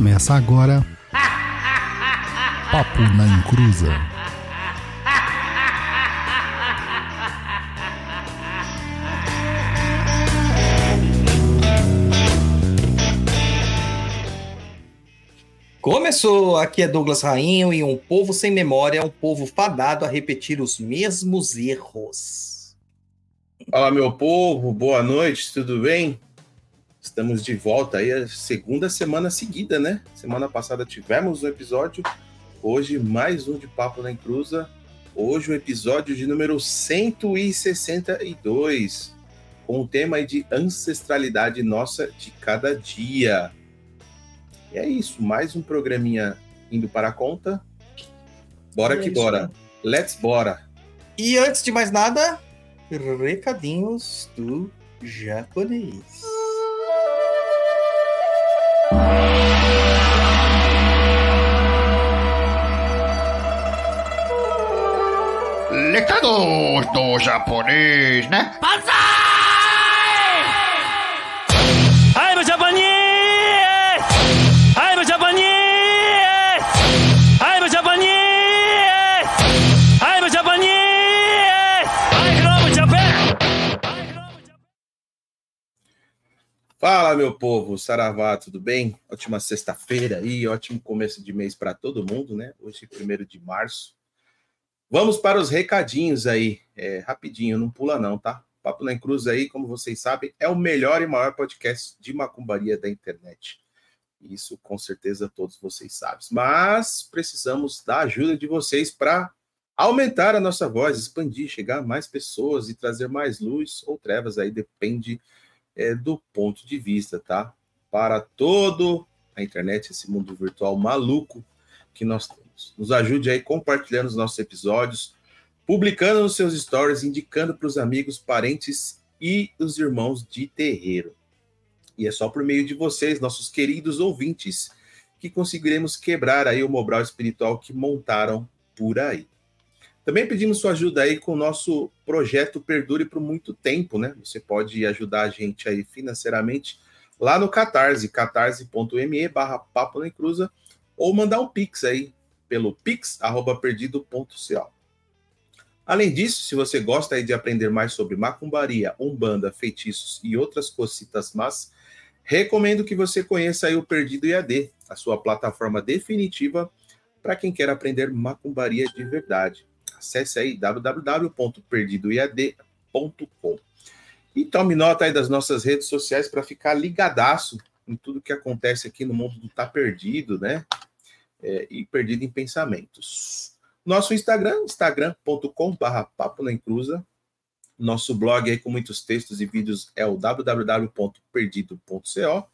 Começa agora. Papo na Encruza. Começou! Aqui é Douglas Rainho e um povo sem memória é um povo fadado a repetir os mesmos erros. Fala, meu povo, boa noite, tudo bem? Estamos de volta aí a segunda semana seguida, né? Semana passada tivemos um episódio, hoje mais um de Papo na Encruza. Hoje o episódio de número 162, com o tema de ancestralidade nossa de cada dia. E é isso, mais um programinha indo para a conta. Bora é que bora. Let's bora. E antes de mais nada, recadinhos do japonês. Recados do japonês, né? Banzai! Fala, meu povo, Saravá, tudo bem? Ótima sexta-feira aí, ótimo começo de mês para todo mundo, né? Hoje, primeiro de março. Vamos para os recadinhos aí, é, rapidinho, não pula não, tá? Papo na Cruz aí, como vocês sabem, é o melhor e maior podcast de macumbaria da internet. Isso com certeza todos vocês sabem. Mas precisamos da ajuda de vocês para aumentar a nossa voz, expandir, chegar a mais pessoas e trazer mais luz ou trevas aí, depende é, do ponto de vista, tá? Para todo a internet, esse mundo virtual maluco que nós temos. Nos ajude aí compartilhando os nossos episódios, publicando nos seus stories, indicando para os amigos, parentes e os irmãos de terreiro. E é só por meio de vocês, nossos queridos ouvintes, que conseguiremos quebrar aí o mobral espiritual que montaram por aí. Também pedimos sua ajuda aí com o nosso projeto Perdure por muito tempo, né? Você pode ajudar a gente aí financeiramente lá no Catarse, catarse.me barra Papo na Cruza, ou mandar um pix aí pelo pix@perdido.co. Além disso, se você gosta aí de aprender mais sobre macumbaria, umbanda, feitiços e outras cositas mas recomendo que você conheça aí o Perdido IAD, a sua plataforma definitiva para quem quer aprender macumbaria de verdade. Acesse aí www.perdidoiad.com. E tome nota aí das nossas redes sociais para ficar ligadaço em tudo que acontece aqui no mundo do Tá Perdido, né? É, e Perdido em Pensamentos. Nosso Instagram, instagram.com.br papo na encruza. Nosso blog aí com muitos textos e vídeos é o www.perdido.co.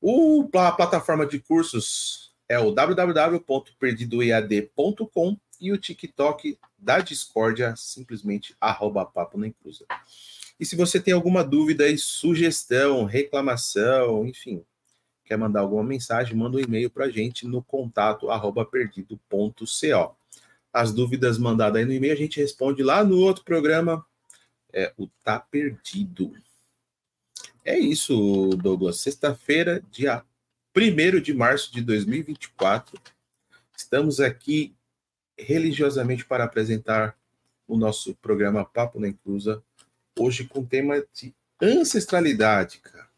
O, a plataforma de cursos é o www.perdidoead.com e o TikTok da Discordia, simplesmente arroba papo na encruza. E se você tem alguma dúvida sugestão, reclamação, enfim, quer mandar alguma mensagem, manda um e-mail para a gente no contato arroba perdido.co. As dúvidas mandadas aí no e-mail a gente responde lá no outro programa, é o Tá Perdido. É isso, Douglas. Sexta-feira, dia 1 de março de 2024. Estamos aqui religiosamente para apresentar o nosso programa Papo na Inclusa, hoje com o tema de ancestralidade, cara.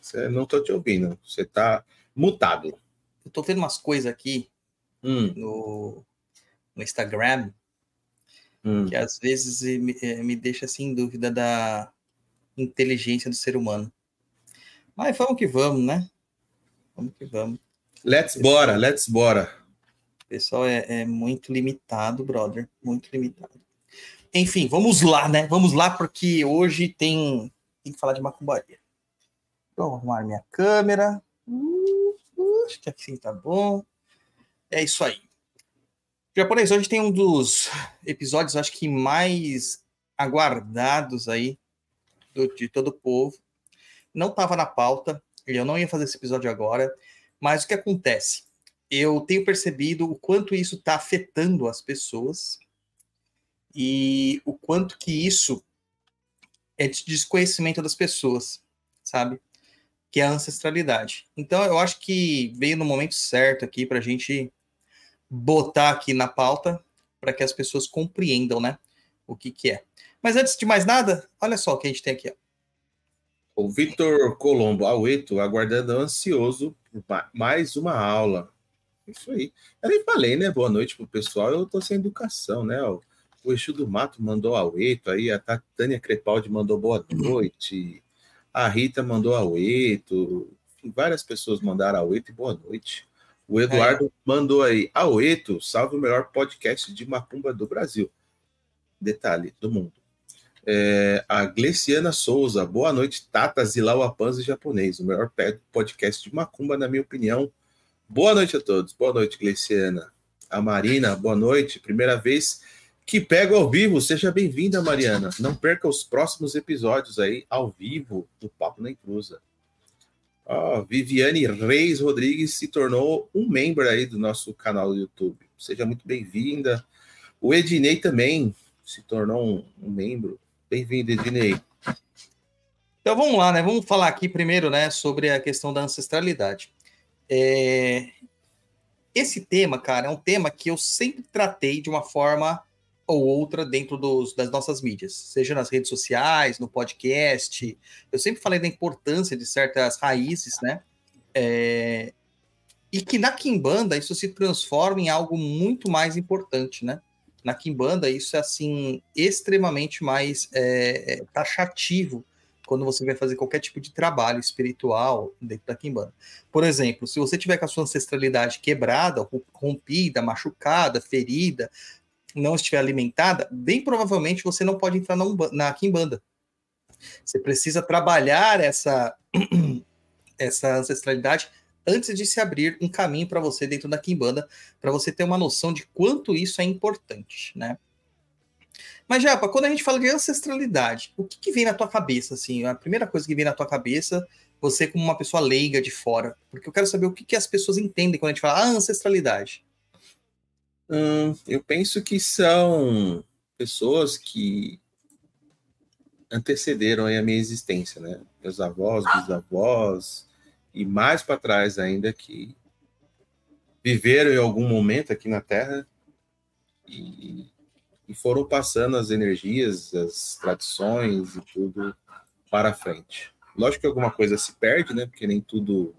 Você não estou te ouvindo, você está mutado. Eu estou vendo umas coisas aqui Hum, no, no Instagram hum. que às vezes me, eh, me deixa assim em dúvida da inteligência do ser humano. Mas vamos que vamos, né? Vamos que vamos. Let's bora, let's bora. O pessoal é, é muito limitado, brother. Muito limitado. Enfim, vamos lá, né? Vamos lá, porque hoje tem, tem que falar de macumbaria. Vou arrumar minha câmera. Uh, uh, acho que assim tá bom. É isso aí. Japonês, hoje tem um dos episódios, acho que mais aguardados aí do- de todo o povo. Não estava na pauta, eu não ia fazer esse episódio agora, mas o que acontece? Eu tenho percebido o quanto isso está afetando as pessoas e o quanto que isso é de desconhecimento das pessoas. sabe? Que é a ancestralidade. Então, eu acho que veio no momento certo aqui para a gente botar aqui na pauta para que as pessoas compreendam, né? O que, que é. Mas antes de mais nada, olha só o que a gente tem aqui. Ó. O Vitor Colombo Aueto aguardando ansioso por mais uma aula. Isso aí. Eu nem falei, né? Boa noite pro pessoal. Eu tô sem educação, né? O Exu do Mato mandou Aueto, aí a Tânia Crepaldi mandou boa noite, a Rita mandou Aueto, várias pessoas mandaram Aueto e boa noite. O Eduardo é. mandou aí, Aueto, salve o melhor podcast de macumba do Brasil. Detalhe, do mundo. É, a Gleciana Souza, boa noite, Tata Zilauapanza japonês, o melhor podcast de macumba, na minha opinião. Boa noite a todos, boa noite, Gleciana. A Marina, boa noite, primeira vez que pega ao vivo, seja bem-vinda, Mariana. Não perca os próximos episódios aí, ao vivo, do Papo na Inclusa. Oh, Viviane Reis Rodrigues se tornou um membro aí do nosso canal do YouTube. Seja muito bem-vinda. O Ednei também se tornou um, um membro. Bem-vindo, Ednei. Então vamos lá, né? Vamos falar aqui primeiro, né, sobre a questão da ancestralidade. É... Esse tema, cara, é um tema que eu sempre tratei de uma forma ou outra dentro dos, das nossas mídias, seja nas redes sociais, no podcast. Eu sempre falei da importância de certas raízes, né? É... E que na Kimbanda isso se transforma em algo muito mais importante, né? Na Kimbanda isso é assim extremamente mais é, é, taxativo quando você vai fazer qualquer tipo de trabalho espiritual dentro da Kimbanda. Por exemplo, se você tiver com a sua ancestralidade quebrada, rompida, machucada, ferida, não estiver alimentada, bem provavelmente você não pode entrar na, na Kimbanda. Você precisa trabalhar essa, essa ancestralidade antes de se abrir um caminho para você dentro da Kimbanda, para você ter uma noção de quanto isso é importante, né? Mas, Japa, quando a gente fala de ancestralidade, o que, que, vem na tua cabeça, assim? A primeira coisa que vem na tua cabeça, você como uma pessoa leiga de fora, porque eu quero saber o que, que as pessoas entendem quando a gente fala ah, ancestralidade. Hum, eu penso que são pessoas que antecederam a minha existência, né? Meus avós, bisavós e mais para trás ainda que viveram em algum momento aqui na Terra e, e foram passando as energias, as tradições e tudo para frente. Lógico que alguma coisa se perde, né? Porque nem tudo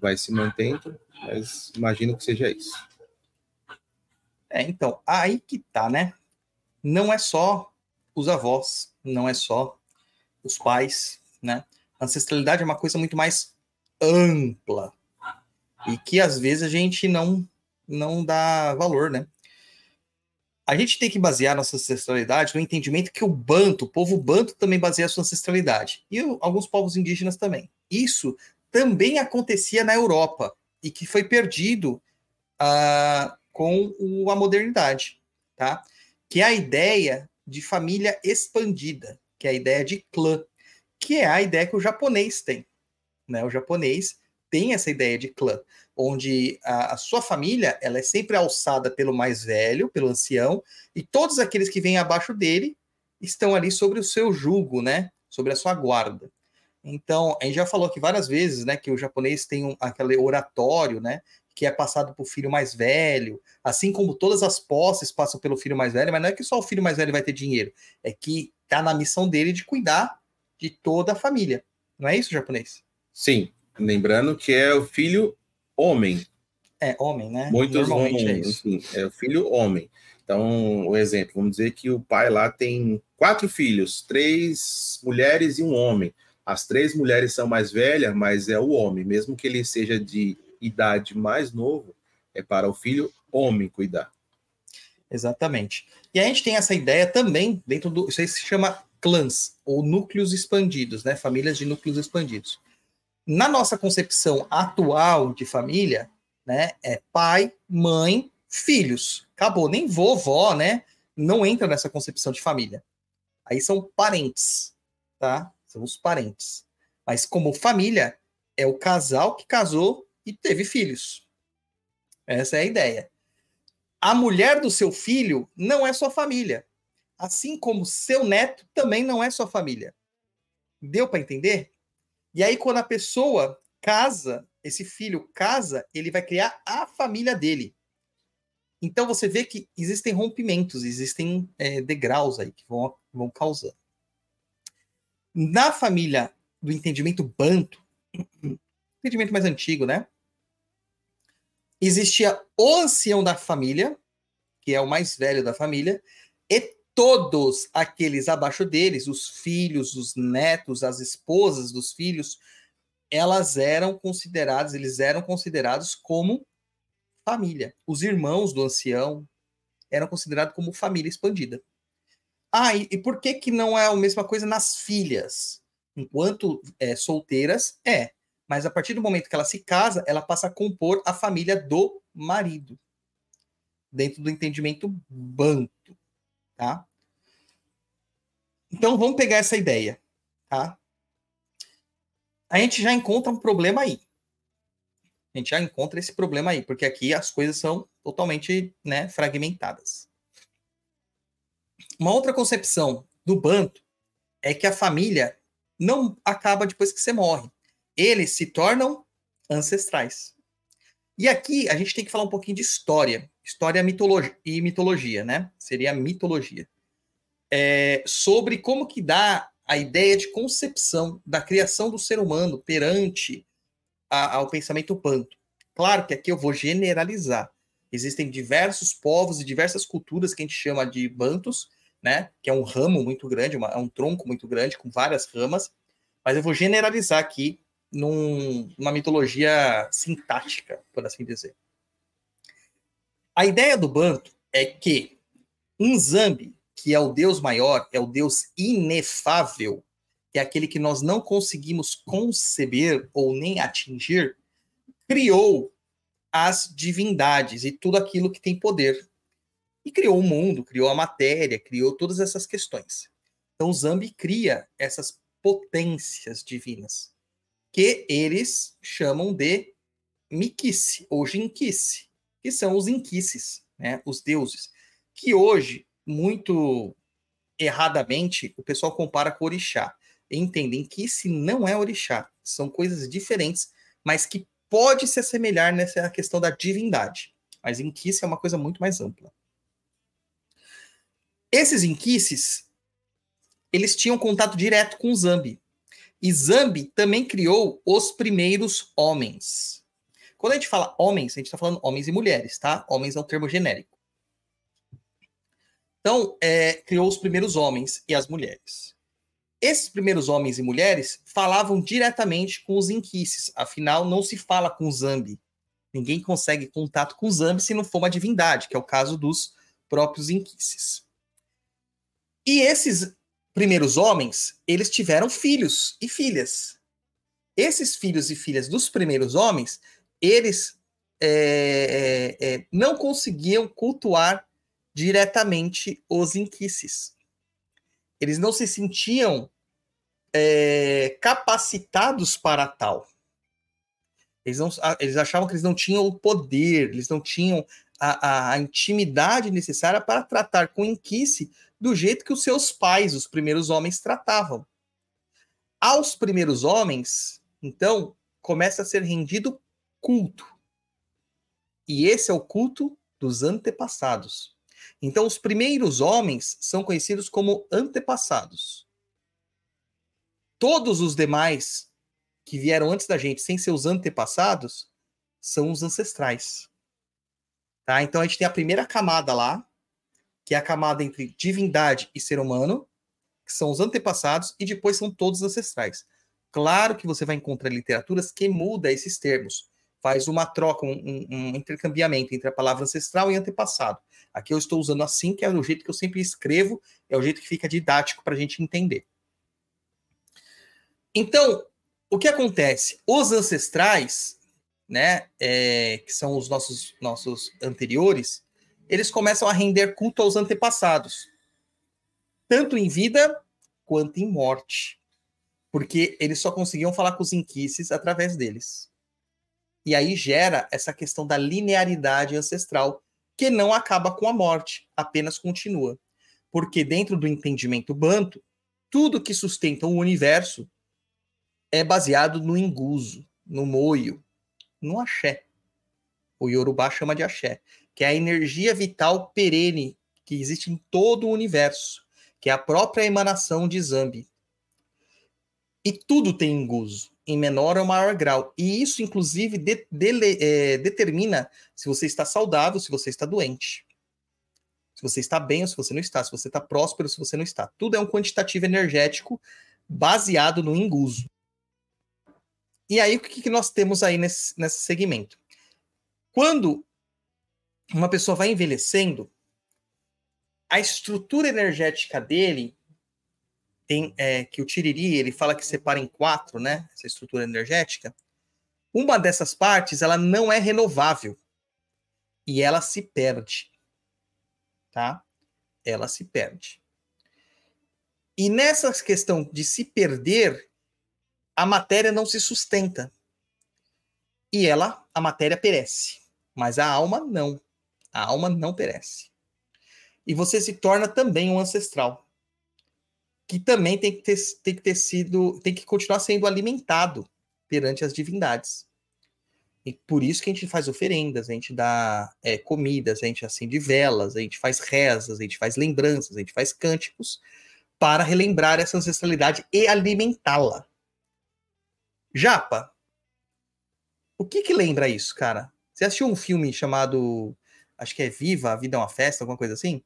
vai se mantendo, mas imagino que seja isso. É, então, aí que tá, né? Não é só os avós, não é só os pais, né? A ancestralidade é uma coisa muito mais ampla e que às vezes a gente não não dá valor, né? A gente tem que basear nossa ancestralidade no entendimento que o Banto, o povo Banto também baseia a sua ancestralidade e alguns povos indígenas também. Isso também acontecia na Europa e que foi perdido uh, com o, a modernidade, tá? Que é a ideia de família expandida, que é a ideia de clã, que é a ideia que o japonês tem, né? O japonês tem essa ideia de clã, onde a, a, sua família ela é sempre alçada pelo mais velho, pelo ancião, e todos aqueles que vêm abaixo dele estão ali sobre o seu jugo, né? Sobre a sua guarda. Então, a gente já falou aqui várias vezes, né, que o japonês tem um, aquele oratório, né, que é passado para o filho mais velho, assim como todas as posses passam pelo filho mais velho, mas não é que só o filho mais velho vai ter dinheiro, é que está na missão dele de cuidar de toda a família. Não é isso, japonês? Sim, lembrando que é o filho homem. É, homem, né? Muitos homens, é. Enfim, é o filho homem. Então, o exemplo, vamos dizer que o pai lá tem quatro filhos, três mulheres e um homem. As três mulheres são mais velhas, mas é o homem, mesmo que ele seja de idade mais novo, é para o filho homem cuidar. Exatamente. E a gente tem essa ideia também dentro do. Isso aí se chama clãs, ou núcleos expandidos, né? Famílias de núcleos expandidos. Na nossa concepção atual de família, né? É pai, mãe, filhos. Acabou. Nem vovó, né? Não entra nessa concepção de família. Aí são parentes, tá? São os parentes. Mas como família, é o casal que casou e teve filhos. Essa é a ideia. A mulher do seu filho não é sua família. Assim como seu neto também não é sua família. Deu para entender? E aí, quando a pessoa casa, esse filho casa, ele vai criar a família dele. Então você vê que existem rompimentos, existem é, degraus aí que vão, vão causando. Na família do entendimento banto, entendimento mais antigo, né? Existia o ancião da família, que é o mais velho da família, e todos aqueles abaixo deles, os filhos, os netos, as esposas dos filhos, elas eram consideradas, eles eram considerados como família. Os irmãos do ancião eram considerados como família expandida. Ah, e, e por que que não é a mesma coisa nas filhas? Enquanto é, solteiras, é. Mas a partir do momento que ela se casa, ela passa a compor a família do marido. Dentro do entendimento banto, tá? Então vamos pegar essa ideia, tá? A gente já encontra um problema aí. A gente já encontra esse problema aí, porque aqui as coisas são totalmente né, fragmentadas. Uma outra concepção do banto é que a família não acaba depois que você morre. Eles se tornam ancestrais. E aqui a gente tem que falar um pouquinho de história. História mitologia, e mitologia, né? Seria a mitologia. É, sobre como que dá a ideia de concepção da criação do ser humano perante a, ao pensamento panto. Claro que aqui eu vou generalizar. Existem diversos povos e diversas culturas que a gente chama de bantos, né? Que é um ramo muito grande, uma, é um tronco muito grande, com várias ramas. Mas eu vou generalizar aqui num, numa mitologia sintática, por assim dizer. A ideia do Banto é que um Zambi, que é o Deus maior, é o Deus inefável, é aquele que nós não conseguimos conceber ou nem atingir, criou as divindades e tudo aquilo que tem poder e criou o mundo, criou a matéria, criou todas essas questões. Então, Zambi cria essas potências divinas, que eles chamam de Mikice ou Jinkice, que são os Inquices, né, os deuses, que hoje, muito erradamente, o pessoal compara com orixá. Entendem que se não é orixá, são coisas diferentes, mas que pode se assemelhar nessa questão da divindade. Mas Inquice é uma coisa muito mais ampla. Esses inquices, eles tinham contato direto com Zambi. E Zambi também criou os primeiros homens. Quando a gente fala homens, a gente está falando homens e mulheres, tá? Homens é um termo genérico. Então, é, criou os primeiros homens e as mulheres. Esses primeiros homens e mulheres falavam diretamente com os inquices. Afinal, não se fala com Zambi. Ninguém consegue contato com Zambi se não for uma divindade, que é o caso dos próprios inquices. E esses primeiros homens, eles tiveram filhos e filhas. Esses filhos e filhas dos primeiros homens, eles é, é, é, não conseguiam cultuar diretamente os inquices. Eles não se sentiam é, capacitados para tal. Eles, não, eles achavam que eles não tinham o poder, eles não tinham a, a, intimidade necessária para tratar com inquice do jeito que os seus pais, os primeiros homens, tratavam. Aos primeiros homens, então, começa a ser rendido culto. E esse é o culto dos antepassados. Então, os primeiros homens são conhecidos como antepassados. Todos os demais que vieram antes da gente sem seus antepassados são os ancestrais. Tá? Então, a gente tem a primeira camada lá, que é a camada entre divindade e ser humano, que são os antepassados, e depois são todos ancestrais. Claro que você vai encontrar literaturas que muda esses termos, faz uma troca, um, um, intercambiamento entre a palavra ancestral e antepassado. Aqui eu estou usando assim, que é o jeito que eu sempre escrevo, é o jeito que fica didático para a gente entender. Então, o que acontece? Os ancestrais, né, é, que são os nossos, nossos anteriores, eles começam a render culto aos antepassados, tanto em vida quanto em morte, porque eles só conseguiam falar com os inquices através deles. E aí gera essa questão da linearidade ancestral, que não acaba com a morte, apenas continua. Porque dentro do entendimento banto, tudo que sustenta o universo é baseado no enguso, no moio, no axé. O Yorubá chama de axé, que é a energia vital perene que existe em todo o universo, que é a própria emanação de Zambi. E tudo tem enguso, em menor ou maior grau. E isso, inclusive, de, é, determina se você está saudável, se você está doente. Se você está bem ou se você não está. Se você está próspero ou se você não está. Tudo é um quantitativo energético baseado no enguso. E aí, o que, que nós temos aí nesse, nesse segmento? Quando uma pessoa vai envelhecendo, a estrutura energética dele tem é, que o Tiriri ele fala que separa em quatro, né? Essa estrutura energética. Uma dessas partes ela não é renovável e ela se perde, tá? Ela se perde. E nessa questão de se perder, a matéria não se sustenta. E ela, a matéria perece, mas a alma não. A alma não perece. E você se torna também um ancestral, que também tem que ter, tem que ter sido, tem que continuar sendo alimentado perante as divindades. E por isso que a gente faz oferendas, a gente dá é, comidas, a gente acende velas, a gente faz rezas, a gente faz lembranças, a gente faz cânticos para relembrar essa ancestralidade e alimentá-la. Japa, o que que lembra isso, cara? Você assistiu um filme chamado, acho que é Viva, a Vida é uma Festa, alguma coisa assim?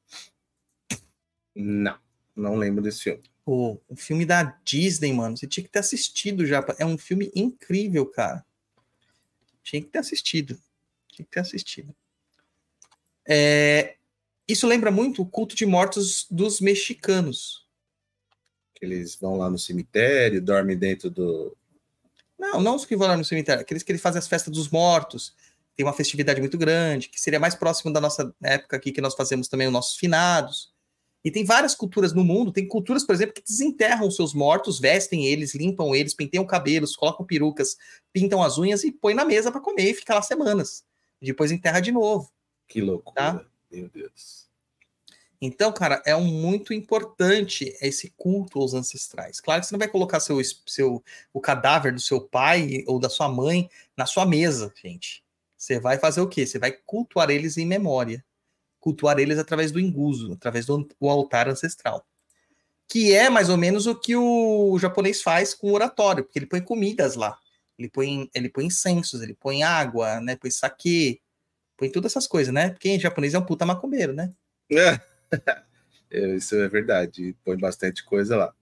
Não, não lembro desse filme. Pô, um filme da Disney, mano. Você tinha que ter assistido, Japa. É um filme incrível, cara. Tinha que ter assistido. Tinha que ter assistido. É, isso lembra muito o culto de mortos dos mexicanos. Eles vão lá no cemitério, dormem dentro do, não, não os que vão lá no cemitério, aqueles que ele fazem as festas dos mortos, tem uma festividade muito grande, que seria mais próximo da nossa época aqui, que nós fazemos também os nossos finados. E tem várias culturas no mundo, tem culturas, por exemplo, que desenterram seus mortos, vestem eles, limpam eles, penteiam cabelos, colocam perucas, pintam as unhas e põem na mesa para comer e fica lá semanas. Depois enterra de novo. Que loucura. Tá? Meu Deus. Então, cara, é um muito importante esse culto aos ancestrais. Claro que você não vai colocar seu, seu, o cadáver do seu pai ou da sua mãe na sua mesa, gente. Você vai fazer o quê? Você vai cultuar eles em memória. Cultuar eles através do enguso, através do, do altar ancestral. Que é mais ou menos o que o japonês faz com o oratório, porque ele põe comidas lá. Ele põe, ele põe incensos, ele põe água, né? Põe saque, põe todas essas coisas, né? Porque em japonês é um puta macumbeiro, né? É. É, isso é verdade, põe bastante coisa lá.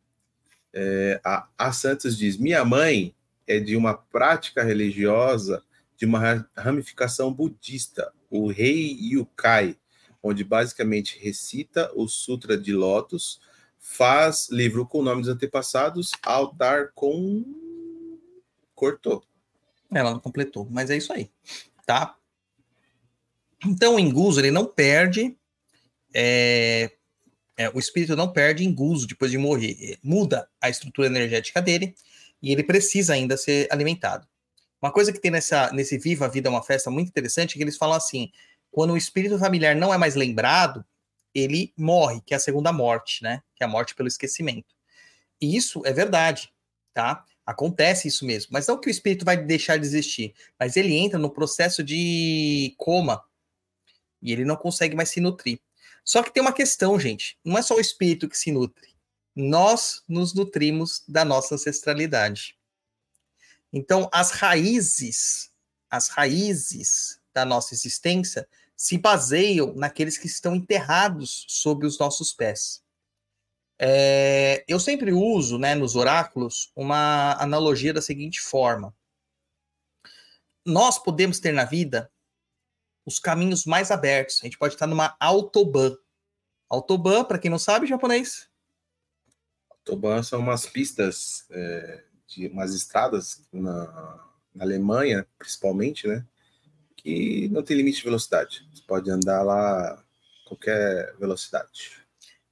É, a, a Santos diz: Minha mãe é de uma prática religiosa de uma ramificação budista, o Rei Yukai, onde basicamente recita o Sutra de Lotus, faz livro com o nome dos antepassados, altar com. Cortou. Ela não completou, mas é isso aí, tá? Então o Inguso ele não perde é, é, o espírito não perde enguso depois de morrer, muda a estrutura energética dele e ele precisa ainda ser alimentado. Uma coisa que tem nessa, nesse Viva a Vida é uma Festa muito interessante é que eles falam assim: quando o espírito familiar não é mais lembrado, ele morre, que é a segunda morte, né? Que é a morte pelo esquecimento. E isso é verdade, tá? Acontece isso mesmo. Mas não que o espírito vai deixar de existir, mas ele entra no processo de coma e ele não consegue mais se nutrir. Só que tem uma questão, gente. Não é só o espírito que se nutre. Nós nos nutrimos da nossa ancestralidade. Então, as raízes, as raízes da nossa existência se baseiam naqueles que estão enterrados sob os nossos pés. É, eu sempre uso, né, nos oráculos, uma analogia da seguinte forma: nós podemos ter na vida os caminhos mais abertos. A gente pode estar numa autobahn. Autobahn, para quem não sabe, japonês. Autobahn são umas pistas é, de umas estradas na, na, Alemanha, principalmente, né? Que não tem limite de velocidade. Você pode andar lá qualquer velocidade.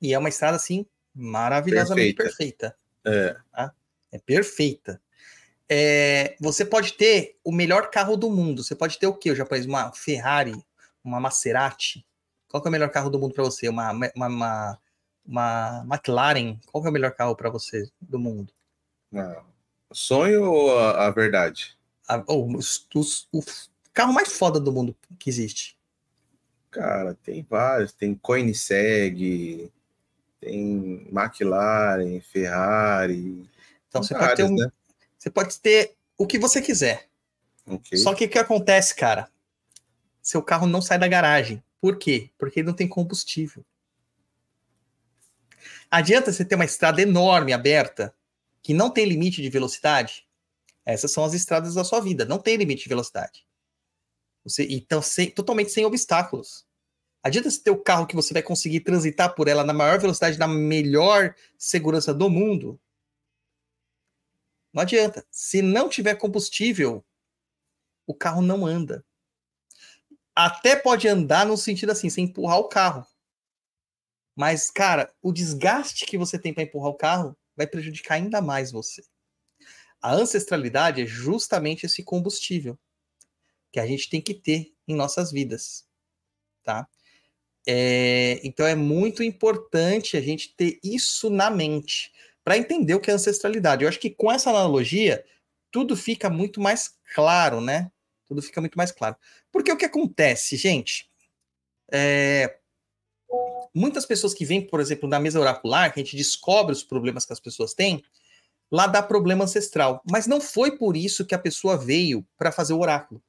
E é uma estrada assim maravilhosamente perfeita. perfeita. É. Tá? é perfeita é, você pode ter o melhor carro do mundo. Você pode ter o quê? O japonês? Uma Ferrari, uma Maserati. Qual é o melhor carro do mundo para você? Uma, uma, uma, uma, McLaren. Qual é o melhor carro para você do mundo? Não, Sonho ou a, a verdade? A- o, os- o carro mais foda do mundo que existe. Cara, tem vários. Tem Koenigsegg, tem McLaren, Ferrari. Então você pode ter um, né? você pode ter o que você quiser. Ok. Só que o que acontece, cara? Seu carro não sai da garagem. Por quê? Porque ele não tem combustível. Adianta você ter uma estrada enorme aberta que não tem limite de velocidade? Essas são as estradas da sua vida, não tem limite de velocidade. Você, então, sem- totalmente sem obstáculos. Adianta você ter o carro que você vai conseguir transitar por ela na maior velocidade, na melhor segurança do mundo? Não adianta. Se não tiver combustível, o carro não anda. Até pode andar no sentido assim, sem empurrar o carro. Mas, cara, o desgaste que você tem para empurrar o carro vai prejudicar ainda mais você. A ancestralidade é justamente esse combustível que a gente tem que ter em nossas vidas, tá? É, então é muito importante a gente ter isso na mente para entender o que é ancestralidade. Eu acho que com essa analogia tudo fica muito mais claro, né? Tudo fica muito mais claro. Porque o que acontece, gente? É, muitas pessoas que vêm, por exemplo, na mesa oracular, que a gente descobre os problemas que as pessoas têm, lá dá problema ancestral. Mas não foi por isso que a pessoa veio para fazer o oráculo.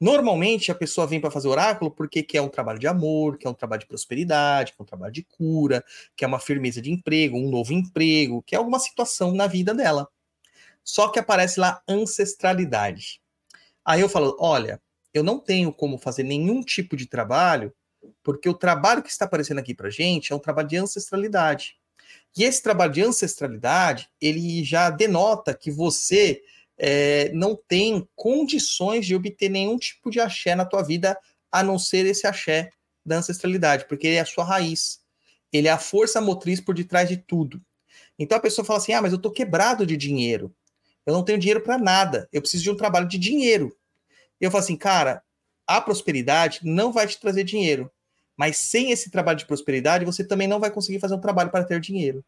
Normalmente a pessoa vem para fazer oráculo porque quer um trabalho de amor, quer um trabalho de prosperidade, quer um trabalho de cura, quer uma firmeza de emprego, um novo emprego, quer alguma situação na vida dela. Só que aparece lá ancestralidade. Aí eu falo: olha, eu não tenho como fazer nenhum tipo de trabalho, porque o trabalho que está aparecendo aqui para gente é um trabalho de ancestralidade. E esse trabalho de ancestralidade, ele já denota que você é, não tem condições de obter nenhum tipo de axé na tua vida, a não ser esse axé da ancestralidade, porque ele é a sua raiz. Ele é a força motriz por detrás de tudo. Então a pessoa fala assim: ah, mas eu tô quebrado de dinheiro. Eu não tenho dinheiro para nada. Eu preciso de um trabalho de dinheiro. Eu falo assim, cara, a prosperidade não vai te trazer dinheiro. Mas sem esse trabalho de prosperidade, você também não vai conseguir fazer um trabalho para ter dinheiro.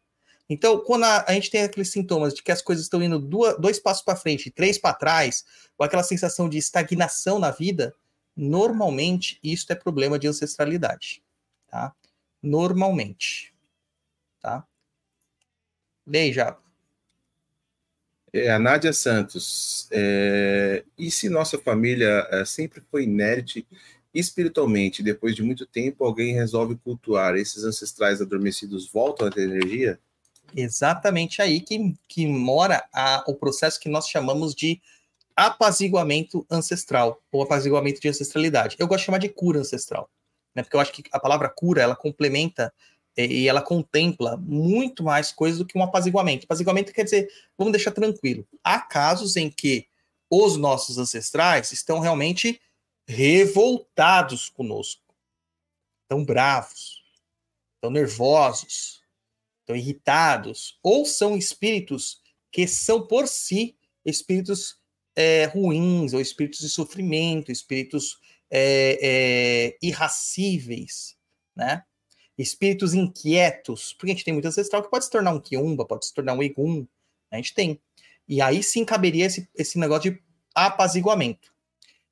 Então, quando a, a gente tem aqueles sintomas de que as coisas estão indo duas, dois passos para frente, três para trás, ou aquela sensação de estagnação na vida, normalmente isso é problema de ancestralidade, tá? Normalmente, tá? Lei. É, a Nádia Santos. é, E se nossa família é, sempre foi inerte espiritualmente, depois de muito tempo alguém resolve cultuar, esses ancestrais adormecidos voltam a ter energia? Exatamente aí que, que mora a, o processo que nós chamamos de apaziguamento ancestral, ou apaziguamento de ancestralidade. Eu gosto de chamar de cura ancestral, né? Porque eu acho que a palavra cura, ela complementa e ela contempla muito mais coisas do que um apaziguamento. Apaziguamento quer dizer, vamos deixar tranquilo. Há casos em que os nossos ancestrais estão realmente revoltados conosco, estão bravos, estão nervosos, estão irritados, ou são espíritos que são por si espíritos é, ruins, ou espíritos de sofrimento, espíritos é, é, irracíveis, né? Espíritos inquietos, porque a gente tem muito ancestral que pode se tornar um quiumba, pode se tornar um egum, a gente tem. E aí sim caberia esse, esse negócio de apaziguamento.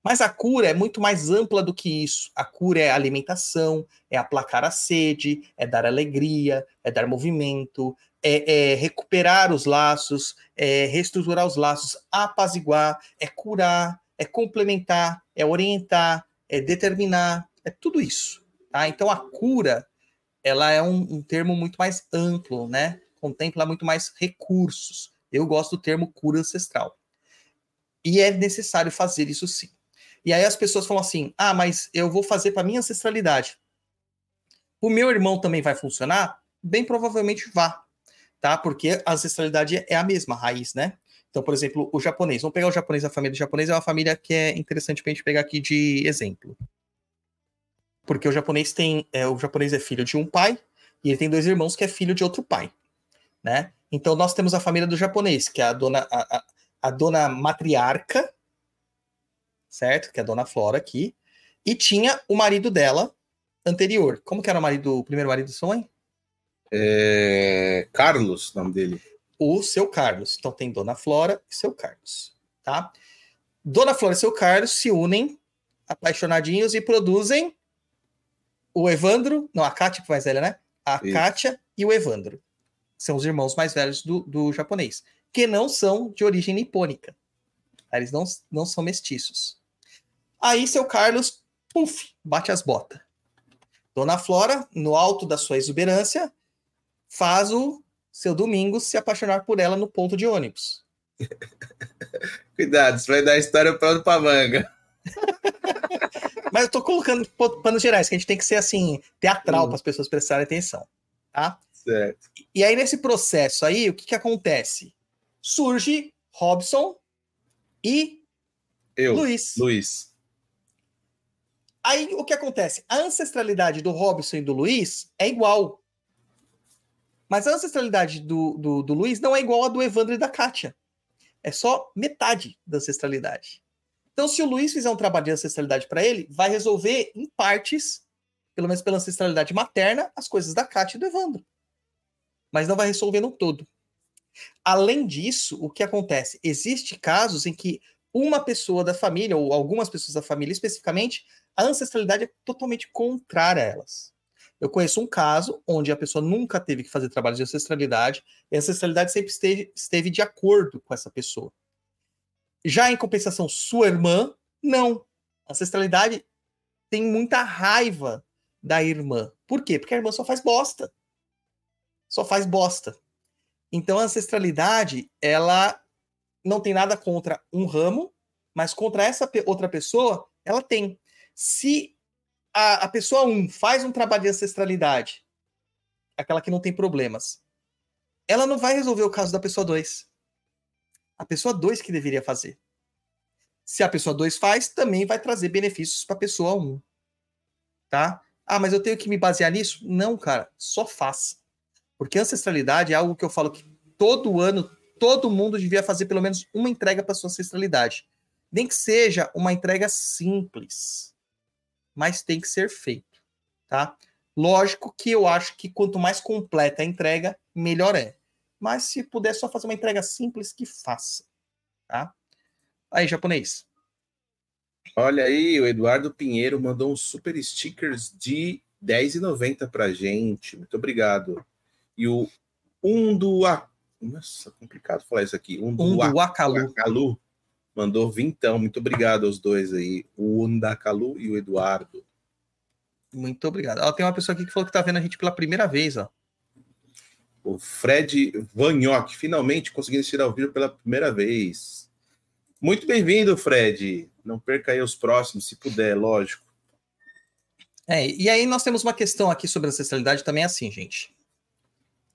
Mas a cura é muito mais ampla do que isso. A cura é alimentação, é aplacar a sede, é dar alegria, é dar movimento, é, é recuperar os laços, é reestruturar os laços, apaziguar, é curar, é complementar, é orientar, é determinar, é tudo isso. Tá? Então a cura ela é um, um termo muito mais amplo, né? Contempla muito mais recursos. Eu gosto do termo cura ancestral. E é necessário fazer isso sim. E aí as pessoas falam assim: ah, mas eu vou fazer para minha ancestralidade. O meu irmão também vai funcionar? Bem provavelmente vá, tá? Porque a ancestralidade é a mesma a raiz, né? Então, por exemplo, o japonês. Vamos pegar o japonês, a família japonesa é uma família que é interessante para a gente pegar aqui de exemplo. Porque o japonês tem. É, o japonês é filho de um pai e ele tem dois irmãos que é filho de outro pai, né? Então nós temos a família do japonês, que é a dona, a, a, a dona matriarca, certo? Que é a dona Flora aqui. E tinha o marido dela anterior. Como que era o marido, o primeiro marido do sua mãe? É... Carlos, nome dele. o seu Carlos. Então tem Dona Flora e seu Carlos, tá? Dona Flora e seu Carlos se unem apaixonadinhos e produzem o Evandro, não, a Kátia que é mais velha, né? A Isso. Kátia e o Evandro. São os irmãos mais velhos do, do japonês, que não são de origem nipônica. Eles não, não são mestiços. Aí seu Carlos, puf, bate as botas. Dona Flora, no alto da sua exuberância, faz o seu Domingos se apaixonar por ela no ponto de ônibus. Cuidado, isso vai dar história pronto pra manga. Mas eu tô colocando panos gerais, que a gente tem que ser assim, teatral Hum. para as pessoas prestarem atenção, tá? Certo. E aí, nesse processo aí, o que, que acontece? Surge Robson e Eu, Luiz. Luiz. Aí o que acontece? A ancestralidade do Robson e do Luiz é igual. Mas a ancestralidade do, do, do Luiz não é igual a do Evandro e da Kátia. É só metade da ancestralidade. Então, se o Luiz fizer um trabalho de ancestralidade para ele, vai resolver em partes, pelo menos pela ancestralidade materna, as coisas da Kátia e do Evandro. Mas não vai resolver no todo. Além disso, o que acontece? Existem casos em que uma pessoa da família, ou algumas pessoas da família especificamente, a ancestralidade é totalmente contrária a elas. Eu conheço um caso onde a pessoa nunca teve que fazer trabalho de ancestralidade, e a ancestralidade sempre esteve, esteve de acordo com essa pessoa. Já em compensação, sua irmã, não. A ancestralidade tem muita raiva da irmã. Por quê? Porque a irmã só faz bosta. Só faz bosta. Então a ancestralidade, ela não tem nada contra um ramo, mas contra essa outra pessoa, ela tem. Se a, a pessoa 1 um faz um trabalho de ancestralidade, aquela que não tem problemas, ela não vai resolver o caso da pessoa 2. A pessoa 2 que deveria fazer. Se a pessoa 2 faz, também vai trazer benefícios para a pessoa 1. Um, tá? Ah, mas eu tenho que me basear nisso? Não, cara, só faça. Porque ancestralidade é algo que eu falo que todo ano todo mundo devia fazer pelo menos uma entrega para sua ancestralidade. Nem que seja uma entrega simples, mas tem que ser feito, tá? Lógico que eu acho que quanto mais completa a entrega, melhor é. Mas se puder só fazer uma entrega simples, que faça, tá? Aí, japonês. Olha aí, o Eduardo Pinheiro mandou uns super stickers de R$10,90 pra gente. Muito obrigado. E o Undua. Nossa, complicado falar isso aqui. Um do Wakalu. Mandou vintão. Muito obrigado aos dois aí. O Undakalu e o Eduardo. Muito obrigado. Ó, tem uma pessoa aqui que falou que tá vendo a gente pela primeira vez, ó. O Fred Vanhoc, finalmente conseguindo assistir ao vivo pela primeira vez. Muito bem-vindo, Fred. Não perca aí os próximos, se puder, lógico. É, e aí nós temos uma questão aqui sobre ancestralidade também assim, gente.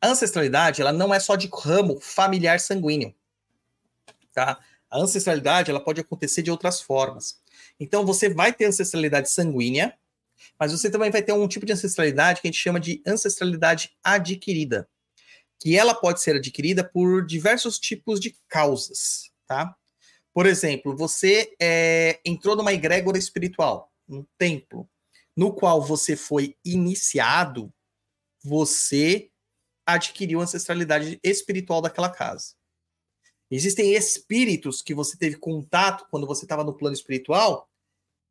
A ancestralidade, ela não é só de ramo familiar sanguíneo, tá? A ancestralidade, ela pode acontecer de outras formas. Então, você vai ter ancestralidade sanguínea, mas você também vai ter um tipo de ancestralidade que a gente chama de ancestralidade adquirida, que ela pode ser adquirida por diversos tipos de causas, tá? Por exemplo, você é, entrou numa egrégora espiritual, um templo, no qual você foi iniciado, você adquiriu a ancestralidade espiritual daquela casa. Existem espíritos que você teve contato quando você estava no plano espiritual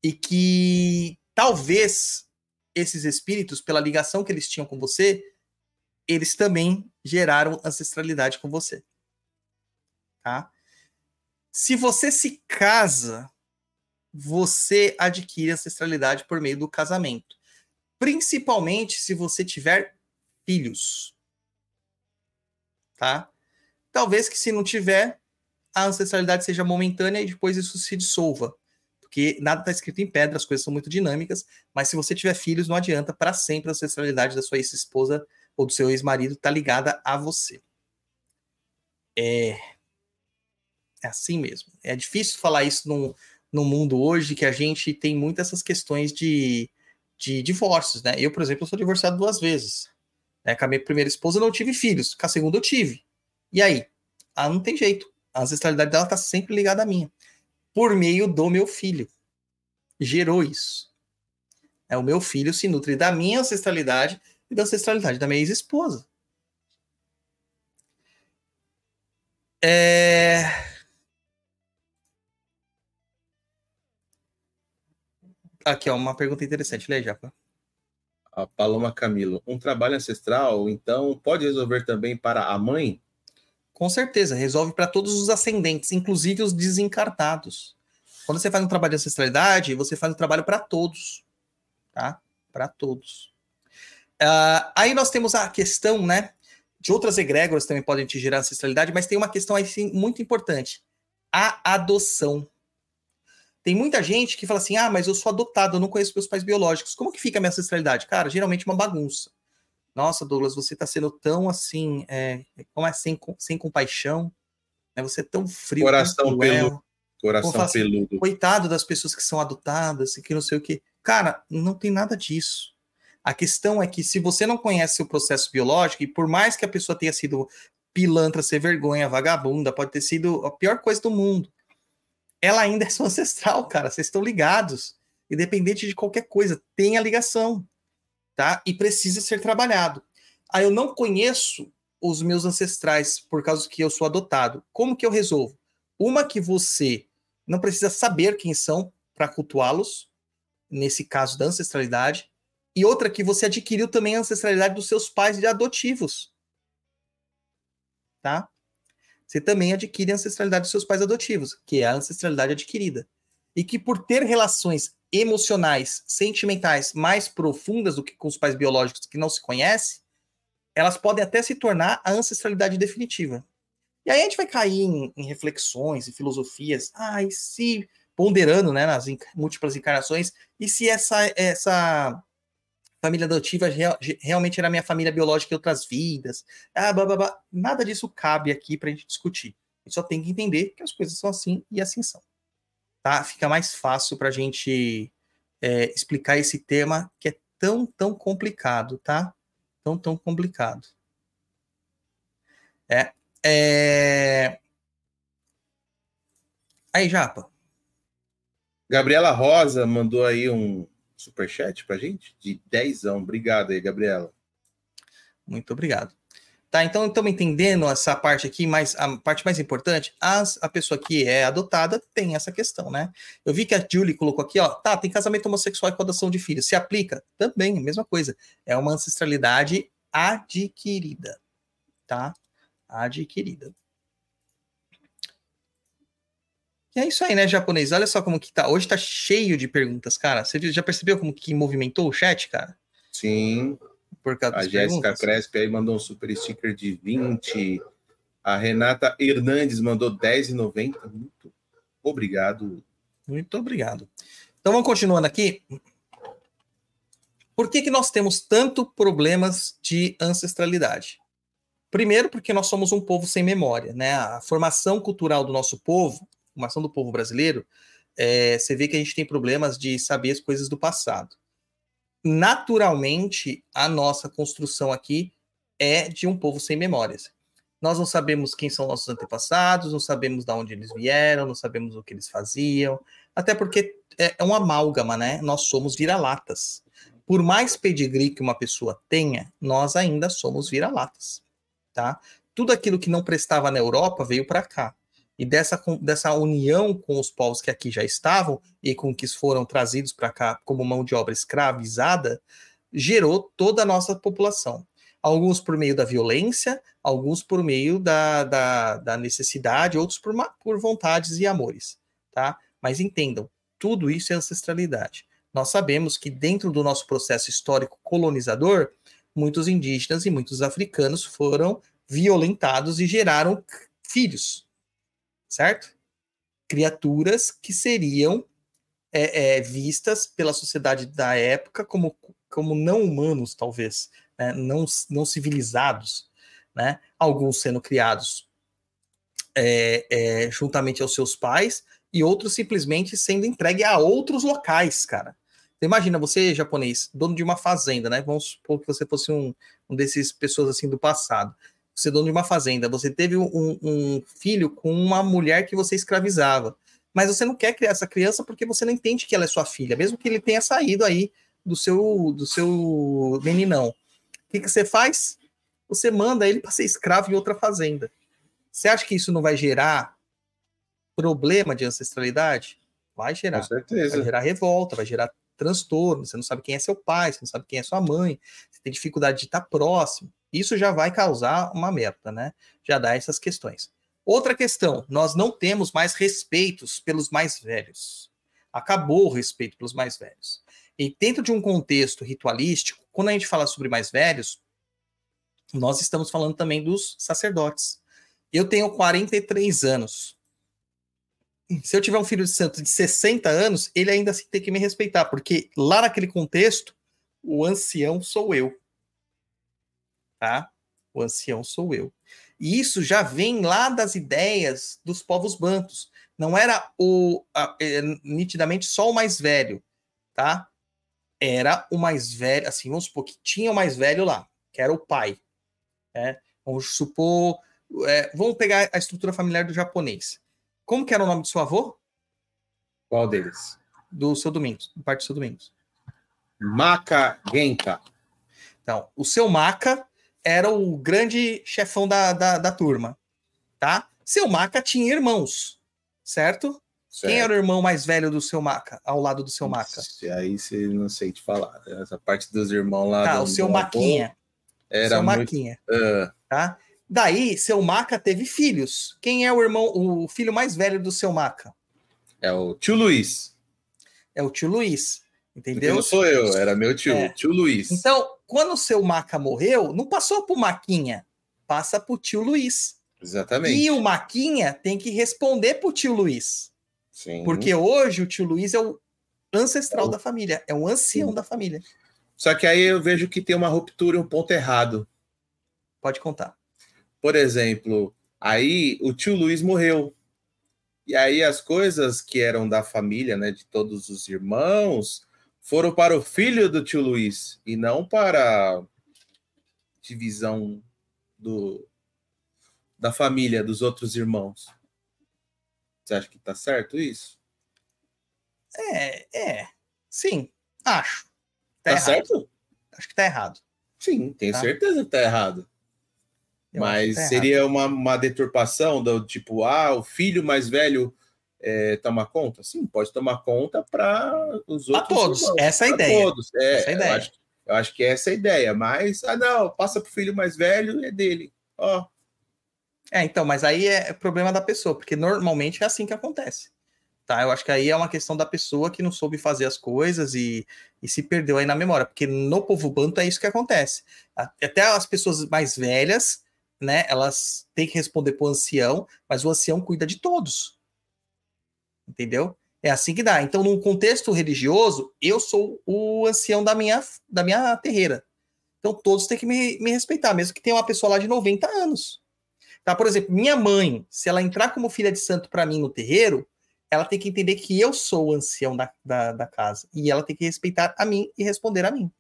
e que talvez esses espíritos, pela ligação que eles tinham com você, eles também geraram ancestralidade com você. Tá? Se você se casa, você adquire ancestralidade por meio do casamento. Principalmente se você tiver filhos. Tá? Talvez que se não tiver, a ancestralidade seja momentânea e depois isso se dissolva. Porque nada está escrito em pedra, as coisas são muito dinâmicas, mas se você tiver filhos, não adianta, para sempre a ancestralidade da sua ex-esposa ou do seu ex-marido está ligada a você. É, é assim mesmo. É difícil falar isso num, num mundo hoje que a gente tem muitas essas questões de, de divórcios, né? Eu, por exemplo, sou divorciado duas vezes. Né? Com a minha primeira esposa não tive filhos, com a segunda eu tive. E aí? Ah, não tem jeito. A ancestralidade dela está sempre ligada à minha. Por meio do meu filho. Gerou isso. É, o meu filho se nutre da minha ancestralidade e da ancestralidade da minha ex-esposa. É... Aqui, ó, uma pergunta interessante. Lê, Japa. A Paloma Camilo. Um trabalho ancestral, então, pode resolver também para a mãe? Com certeza, resolve para todos os ascendentes, inclusive os desencartados. Quando você faz um trabalho de ancestralidade, você faz um trabalho para todos, tá? Para todos. Uh, aí nós temos a questão, né? De outras egrégoras também podem te gerar ancestralidade, mas tem uma questão aí sim, muito importante: a adoção. Tem muita gente que fala assim: ah, mas eu sou adotado, eu não conheço meus pais biológicos. Como que fica a minha ancestralidade? Cara, geralmente uma bagunça. Nossa, Douglas, você está sendo tão assim, é, como é, sem, sem compaixão, né? Você é tão frio. Coração peludo. Coração assim, peludo. Coitado das pessoas que são adotadas e que não sei o que. Cara, não tem nada disso. A questão é que se você não conhece o processo biológico, e por mais que a pessoa tenha sido pilantra, ser vergonha, vagabunda, pode ter sido a pior coisa do mundo, ela ainda é sua ancestral, cara. Vocês estão ligados. Independente de qualquer coisa, tem a ligação tá? E precisa ser trabalhado. Aí eu não conheço os meus ancestrais por causa que eu sou adotado. Como que eu resolvo? Uma que você não precisa saber quem são para cultuá-los, nesse caso da ancestralidade, e outra que você adquiriu também a ancestralidade dos seus pais de adotivos. Tá? Você também adquire a ancestralidade dos seus pais adotivos, que é a ancestralidade adquirida. E que por ter relações emocionais, sentimentais mais profundas do que com os pais biológicos que não se conhece, elas podem até se tornar a ancestralidade definitiva. E aí a gente vai cair em, em reflexões e filosofias, ah, e se ponderando, né, nas múltiplas encarnações, e se essa essa família adotiva real, realmente era minha família biológica em outras vidas, ah, blá, blá, blá. nada disso cabe aqui para a gente discutir. A gente só tem que entender que as coisas são assim e assim são tá? Fica mais fácil para a gente é, explicar esse tema que é tão, tão complicado, tá? Tão, tão complicado. É. é... Aí, Japa. Gabriela Rosa mandou aí um superchat pra gente de dezão. Obrigado aí, Gabriela. Muito obrigado. Tá, então estamos entendendo essa parte aqui, mas a parte mais importante, as, a pessoa que é adotada tem essa questão, né? Eu vi que a Julie colocou aqui, ó, tá, tem casamento homossexual e com adoção de filhos. Se aplica? Também, mesma coisa. É uma ancestralidade adquirida, tá? Adquirida. E é isso aí, né, japonês? Olha só como que tá. Hoje tá cheio de perguntas, cara. Você já percebeu como que movimentou o chat, cara? Sim por causa A Jéssica Crespi aí mandou um super sticker de 20. A Renata Hernandes mandou 10,90. Muito obrigado. Muito obrigado. Então vamos continuando aqui. Por que, que nós temos tanto problemas de ancestralidade? Primeiro, porque nós somos um povo sem memória, né? A formação cultural do nosso povo, a formação do povo brasileiro, é, você vê que a gente tem problemas de saber as coisas do passado naturalmente, a nossa construção aqui é de um povo sem memórias. Nós não sabemos quem são nossos antepassados, não sabemos de onde eles vieram, não sabemos o que eles faziam, até porque é, é um amálgama, né? Nós somos vira-latas. Por mais pedigree que uma pessoa tenha, nós ainda somos vira-latas, tá? Tudo aquilo que não prestava na Europa veio para cá e dessa, dessa união com os povos que aqui já estavam e com que foram trazidos para cá como mão de obra escravizada, gerou toda a nossa população. Alguns por meio da violência, alguns por meio da, da, da necessidade, outros por, por vontades e amores, tá? Mas entendam, tudo isso é ancestralidade. Nós sabemos que dentro do nosso processo histórico colonizador, muitos indígenas e muitos africanos foram violentados e geraram filhos, certo? Criaturas que seriam é, é, vistas pela sociedade da época como, como não humanos, talvez, né? não, não civilizados, né? Alguns sendo criados é, é, juntamente aos seus pais e outros simplesmente sendo entregue a outros locais, cara. Então, imagina você, japonês, dono de uma fazenda, né? Vamos supor que você fosse um, um desses pessoas assim do passado você é dono de uma fazenda, você teve um, um, filho com uma mulher que você escravizava, mas você não quer criar essa criança porque você não entende que ela é sua filha, mesmo que ele tenha saído aí do seu do seu meninão. O que, que você faz? Você manda ele para ser escravo em outra fazenda. Você acha que isso não vai gerar problema de ancestralidade? Vai gerar. Com certeza. Vai gerar revolta, vai gerar transtorno. Você não sabe quem é seu pai, você não sabe quem é sua mãe, você tem dificuldade de estar próximo. Isso já vai causar uma merda, né? Já dá essas questões. Outra questão, nós não temos mais respeitos pelos mais velhos. Acabou o respeito pelos mais velhos. E dentro de um contexto ritualístico, quando a gente fala sobre mais velhos, nós estamos falando também dos sacerdotes. Eu tenho 43 anos. Se eu tiver um filho de santo de 60 anos, ele ainda assim tem que me respeitar, porque lá naquele contexto, o ancião sou eu. Tá? O ancião sou eu. E isso já vem lá das ideias dos povos bantos. Não era o a, é, nitidamente só o mais velho, tá? Era o mais velho, assim, vamos supor que tinha o mais velho lá, que era o pai. Né? Vamos supor, é, vamos pegar a estrutura familiar do japonês. Como que era o nome do seu avô? Qual deles? Do seu Domingos, do parte do seu Domingos. Maka Genka. Então, o seu Maka era o grande chefão da, da, da turma, tá? Seu Maka tinha irmãos, certo? certo? Quem era o irmão mais velho do seu Maka, ao lado do seu Maka? Aí você não sei te falar. Né? Essa parte dos irmãos lá. Tá, do, o seu Maquinha. Era seu muito... Maquinha. Uh. Tá? Daí, seu Maca teve filhos. Quem é o irmão, o filho mais velho do seu Maca? É o tio Luiz. É o tio Luiz. Entendeu? Porque não sou eu, era meu tio, é. tio Luiz. Então, quando o seu Maca morreu, não passou pro Maquinha, passa pro tio Luiz. Exatamente. E o Maquinha tem que responder pro tio Luiz. Sim. Porque hoje o tio Luiz é o ancestral é o... da família, é o ancião Sim. da família. Só que aí eu vejo que tem uma ruptura e um ponto errado. Pode contar. Por exemplo, aí o tio Luiz morreu. E aí as coisas que eram da família, né, de todos os irmãos, foram para o filho do tio Luiz e não para a divisão do da família dos outros irmãos. Você acha que tá certo isso? É, é. Sim, acho. Tá, tá certo? Acho que tá errado. Sim, tenho tá? certeza que tá errado. Mas tá seria errado. Uma, uma deturpação do tipo, ah, o filho mais velho é, tomar conta? Sim, pode tomar conta para os outros. Para todos, irmãos, essa é a ideia. Todos. É, essa é a ideia. Eu acho, eu acho, que essa é a ideia. Mas, ah, não, passa para o filho mais velho, é dele. Ó. É, então, mas aí é problema da pessoa, porque normalmente é assim que acontece. Tá? Eu acho que aí é uma questão da pessoa que não soube fazer as coisas e, e se perdeu aí na memória, porque no povo banto é isso que acontece. Até as pessoas mais velhas né? Elas têm que responder para o ancião, mas o ancião cuida de todos. Entendeu? É assim que dá. Então, num contexto religioso, eu sou o ancião da minha, da minha terreira. Então, todos têm que me, me respeitar, mesmo que tenha uma pessoa lá de 90 anos. Tá? Por exemplo, minha mãe, se ela entrar como filha de santo para mim no terreiro, ela tem que entender que eu sou o ancião da, da, da casa. E ela tem que respeitar a mim e responder a mim.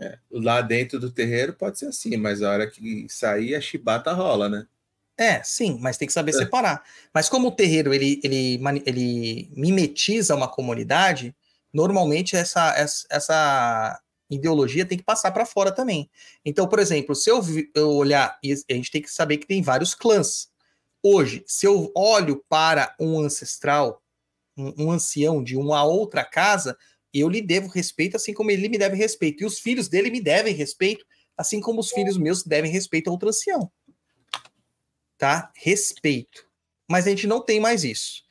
É, lá dentro do terreiro pode ser assim, mas a hora que sair a chibata rola, né? É, sim, mas tem que saber é. separar. Mas como o terreiro ele, ele, ele mimetiza uma comunidade, normalmente essa, essa, essa ideologia tem que passar para fora também. Então, por exemplo, se eu, eu olhar, a gente tem que saber que tem vários clãs. Hoje, se eu olho para um ancestral, um, um ancião de uma outra casa, eu lhe devo respeito, assim como ele me deve respeito. E os filhos dele me devem respeito, assim como os filhos meus devem respeito a outro ancião. Tá? Respeito. Mas a gente não tem mais isso.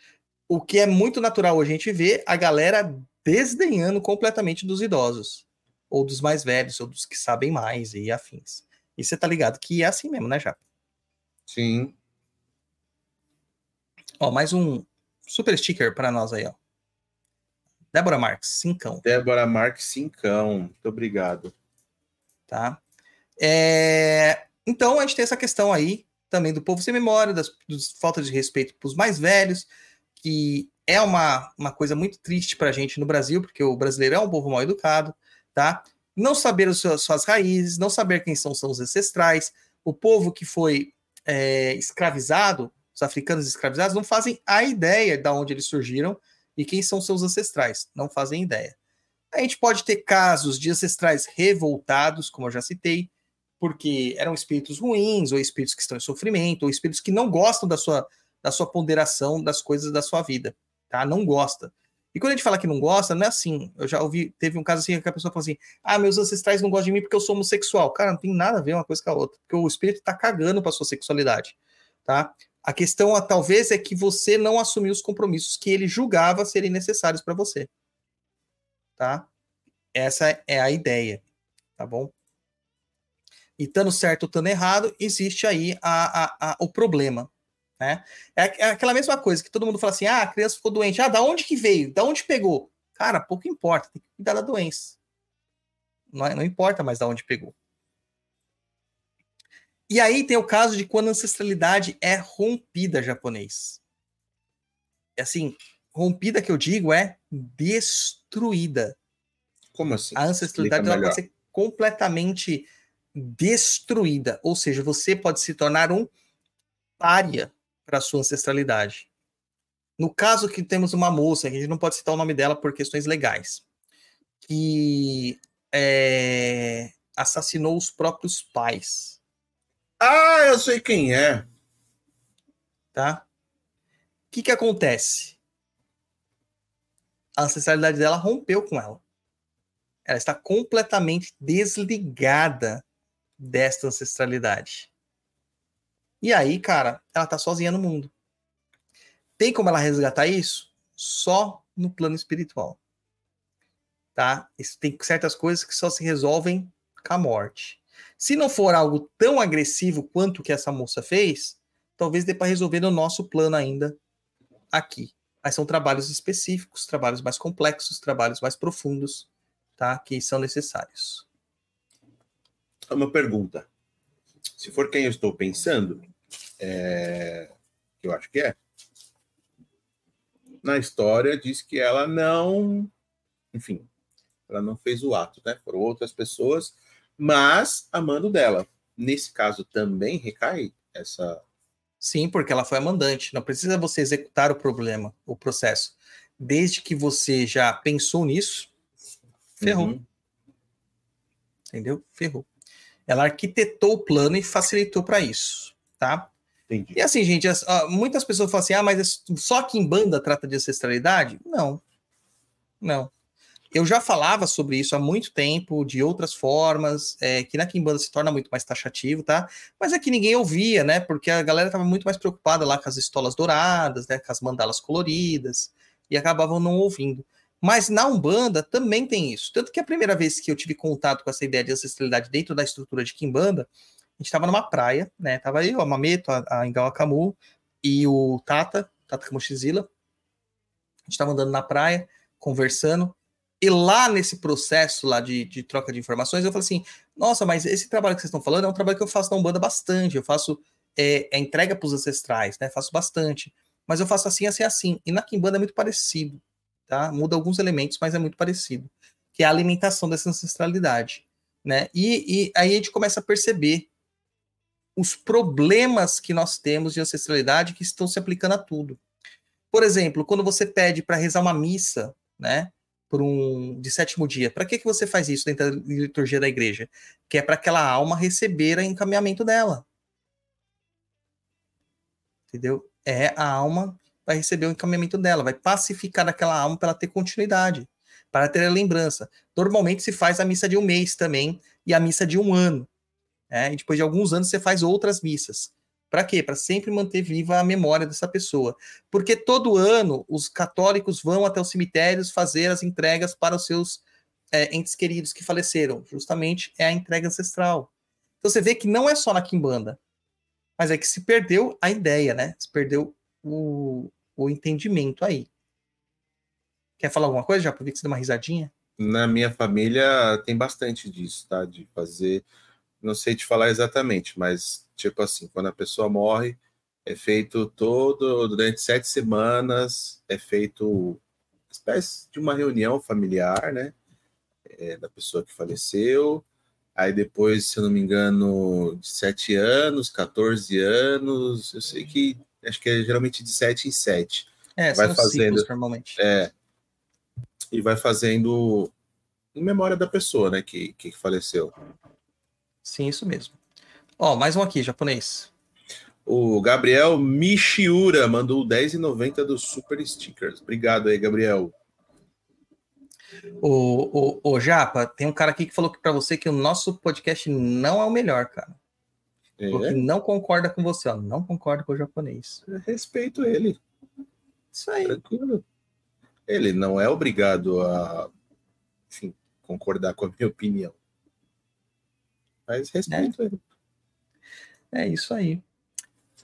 O que é muito natural hoje a gente vê a galera desdenhando completamente dos idosos, ou dos mais velhos, ou dos que sabem mais e afins. E você tá ligado que é assim mesmo, né, Japa? Sim. Ó, mais um super sticker para nós aí, ó. Débora Marques, cincão. Débora Marques, cincão. Muito obrigado. Tá. É... Então, a gente tem essa questão aí também do povo sem memória, das, das falta de respeito para os mais velhos, que é uma, uma coisa muito triste para a gente no Brasil, porque o brasileiro é um povo mal educado, tá? Não saber as suas, suas raízes, não saber quem são, os ancestrais, o povo que foi é, escravizado, os africanos escravizados, não fazem a ideia de onde eles surgiram e quem são seus ancestrais? Não fazem ideia. A gente pode ter casos de ancestrais revoltados, como eu já citei, porque eram espíritos ruins, ou espíritos que estão em sofrimento, ou espíritos que não gostam da sua, da sua ponderação das coisas da sua vida, tá? Não gosta. E quando a gente fala que não gosta, não é assim. Eu já ouvi, teve um caso assim que a pessoa falou assim: ah, meus ancestrais não gostam de mim porque eu sou homossexual. Cara, não tem nada a ver uma coisa com a outra, porque o espírito tá cagando pra sua sexualidade, tá? A questão, talvez, é que você não assumiu os compromissos que ele julgava serem necessários para você, tá? Essa é a ideia, tá bom? E estando certo ou estando errado, existe aí a, a, a, o problema, né? É, é, aquela mesma coisa que todo mundo fala assim: ah, a criança ficou doente. Ah, da onde que veio? Da onde pegou? Cara, pouco importa, tem que cuidar da doença. Não, é, não importa mais da onde pegou. E aí tem o caso de quando a ancestralidade é rompida japonês. É assim, rompida que eu digo é destruída. Como assim? A ancestralidade ela pode ser completamente destruída. Ou seja, você pode se tornar um pária para a sua ancestralidade. No caso que temos uma moça, a gente não pode citar o nome dela por questões legais, que é, assassinou os próprios pais. Ah, eu sei quem é. Tá? O que, que acontece? A ancestralidade dela rompeu com ela. Ela está completamente desligada desta ancestralidade. E aí, cara, ela tá sozinha no mundo. Tem como ela resgatar isso? Só no plano espiritual. Tá? Isso tem certas coisas que só se resolvem com a morte. Se não for algo tão agressivo quanto que essa moça fez, talvez dê para resolver no nosso plano ainda aqui. Mas são trabalhos específicos, trabalhos mais complexos, trabalhos mais profundos, tá? Que são necessários. Uma pergunta. Se for quem eu estou pensando, é, que eu acho que é, na história diz que ela não, enfim, ela não fez o ato, né? Foram outras pessoas, mas amando dela. Nesse caso também recai essa. Sim, porque ela foi a mandante. Não precisa você executar o problema, o processo. Desde que você já pensou nisso, ferrou. Uhum. Entendeu? Ferrou. Ela arquitetou o plano e facilitou para isso, tá? Entendi. E assim, gente, as, muitas pessoas falam assim: ah, mas é só que em banda trata de ancestralidade? Não. Não. Eu já falava sobre isso há muito tempo, de outras formas, é, que na Kimbanda se torna muito mais taxativo, tá? Mas é que ninguém ouvia, né? Porque a galera estava muito mais preocupada lá com as estolas douradas, né? Com as mandalas coloridas, e acabavam não ouvindo. Mas na Umbanda também tem isso. Tanto que a primeira vez que eu tive contato com essa ideia de ancestralidade dentro da estrutura de Kimbanda a gente estava numa praia, né? Tava aí o Mameto, a, a Engawa e o Tata, Tata Kamushizila. A gente estava andando na praia, conversando. E lá nesse processo lá de, de, troca de informações, eu falei assim: nossa, mas esse trabalho que vocês estão falando é um trabalho que eu faço na Umbanda bastante. Eu faço é, é entrega para os ancestrais, né? Faço bastante. Mas eu faço assim, assim, assim. E na Kimbanda é muito parecido, tá? Muda alguns elementos, mas é muito parecido. Que é a alimentação dessa ancestralidade, né? E, e aí a gente começa a perceber os problemas que nós temos de ancestralidade que estão se aplicando a tudo. Por exemplo, quando você pede para rezar uma missa, né, por um de sétimo dia, para que que você faz isso dentro da liturgia da igreja? Que é para aquela alma receber o encaminhamento dela. Entendeu? É a alma vai receber o encaminhamento dela, vai pacificar aquela alma para ela ter continuidade, para ter a lembrança. Normalmente se faz a missa de um mês também e a missa de um ano. É, e depois de alguns anos você faz outras missas. Para quê? Para sempre manter viva a memória dessa pessoa. Porque todo ano os católicos vão até os cemitérios fazer as entregas para os seus é, entes queridos que faleceram. Justamente é a entrega ancestral. Então você vê que não é só na Quimbanda, mas é que se perdeu a ideia, né? Se perdeu o, o entendimento aí. Quer falar alguma coisa? Já aproveita que você deu uma risadinha. Na minha família tem bastante disso, tá? De fazer não sei te falar exatamente, mas tipo assim, quando a pessoa morre, é feito todo durante sete semanas, é feito uma espécie de uma reunião familiar, né? É, da pessoa que faleceu. Aí depois, se eu não me engano, de sete anos, 14 anos, eu sei que acho que é geralmente de sete em sete. É, vai fazendo ciclos, normalmente. É, e vai fazendo em memória da pessoa, né, que, que faleceu. Sim, isso mesmo. Ó, mais um aqui, japonês. O Gabriel Michiura mandou 10,90 dos Super Stickers. Obrigado aí, Gabriel. O, o, o Japa, tem um cara aqui que falou que para você que o nosso podcast não é o melhor, cara. É, Porque não concorda com você, ó. Não concorda com o japonês. respeito ele. Isso aí. Tranquilo. Ele não é obrigado a enfim, concordar com a minha opinião. Mas respeito ele. É isso aí.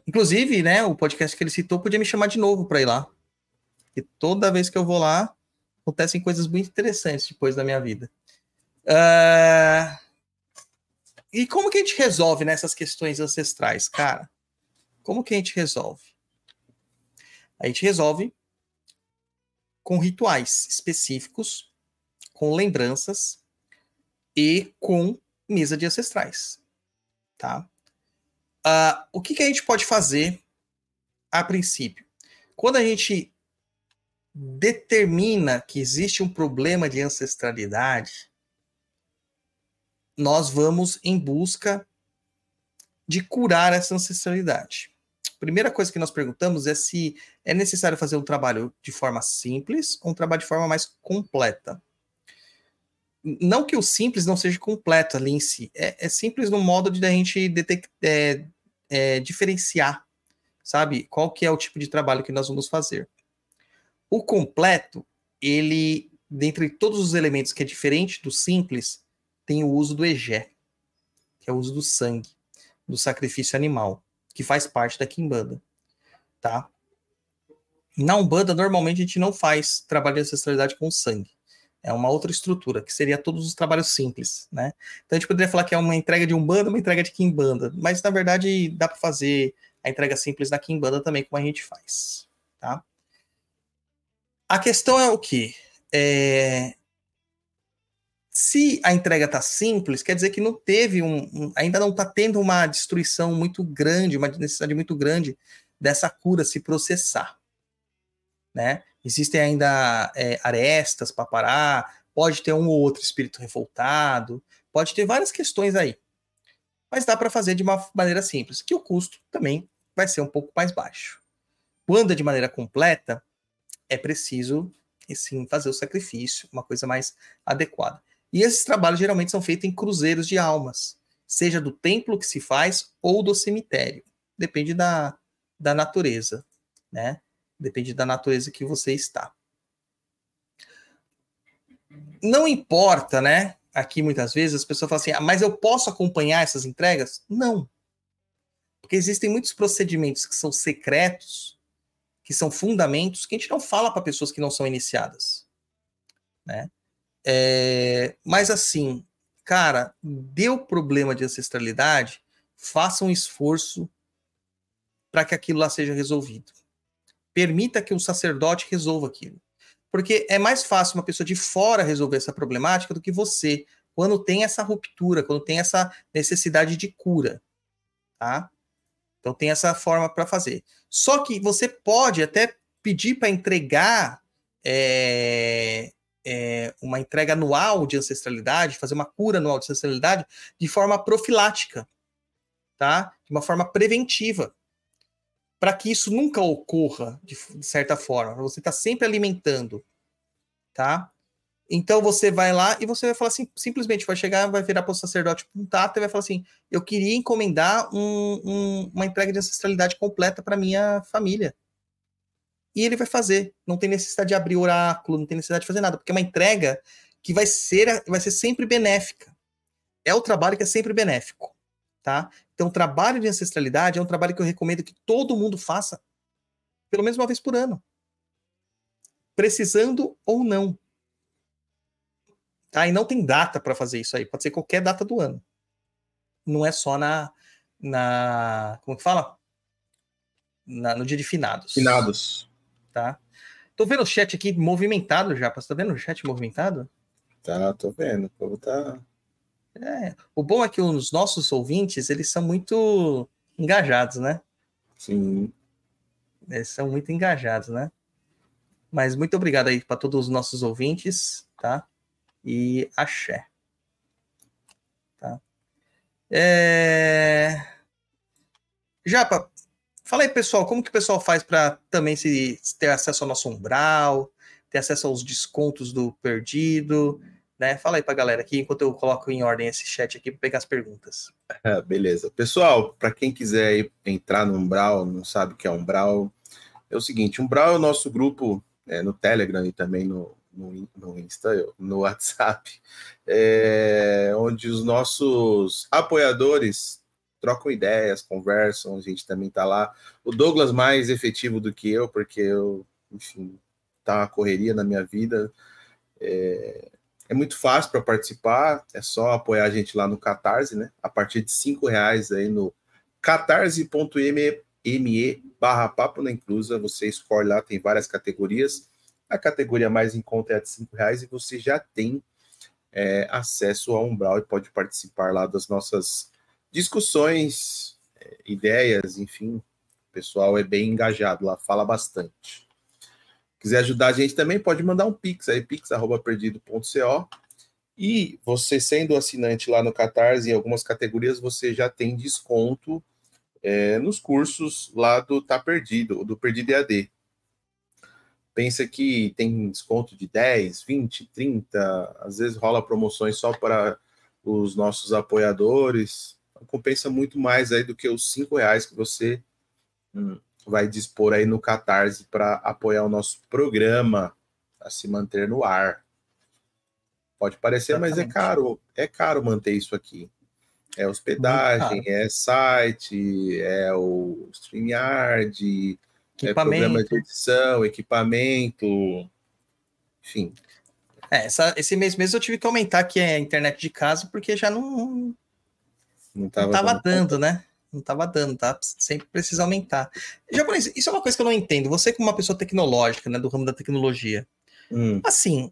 Inclusive, né, o podcast que ele citou podia me chamar de novo para ir lá. E toda vez que eu vou lá, acontecem coisas muito interessantes depois da minha vida. Ah, E como que a gente resolve nessas questões ancestrais, cara? Como que a gente resolve? A gente resolve com rituais específicos, com lembranças e com mesa de ancestrais, tá? Ah, o que, que a gente pode fazer a princípio? Quando a gente determina que existe um problema de ancestralidade, nós vamos em busca de curar essa ancestralidade. Primeira coisa que nós perguntamos é se é necessário fazer um trabalho de forma simples ou um trabalho de forma mais completa. Não que o simples não seja completo ali em si, é, é simples no modo de a gente detect, é, é, diferenciar, sabe, qual que é o tipo de trabalho que nós vamos fazer. O completo, ele, dentre todos os elementos que é diferente do simples, tem o uso do egé, que é o uso do sangue, do sacrifício animal, que faz parte da quimbanda, tá? Na Umbanda, normalmente a gente não faz trabalho de ancestralidade com sangue. É uma outra estrutura, que seria todos os trabalhos simples, né? Então a gente poderia falar que é uma entrega de Umbanda, uma entrega de Kimbanda, mas na verdade dá para fazer a entrega simples da Kimbanda também, como a gente faz, tá? A questão é o que? É... Se a entrega está simples, quer dizer que não teve um, um ainda não está tendo uma destruição muito grande, uma necessidade muito grande dessa cura se processar, né? Existem ainda é, arestas para parar, pode ter um ou outro espírito revoltado, pode ter várias questões aí. Mas dá para fazer de uma maneira simples, que o custo também vai ser um pouco mais baixo. Quando é de maneira completa, é preciso, sim, fazer o sacrifício, uma coisa mais adequada. E esses trabalhos geralmente são feitos em cruzeiros de almas, seja do templo que se faz ou do cemitério. Depende da, da natureza, né? Depende da natureza que você está. Não importa, né? Aqui muitas vezes as pessoas falam assim: ah, mas eu posso acompanhar essas entregas? Não. Porque existem muitos procedimentos que são secretos, que são fundamentos, que a gente não fala para pessoas que não são iniciadas. Né? É, mas assim, cara, deu problema de ancestralidade, faça um esforço para que aquilo lá seja resolvido. Permita que o sacerdote resolva aquilo. Porque é mais fácil uma pessoa de fora resolver essa problemática do que você, quando tem essa ruptura, quando tem essa necessidade de cura. Tá? Então tem essa forma para fazer. Só que você pode até pedir para entregar é, é, uma entrega anual de ancestralidade, fazer uma cura anual de ancestralidade de forma profilática, tá? De uma forma preventiva, para que isso nunca ocorra de, de certa forma. Você está sempre alimentando, tá? Então você vai lá e você vai falar assim, simplesmente vai chegar, vai virar para o sacerdote contato e vai falar assim: eu queria encomendar um, um, uma entrega de ancestralidade completa para minha família. E ele vai fazer. Não tem necessidade de abrir oráculo, não tem necessidade de fazer nada, porque é uma entrega que vai ser, vai ser sempre benéfica. É o trabalho que é sempre benéfico, tá? Então, o trabalho de ancestralidade é um trabalho que eu recomendo que todo mundo faça pelo menos uma vez por ano. Precisando ou não. Tá? E não tem data para fazer isso aí. Pode ser qualquer data do ano. Não é só na. na como que fala? Na, no dia de finados. Finados. Tá? Tô vendo o chat aqui movimentado já. Você tá vendo o chat movimentado? Tá, tô vendo. O povo tá. É. O bom é que os nossos ouvintes, eles são muito engajados, né? Sim. Eles são muito engajados, né? Mas muito obrigado aí para todos os nossos ouvintes, tá? E axé. Tá? É... Japa, fala aí, pessoal, como que o pessoal faz para também se ter acesso ao nosso umbral, ter acesso aos descontos do perdido, né? Fala aí pra galera aqui, enquanto eu coloco em ordem esse chat aqui para pegar as perguntas. É, beleza. Pessoal, para quem quiser entrar no Umbral, não sabe o que é Umbral, é o seguinte, Umbral é o nosso grupo é, no Telegram e também no, no, no Insta, no WhatsApp, é, onde os nossos apoiadores trocam ideias, conversam, a gente também tá lá. O Douglas mais efetivo do que eu, porque eu, enfim, tá uma correria na minha vida. É, é muito fácil para participar, é só apoiar a gente lá no Catarse, né? A partir de cinco reais aí no catarse.me barra papo na inclusa, você escolhe lá, tem várias categorias. A categoria mais em conta é a de cinco reais e você já tem é, acesso ao Umbral e pode participar lá das nossas discussões, é, ideias, enfim. O pessoal é bem engajado lá, fala bastante. Quiser ajudar a gente também, pode mandar um pix aí, pix.perdido.co. E você sendo assinante lá no Catarse, em algumas categorias, você já tem desconto é, nos cursos lá do Tá Perdido, do Perdido EAD. Pensa que tem desconto de 10, 20, 30, às vezes rola promoções só para os nossos apoiadores. Compensa muito mais aí do que os 5 reais que você hum, vai dispor aí no Catarse para apoiar o nosso programa a se manter no ar. Pode parecer, Exatamente. mas é caro, é caro manter isso aqui. É hospedagem, é site, é o StreamYard, é programa de edição, equipamento, enfim. É, essa, esse mês mesmo eu tive que aumentar aqui a internet de casa porque já não não estava dando, dando né? não estava dando, tá? Sempre precisa aumentar. Japonês, isso é uma coisa que eu não entendo. Você, como uma pessoa tecnológica, né, do ramo da tecnologia, hum. assim,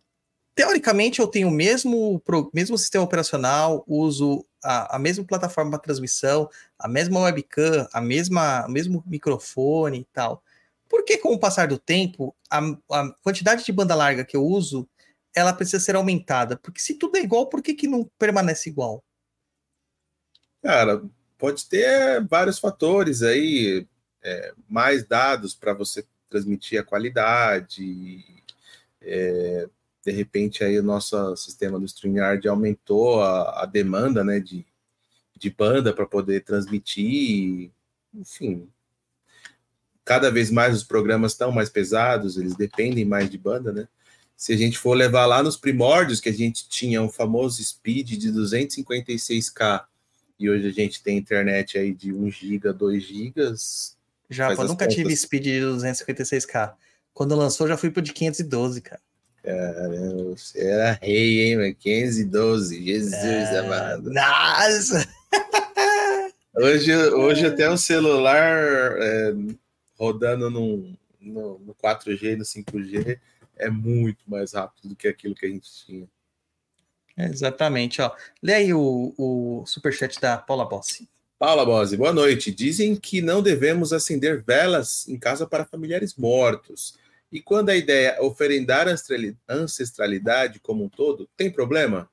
teoricamente eu tenho o mesmo, mesmo sistema operacional, uso a, a mesma plataforma para transmissão, a mesma webcam, a mesma, o mesmo microfone e tal. Por que, com o passar do tempo, a, a quantidade de banda larga que eu uso, ela precisa ser aumentada? Porque se tudo é igual, por que, que não permanece igual? Cara, pode ter vários fatores aí, é, mais dados para você transmitir a qualidade. É, de repente aí o nosso sistema do StreamYard aumentou a, a demanda né, de, de banda para poder transmitir, enfim. Cada vez mais os programas estão mais pesados, eles dependem mais de banda, né? Se a gente for levar lá nos primórdios, que a gente tinha um famoso speed de 256k e hoje a gente tem internet aí de 1 GB, 2 GB. Já, eu nunca contas. tive speed de 256k. Quando lançou, já fui pro de 512, cara. Caramba, você era rei, hein, mano? 512, Jesus é... amado. Nossa! Hoje, hoje até o celular é, rodando no, no 4G, no 5G, é muito mais rápido do que aquilo que a gente tinha. Exatamente, ó. Lê aí o, o superchat da Paula Bossi. Paula Bossi, boa noite. Dizem que não devemos acender velas em casa para familiares mortos. E quando a ideia é oferendar ancestralidade como um todo, tem problema?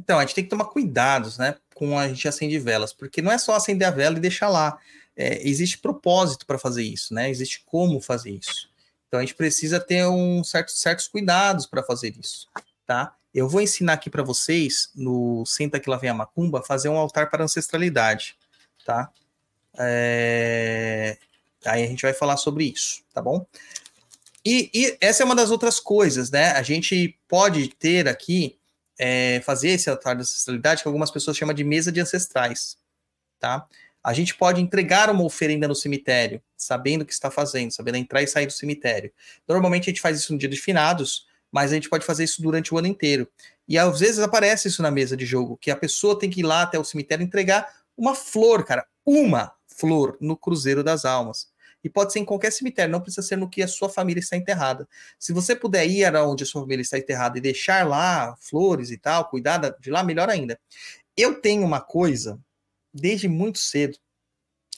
Então, a gente tem que tomar cuidados, né, com a gente acender velas, porque não é só acender a vela e deixar lá. É, existe propósito para fazer isso, né? Existe como fazer isso. Então a gente precisa ter um certo, certos cuidados para fazer isso, tá? Eu vou ensinar aqui para vocês, no Senta que lá vem a Macumba, fazer um altar para ancestralidade, tá? É... Aí a gente vai falar sobre isso, tá bom? E, e, essa é uma das outras coisas, né? A gente pode ter aqui, é, fazer esse altar da ancestralidade, que algumas pessoas chamam de mesa de ancestrais, tá? A gente pode entregar uma oferenda no cemitério, sabendo o que está fazendo, sabendo entrar e sair do cemitério. Normalmente a gente faz isso no dia dos finados, mas a gente pode fazer isso durante o ano inteiro. E às vezes aparece isso na mesa de jogo, que a pessoa tem que ir lá até o cemitério entregar uma flor, cara, uma flor no Cruzeiro das Almas. E pode ser em qualquer cemitério, não precisa ser no que a sua família está enterrada. Se você puder ir onde a sua família está enterrada e deixar lá flores e tal, cuidar de lá, melhor ainda. Eu tenho uma coisa, desde muito cedo,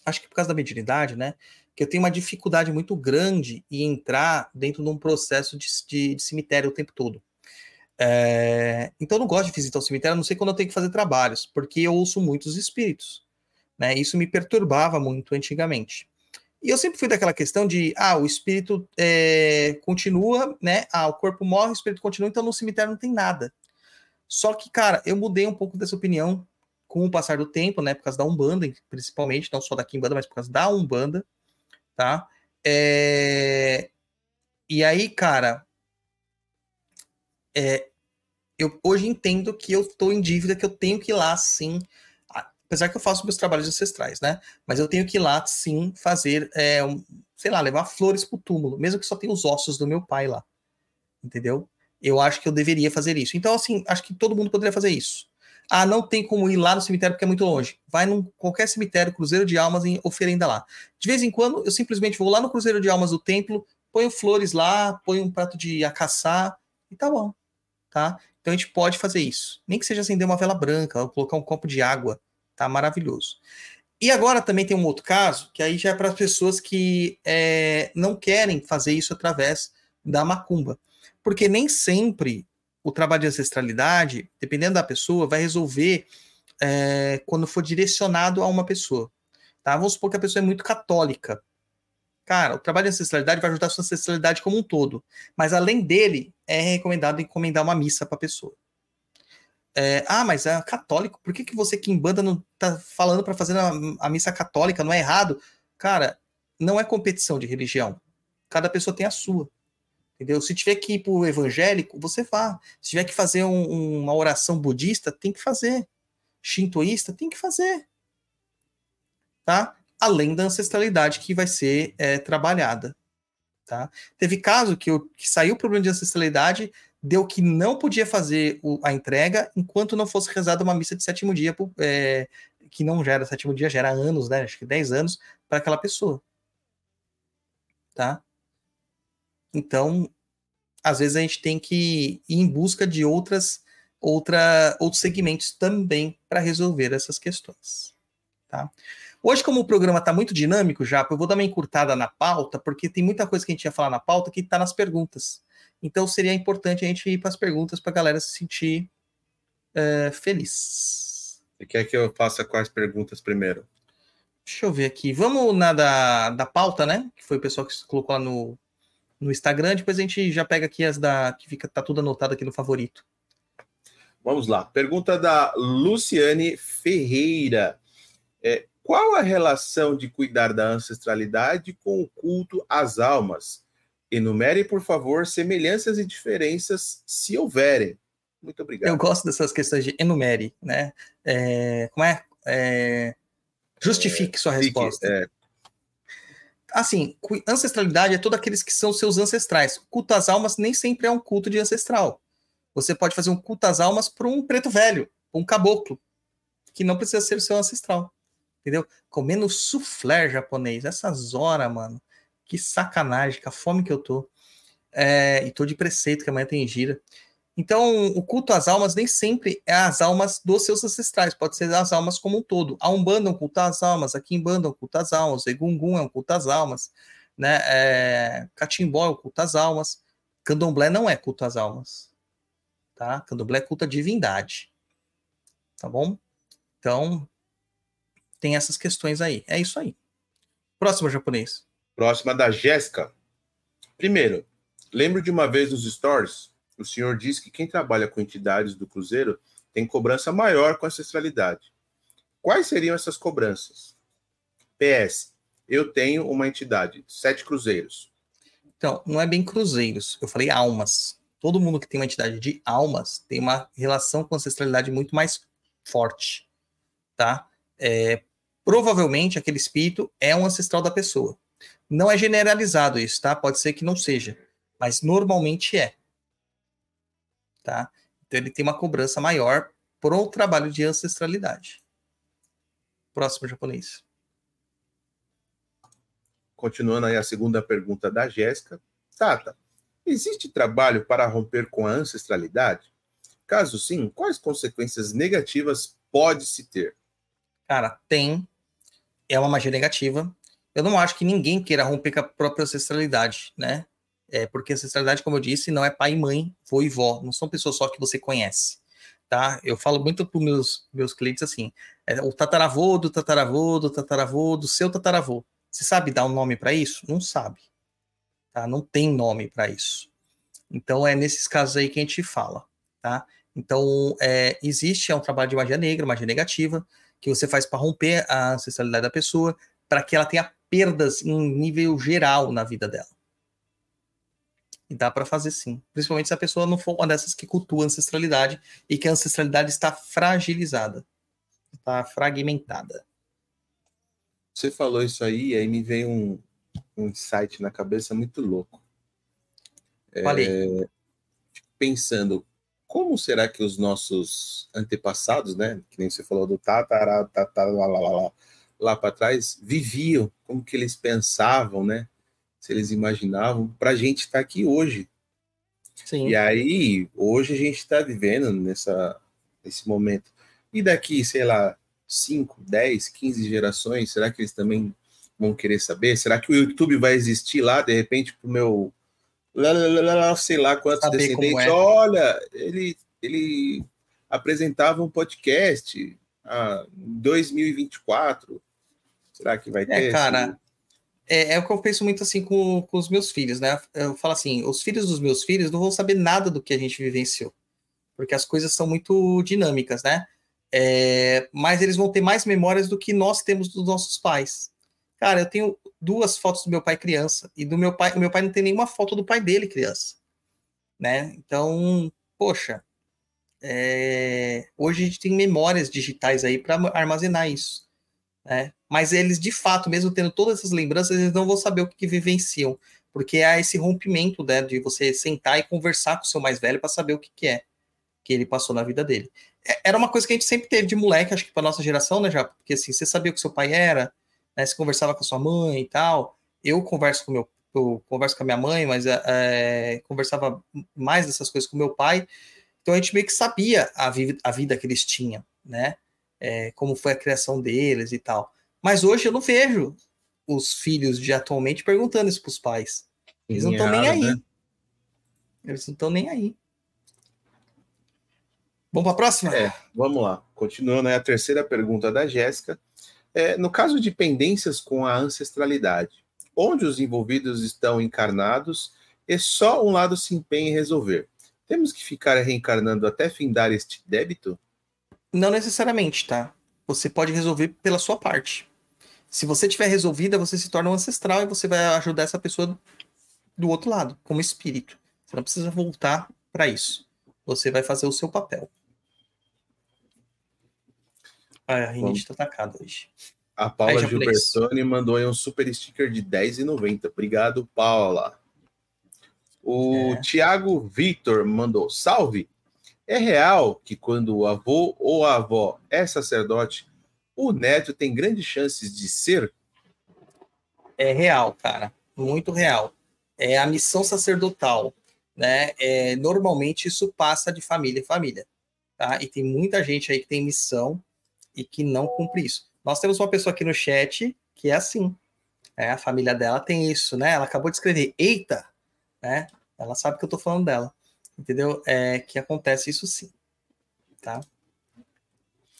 acho que por causa da mediunidade, né? Que eu tenho uma dificuldade muito grande em entrar dentro de um processo de, de, de cemitério o tempo todo. É, então eu não gosto de visitar o cemitério, não sei quando eu tenho que fazer trabalhos, porque eu ouço muitos espíritos. Né? Isso me perturbava muito antigamente. E eu sempre fui daquela questão de, ah, o espírito é, continua, né? Ah, o corpo morre, o espírito continua, então no cemitério não tem nada. Só que, cara, eu mudei um pouco dessa opinião com o passar do tempo, né? Por causa da Umbanda, principalmente, não só da Kimbanda, mas por causa da Umbanda, tá? É... E aí, cara, é... eu hoje entendo que eu estou em dívida, que eu tenho que ir lá, sim, apesar que eu faço meus trabalhos ancestrais, né? Mas eu tenho que ir lá, sim, fazer, é, um, sei lá, levar flores pro túmulo, mesmo que só tenha os ossos do meu pai lá. Entendeu? Eu acho que eu deveria fazer isso. Então, assim, acho que todo mundo poderia fazer isso. Ah, não tem como ir lá no cemitério porque é muito longe. Vai num qualquer cemitério, Cruzeiro de Almas, em oferenda lá. De vez em quando, eu simplesmente vou lá no Cruzeiro de Almas do templo, ponho flores lá, ponho um prato de acaçar e tá bom. Tá? Então a gente pode fazer isso. Nem que seja acender uma vela branca, ou colocar um copo de água Tá maravilhoso. E agora também tem um outro caso, que aí já é para as pessoas que é, não querem fazer isso através da macumba. Porque nem sempre o trabalho de ancestralidade, dependendo da pessoa, vai resolver é, quando for direcionado a uma pessoa. Tá? Vamos supor que a pessoa é muito católica. Cara, o trabalho de ancestralidade vai ajudar a sua ancestralidade como um todo. Mas além dele, é recomendado encomendar uma missa para a pessoa. É, ah, mas é católico, por que, que você que em banda não tá falando para fazer a, a, missa católica? Não é errado? Cara, não é competição de religião. Cada pessoa tem a sua. Entendeu? Se tiver que ir pro evangélico, você vá. Se tiver que fazer um, uma oração budista, tem que fazer. Shintoísta, tem que fazer. Tá? Além da ancestralidade que vai ser é, trabalhada. Tá? Teve caso que, eu, que saiu o problema de ancestralidade, deu que não podia fazer o, a entrega enquanto não fosse rezada uma missa de sétimo dia, é, que não gera sétimo dia, gera anos, né? Acho que 10 anos, para aquela pessoa. Tá? Então, às vezes a gente tem que ir em busca de outras, outra, outros segmentos também para resolver essas questões. Tá? Hoje, como o programa está muito dinâmico já, eu vou dar uma encurtada na pauta, porque tem muita coisa que a gente ia falar na pauta que está nas perguntas. Então seria importante a gente ir para as perguntas para a galera se sentir uh, feliz. Você quer que eu faça quais perguntas primeiro? Deixa eu ver aqui. Vamos na da, da pauta, né? Que foi o pessoal que colocou lá no, no Instagram. Depois a gente já pega aqui as da. que fica, tá tudo anotado aqui no favorito. Vamos lá. Pergunta da Luciane Ferreira. É, qual a relação de cuidar da ancestralidade com o culto às almas? Enumere, por favor, semelhanças e diferenças, se houverem. Muito obrigado. Eu gosto dessas questões de enumere, né? É, como é? é justifique é, sua resposta. É. Assim, ancestralidade é todos aqueles que são seus ancestrais. Culto às almas nem sempre é um culto de ancestral. Você pode fazer um culto às almas para um preto velho, um caboclo, que não precisa ser seu ancestral. Entendeu? Comendo soufflé japonês, essas horas, mano. Que sacanagem, com a fome que eu tô. É, e tô de preceito, que amanhã tem gira. Então, o culto às almas nem sempre é as almas dos seus ancestrais, pode ser as almas como um todo. A Umbanda é um culto às almas, a Kimbanda é um culto às almas, Egungun é um culto às almas, né? É, Catimbó é um culto às almas. Candomblé não é culto às almas, tá? Candomblé é culto à divindade, tá bom? Então, tem essas questões aí. É isso aí. Próximo japonês. Próxima da Jéssica. Primeiro, lembro de uma vez nos stories, o senhor disse que quem trabalha com entidades do Cruzeiro tem cobrança maior com ancestralidade. Quais seriam essas cobranças? PS, eu tenho uma entidade, sete cruzeiros. Então, não é bem cruzeiros, eu falei almas. Todo mundo que tem uma entidade de almas tem uma relação com ancestralidade muito mais forte, tá? É, provavelmente aquele espírito é um ancestral da pessoa. Não é generalizado isso, tá? Pode ser que não seja, mas normalmente é. Tá? Então ele tem uma cobrança maior por um trabalho de ancestralidade. Próximo japonês. Continuando aí a segunda pergunta da Jéssica. Tata, existe trabalho para romper com a ancestralidade? Caso sim, quais consequências negativas pode-se ter? Cara, tem. É uma magia negativa, eu não acho que ninguém queira romper com a própria ancestralidade, né? É, porque ancestralidade, como eu disse, não é pai e mãe, vô e vó, não são pessoas só que você conhece. Tá? Eu falo muito para meus, meus clientes assim: é, o tataravô do tataravô do tataravô do seu tataravô. Você sabe dar um nome para isso? Não sabe. Tá? Não tem nome para isso. Então é nesses casos aí que a gente fala. Tá? Então é, existe é um trabalho de magia negra, magia negativa, que você faz para romper a ancestralidade da pessoa, para que ela tenha perdas em nível geral na vida dela. Dá para fazer sim. Principalmente se a pessoa não for uma dessas que cultua a ancestralidade e que a ancestralidade está fragilizada, está fragmentada. Você falou isso aí, e aí me veio um, um insight na cabeça muito louco. Falei. É, pensando, como será que os nossos antepassados, né, que nem você falou do tatara, tatara, lá, lá, lá, lá, lá para trás, viviam, como que eles pensavam, né? Se eles imaginavam, para a gente estar tá aqui hoje. Sim. E aí, hoje a gente está vivendo nessa, nesse momento. E daqui, sei lá, 5, 10, 15 gerações, será que eles também vão querer saber? Será que o YouTube vai existir lá, de repente, para o meu. sei lá quantos Saber descendentes? é. Olha, ele, ele apresentava um podcast ah, em 2024. Será que vai ter? É, cara, assim? É, é o que eu penso muito assim com, com os meus filhos, né? Eu falo assim, os filhos dos meus filhos não vão saber nada do que a gente vivenciou, porque as coisas são muito dinâmicas, né? É, mas eles vão ter mais memórias do que nós temos dos nossos pais. Cara, eu tenho duas fotos do meu pai criança e do meu pai, o meu pai não tem nenhuma foto do pai dele criança, né? Então, poxa, é, hoje a gente tem memórias digitais aí para armazenar isso né? Mas eles, de fato, mesmo tendo todas essas lembranças, eles não vão saber o que, que vivenciam, porque há esse rompimento, né, de você sentar e conversar com o seu mais velho para saber o que, que é que ele passou na vida dele. É, era uma coisa que a gente sempre teve de moleque, acho que para nossa geração, né, já, porque assim, você sabia o que seu pai era, né, você conversava com a sua mãe e tal. Eu converso com meu eu converso com a minha mãe, mas é, conversava mais dessas coisas com meu pai. Então a gente meio que sabia a, vi a vida que eles tinham, né? É, como foi a criação deles e tal. Mas hoje eu não vejo os filhos de atualmente perguntando isso para os pais. Eles não estão nem aí. Né? Eles não estão nem aí. Vamos para a próxima? É, vamos lá. Continuando aí a terceira pergunta da Jéssica. É, no caso de pendências com a ancestralidade, onde os envolvidos estão encarnados e só um lado se empenha em resolver, temos que ficar reencarnando até findar este débito? Não necessariamente, tá? Você pode resolver pela sua parte. Se você tiver resolvida, você se torna um ancestral e você vai ajudar essa pessoa do outro lado, como espírito. Você não precisa voltar para isso. Você vai fazer o seu papel. Ah, a rinite está atacada hoje. A Paula. Gilbertoni mandou aí um super sticker de R$10,90. Obrigado, Paula. O É. Tiago Vitor mandou: Salve! É real que quando o avô ou a avó é sacerdote, o neto tem grandes chances de ser? É real, cara. Muito real. É a missão sacerdotal, né? É, normalmente isso passa de família em família, tá? E tem muita gente aí que tem missão e que não cumpre isso. Nós temos uma pessoa aqui no chat que é assim. né? a família dela tem isso, né? Ela acabou de escrever, eita, né? Ela sabe que eu tô falando dela, entendeu? É que acontece isso sim, tá?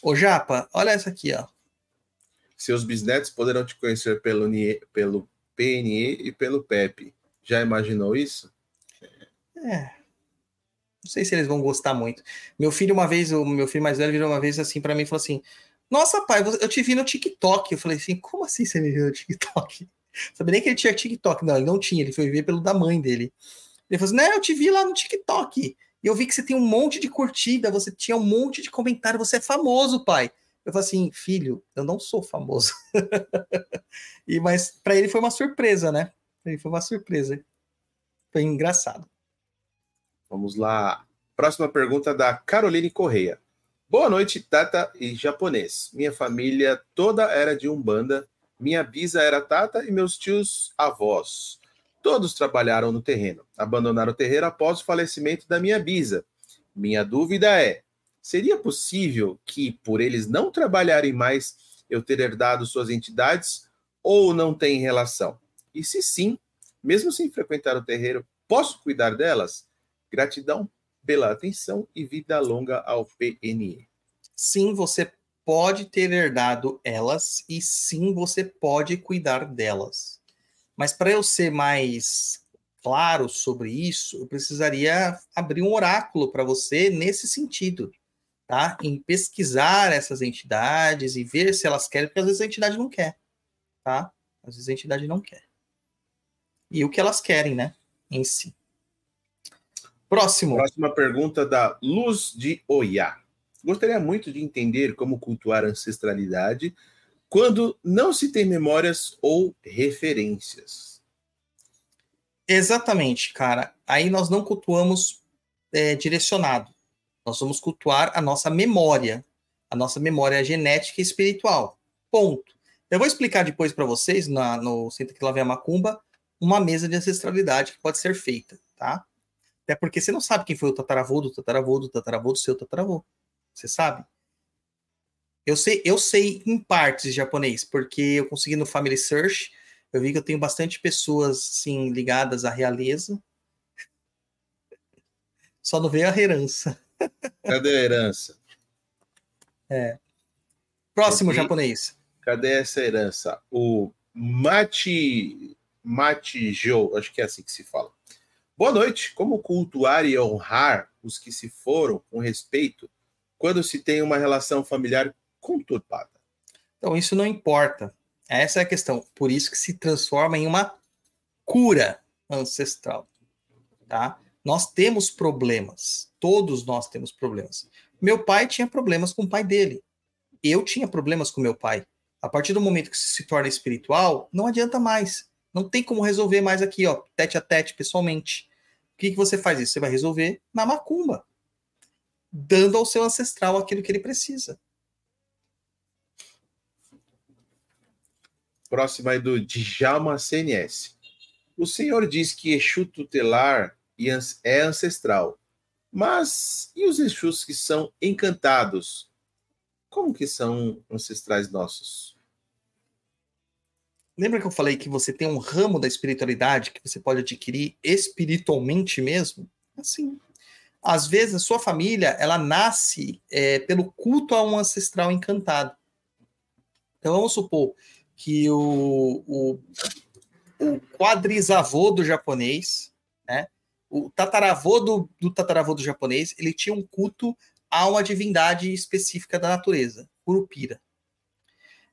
Ô Japa, olha essa aqui, ó. Seus bisnetos poderão te conhecer pelo, NIE pelo PNE e pelo PEP. Já imaginou isso? É. Não sei se eles vão gostar muito. Meu filho, uma vez, o meu filho mais velho virou uma vez assim para mim e falou assim: Nossa, pai, eu te vi no TikTok. Eu falei assim: Como assim você me viu no TikTok? Sabia nem que ele tinha TikTok. Não, ele não tinha, ele foi ver pelo da mãe dele. Ele falou assim: Não, eu te vi lá no TikTok. E eu vi que você tem um monte de curtida, você tinha um monte de comentário, você é famoso, pai. Eu falei assim, filho, eu não sou famoso. e mas para ele foi uma surpresa, né? Ele foi uma surpresa. Foi engraçado. Vamos lá. Próxima pergunta da Caroline Correia. Boa noite, Tata e japonês. Minha família toda era de Umbanda. Minha bisa era Tata e meus tios avós. Todos trabalharam no terreno. Abandonaram o terreiro após o falecimento da minha bisa. Minha dúvida é: seria possível que, por eles não trabalharem mais, eu ter herdado suas entidades ou não tem relação? E se sim, mesmo sem frequentar o terreiro, Posso cuidar delas? Gratidão pela atenção e vida longa ao PNE. Sim, você pode ter herdado elas e sim, você pode cuidar delas. Mas para eu ser mais claro sobre isso, eu precisaria abrir um oráculo para você nesse sentido, tá? Em pesquisar essas entidades e ver se elas querem, porque às vezes a entidade não quer, tá? Às vezes a entidade não quer. E o que elas querem, né? Em si. Próximo. Próxima pergunta da Luz de Oiá. Gostaria muito de entender como cultuar ancestralidade quando não se tem memórias ou referências. Exatamente, cara. Aí nós não cultuamos é, direcionado. Nós vamos cultuar a nossa memória, a nossa memória genética e espiritual. Ponto. Eu vou explicar depois para vocês, na, no Senta que lá vem a Macumba, uma mesa de ancestralidade que pode ser feita, tá? Até porque você não sabe quem foi o tataravô do tataravô do tataravô do seu tataravô. Você sabe? Eu sei, eu sei em partes japonês, porque eu consegui no Family Search, eu vi que eu tenho bastante pessoas assim ligadas à realeza. Só não veio a herança. Cadê a herança? É. Próximo Cadê? japonês. Cadê essa herança? O Mati Matijo, acho que é assim que se fala. Boa noite. Como cultuar e honrar os que se foram com respeito quando se tem uma relação familiar conturbada? Então, isso não importa. Essa é a questão. Por isso que se transforma em uma cura ancestral. Tá? Nós temos problemas. Todos nós temos problemas. Meu pai tinha problemas com o pai dele. Eu tinha problemas com meu pai. A partir do momento que se torna espiritual, não adianta mais. Não tem como resolver mais aqui, ó, tete a tete, pessoalmente. O que, que você faz isso? Você vai resolver na macumba, dando ao seu ancestral aquilo que ele precisa. Próxima aí do Djalma CNS. O senhor diz que Exu tutelar é ancestral, mas e os Exus que são encantados? Como que são ancestrais nossos? Lembra que eu falei que você tem um ramo da espiritualidade que você pode adquirir espiritualmente mesmo? Assim. Às vezes a sua família ela nasce é, pelo culto a um ancestral encantado. Então vamos supor que o, o, o quadrisavô do japonês, né, o tataravô do, do tataravô do japonês, ele tinha um culto a uma divindade específica da natureza, Curupira.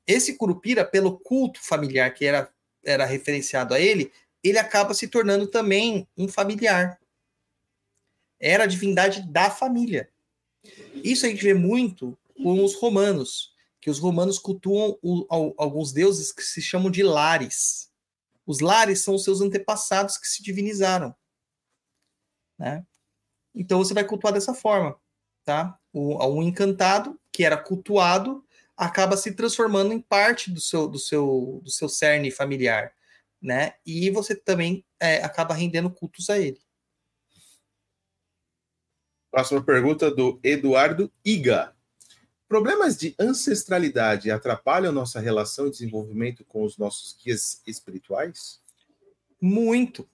Esse Curupira, pelo culto familiar que era, era referenciado a ele, ele acaba se tornando também um familiar. Era a divindade da família. Isso a gente vê muito com os romanos, que os romanos cultuam o, alguns deuses que se chamam de lares. Os lares são os seus antepassados que se divinizaram. Né? Então você vai cultuar dessa forma. Tá? O, um encantado que era cultuado acaba se transformando em parte do seu, do seu, do seu cerne familiar, né? E você também é, acaba rendendo cultos a ele. Próxima pergunta do Eduardo Iga. Problemas de ancestralidade atrapalham nossa relação e desenvolvimento com os nossos guias espirituais? Muito.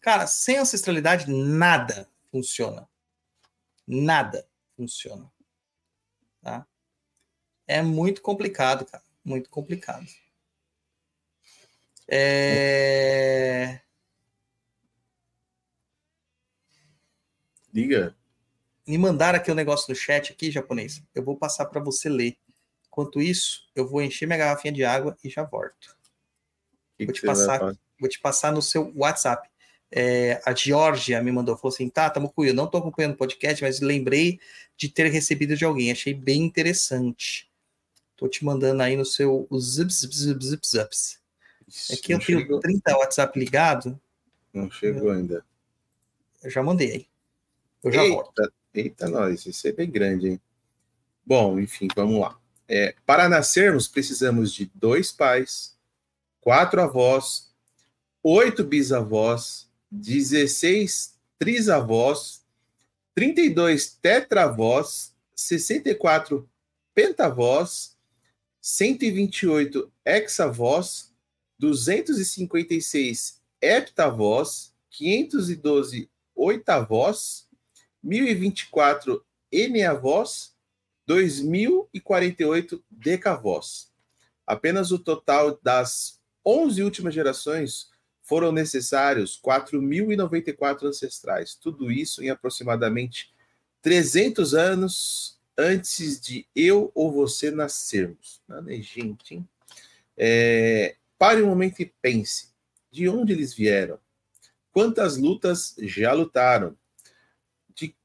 Cara, sem ancestralidade, nada funciona. Nada funciona. Tá? É muito complicado, cara. Muito complicado. É... Diga. Me mandaram aqui o um negócio no chat aqui, japonês. Eu vou passar para você ler. Enquanto isso, eu vou encher minha garrafinha de água e já volto. Que vou, que te passar, vou te passar no seu WhatsApp. É, a Georgia me mandou, falou assim, tá, tamo com eu não tô acompanhando o podcast, mas lembrei de ter recebido de alguém, achei bem interessante. Tô te mandando aí no seu zips, zips, zips, zips, zips. Aqui eu tenho chegou. 30 WhatsApp ligado. Não chegou ainda. Eu já mandei aí. Eu já eita, volto. Eita, nós, isso é bem grande, hein? Bom, enfim, vamos lá. É, para nascermos, precisamos de dois pais, quatro avós, oito bisavós, 16 trisavós, 32 tetravós, 64 pentavós, 128 hexavós, 256 heptavós, 512 oitavós, 1024 eneavós, 2048 decavós. Apenas o total das 11 últimas gerações foram necessários 4.094 ancestrais. Tudo isso em aproximadamente 300 anos antes de eu ou você nascermos. Nada é gente, hein? É, pare um momento e pense. De onde eles vieram? Quantas lutas já lutaram?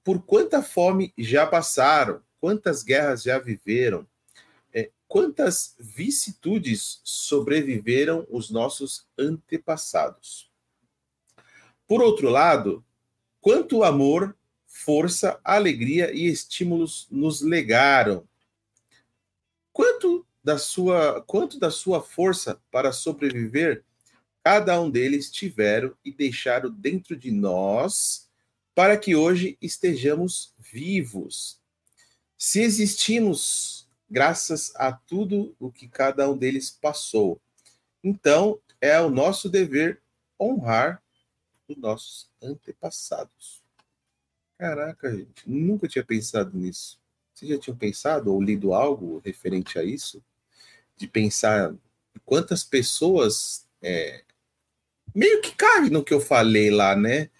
Por quanta fome já passaram? Quantas guerras já viveram? É, quantas vicissitudes sobreviveram os nossos antepassados? Por outro lado, quanto amor, força, alegria e estímulos nos legaram? Quanto da sua, quanto da sua força para sobreviver cada um deles tiveram e deixaram dentro de nós para que hoje estejamos vivos. Se existimos graças a tudo o que cada um deles passou, então é o nosso dever honrar os nossos antepassados. Caraca, gente, nunca tinha pensado nisso. Vocês já tinham pensado ou lido algo referente a isso? De pensar quantas pessoas é, meio que cabe no que eu falei lá, né?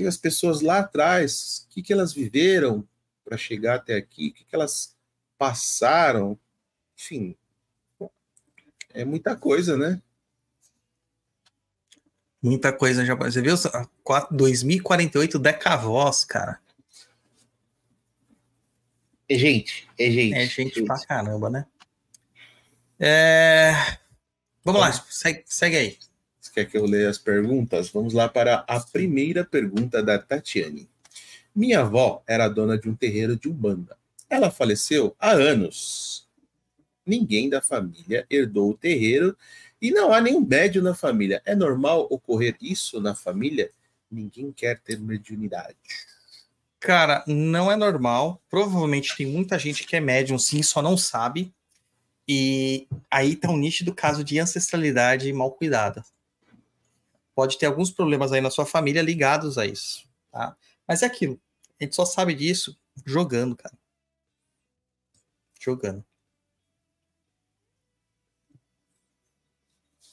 Que as pessoas lá atrás, o que, que elas viveram para chegar até aqui, o que, que elas passaram, enfim, é muita coisa, né? Muita coisa já. Você viu? 2048 decavós, cara. É gente, é gente. É gente, gente. pra caramba, né? É... Vamos, Vamos lá, segue, segue aí. Você quer que eu leia as perguntas? Vamos lá para a primeira pergunta da Tatiane. Minha avó era dona de um terreiro de Umbanda. Ela faleceu há anos. Ninguém da família herdou o terreiro e não há nenhum médium na família. É normal ocorrer isso na família? Ninguém quer ter mediunidade. Cara, não é normal. Provavelmente tem muita gente que é médium, sim, só não sabe. E aí tá um nítido caso de ancestralidade mal cuidada pode ter alguns problemas aí na sua família ligados a isso, tá? Mas é aquilo. A gente só sabe disso jogando, cara. Jogando.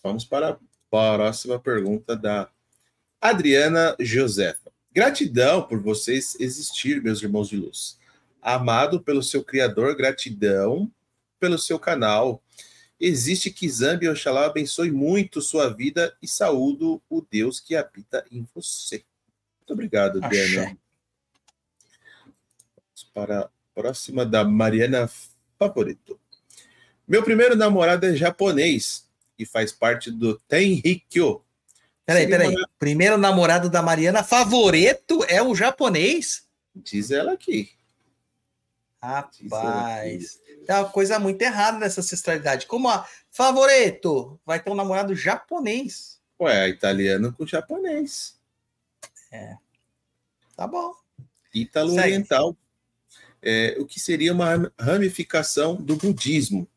Vamos para a próxima pergunta da Adriana Josefa. Gratidão por vocês existir, meus irmãos de luz. Amado pelo seu Criador, gratidão pelo seu canal existe que Zambi Oxalá abençoe muito sua vida e saúdo o Deus que habita em você. Muito obrigado, Diana. Para a próxima da Mariana Favorito. Meu primeiro namorado é japonês e faz parte do Tenrikyo. Peraí, peraí. Namorado... Primeiro namorado da Mariana Favorito é o japonês? Diz ela aqui. Rapaz, tem uma coisa muito errada nessa ancestralidade. Como a favorito vai ter um namorado japonês. Ué, italiano com japonês. É. Tá bom. Ítalo-oriental. É, o que seria uma ramificação do budismo.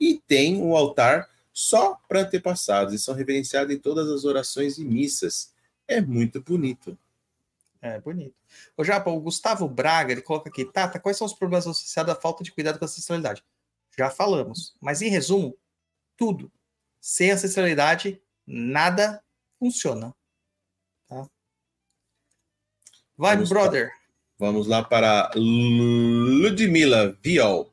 E tem um altar só para antepassados e são reverenciados em todas as orações e missas. É muito bonito. É bonito. O Japa, o Gustavo Braga, ele coloca aqui, Tata, quais são os problemas associados à falta de cuidado com a ancestralidade? Já falamos. Mas em resumo, tudo. Sem ancestralidade, nada funciona. Tá? Vai, vamos brother. vamos lá para Ludmila Viol.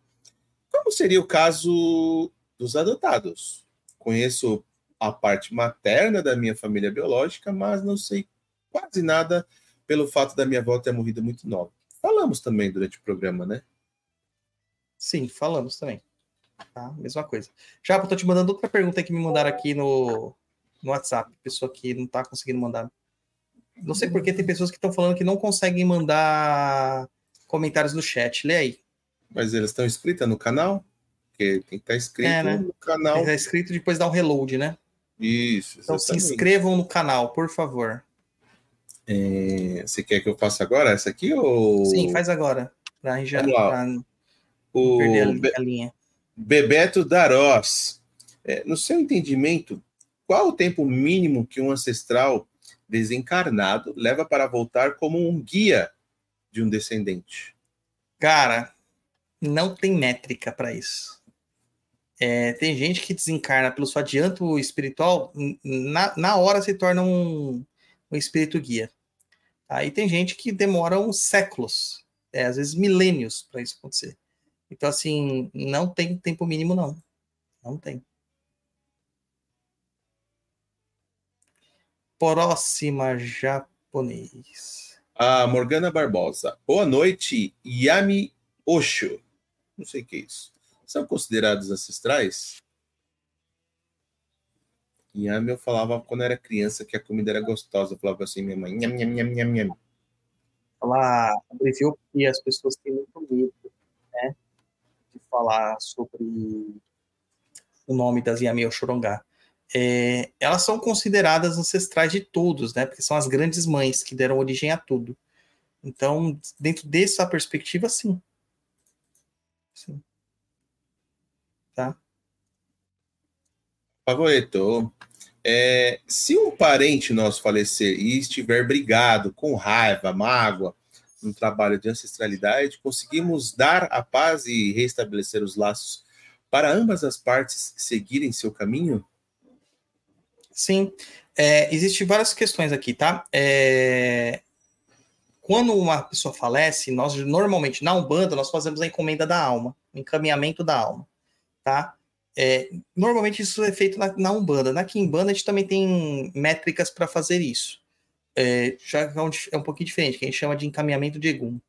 Como seria o caso dos adotados? Conheço a parte materna da minha família biológica, mas não sei quase nada pelo fato da minha avó ter morrido muito nova. Falamos também durante o programa, né? Sim, falamos também. Tá? Mesma coisa. Já estou te mandando outra pergunta que me mandaram aqui no, no WhatsApp. Pessoa que não está conseguindo mandar. Não sei porque tem pessoas que estão falando que não conseguem mandar comentários no chat. Lê aí. Mas eles estão inscritas no canal? Porque tem que estar tá inscrito é, né? no canal. Tem que estar inscrito depois dá um reload, né? Isso. Então se inscrevam no canal, por favor. É, você quer que eu faça agora essa aqui? Ou... Sim, faz agora. Pra já pra o perder a linha. Bebeto Darós. É, no seu entendimento, qual o tempo mínimo que um ancestral desencarnado leva para voltar como um guia de um descendente? Cara, não tem métrica para isso. É, tem gente que desencarna pelo seu adianto espiritual, na, na hora se torna um, um espírito guia. Aí tem gente que demora uns séculos, é, às vezes milênios, para isso acontecer. Então, assim, não tem tempo mínimo, não. Não tem. Próxima japonês. A Morgana Barbosa. Boa noite, Yami Osho. Não sei o que é isso. São considerados ancestrais? Yami eu falava quando era criança que a comida era gostosa. Eu falava assim, minha mãe, nham, nham, nham, nham, nham. Ela abreviou porque as pessoas têm muito medo, né? De falar sobre o nome das Yami Oshorongá. É, elas são consideradas ancestrais de todos, né? Porque são as grandes mães que deram origem a tudo. Então, dentro dessa perspectiva, sim. Sim. Tá? Favorito. É, se um parente nosso falecer e estiver brigado, com raiva, mágoa, no trabalho de ancestralidade, conseguimos dar a paz e restabelecer os laços para ambas as partes seguirem seu caminho? Sim. É, Existem várias questões aqui, tá? É, quando uma pessoa falece, nós normalmente, na Umbanda, nós fazemos a encomenda da alma, o encaminhamento da alma, tá? É, normalmente isso é feito na, na, Umbanda. Na Kimbanda a gente também tem métricas para fazer isso. É, já é um, é um pouquinho diferente, que a gente chama de encaminhamento de Egum.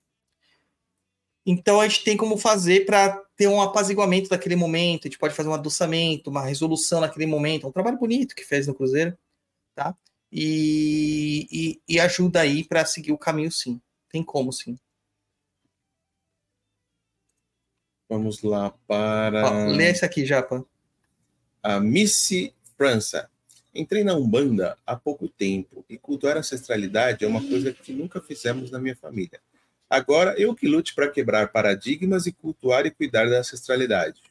Então a gente tem como fazer para ter um apaziguamento daquele momento, a gente pode fazer um adoçamento, uma resolução naquele momento. É um trabalho bonito que fez no Cruzeiro, tá? e, e, e ajuda aí para seguir o caminho, sim. Tem como, sim. Vamos lá para. Ó, lê esse aqui, Japa. A Missy França. Entrei na Umbanda há pouco tempo e cultuar a ancestralidade é uma coisa que nunca fizemos na minha família. Agora eu que lute para quebrar paradigmas e cultuar e cuidar da ancestralidade.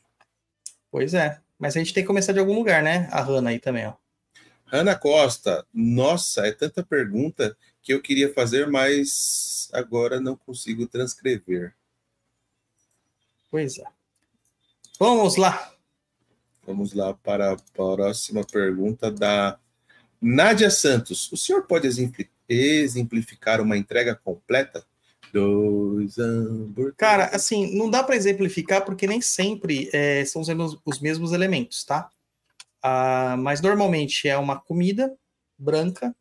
Pois é, mas a gente tem que começar de algum lugar, né? A Hanna aí também, ó. Ana Costa, nossa, é tanta pergunta que eu queria fazer, mas agora não consigo transcrever. É. Vamos lá. Vamos lá para a próxima pergunta da Nádia Santos. O senhor pode exemplificar uma entrega completa? Dois hambúrgueres. Cara, assim, não dá para exemplificar porque nem sempre é, são os mesmos elementos, tá? Ah, mas normalmente é uma comida branca,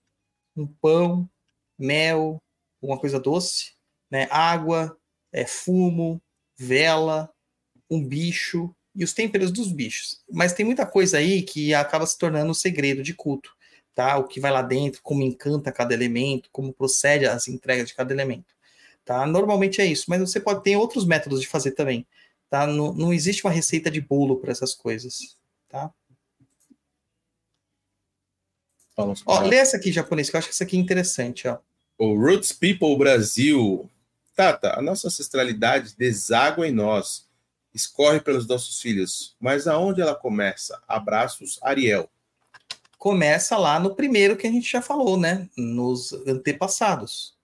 um pão, mel, alguma coisa doce, né? água, é, fumo, vela, um bicho e os temperos dos bichos. Mas tem muita coisa aí que acaba se tornando um segredo de culto, tá? O que vai lá dentro, como encanta cada elemento, como procede as entregas de cada elemento, tá? Normalmente é isso, mas você pode ter outros métodos de fazer também, tá? Não, não existe uma receita de bolo para essas coisas, tá? Ó, lê essa aqui, japonês, que eu acho que essa aqui é interessante, ó. O Roots People Brasil. Tata, a nossa ancestralidade deságua em nós, escorre pelos nossos filhos. Mas aonde ela começa? Abraços, Ariel. Começa lá no primeiro que a gente já falou, né? Nos antepassados.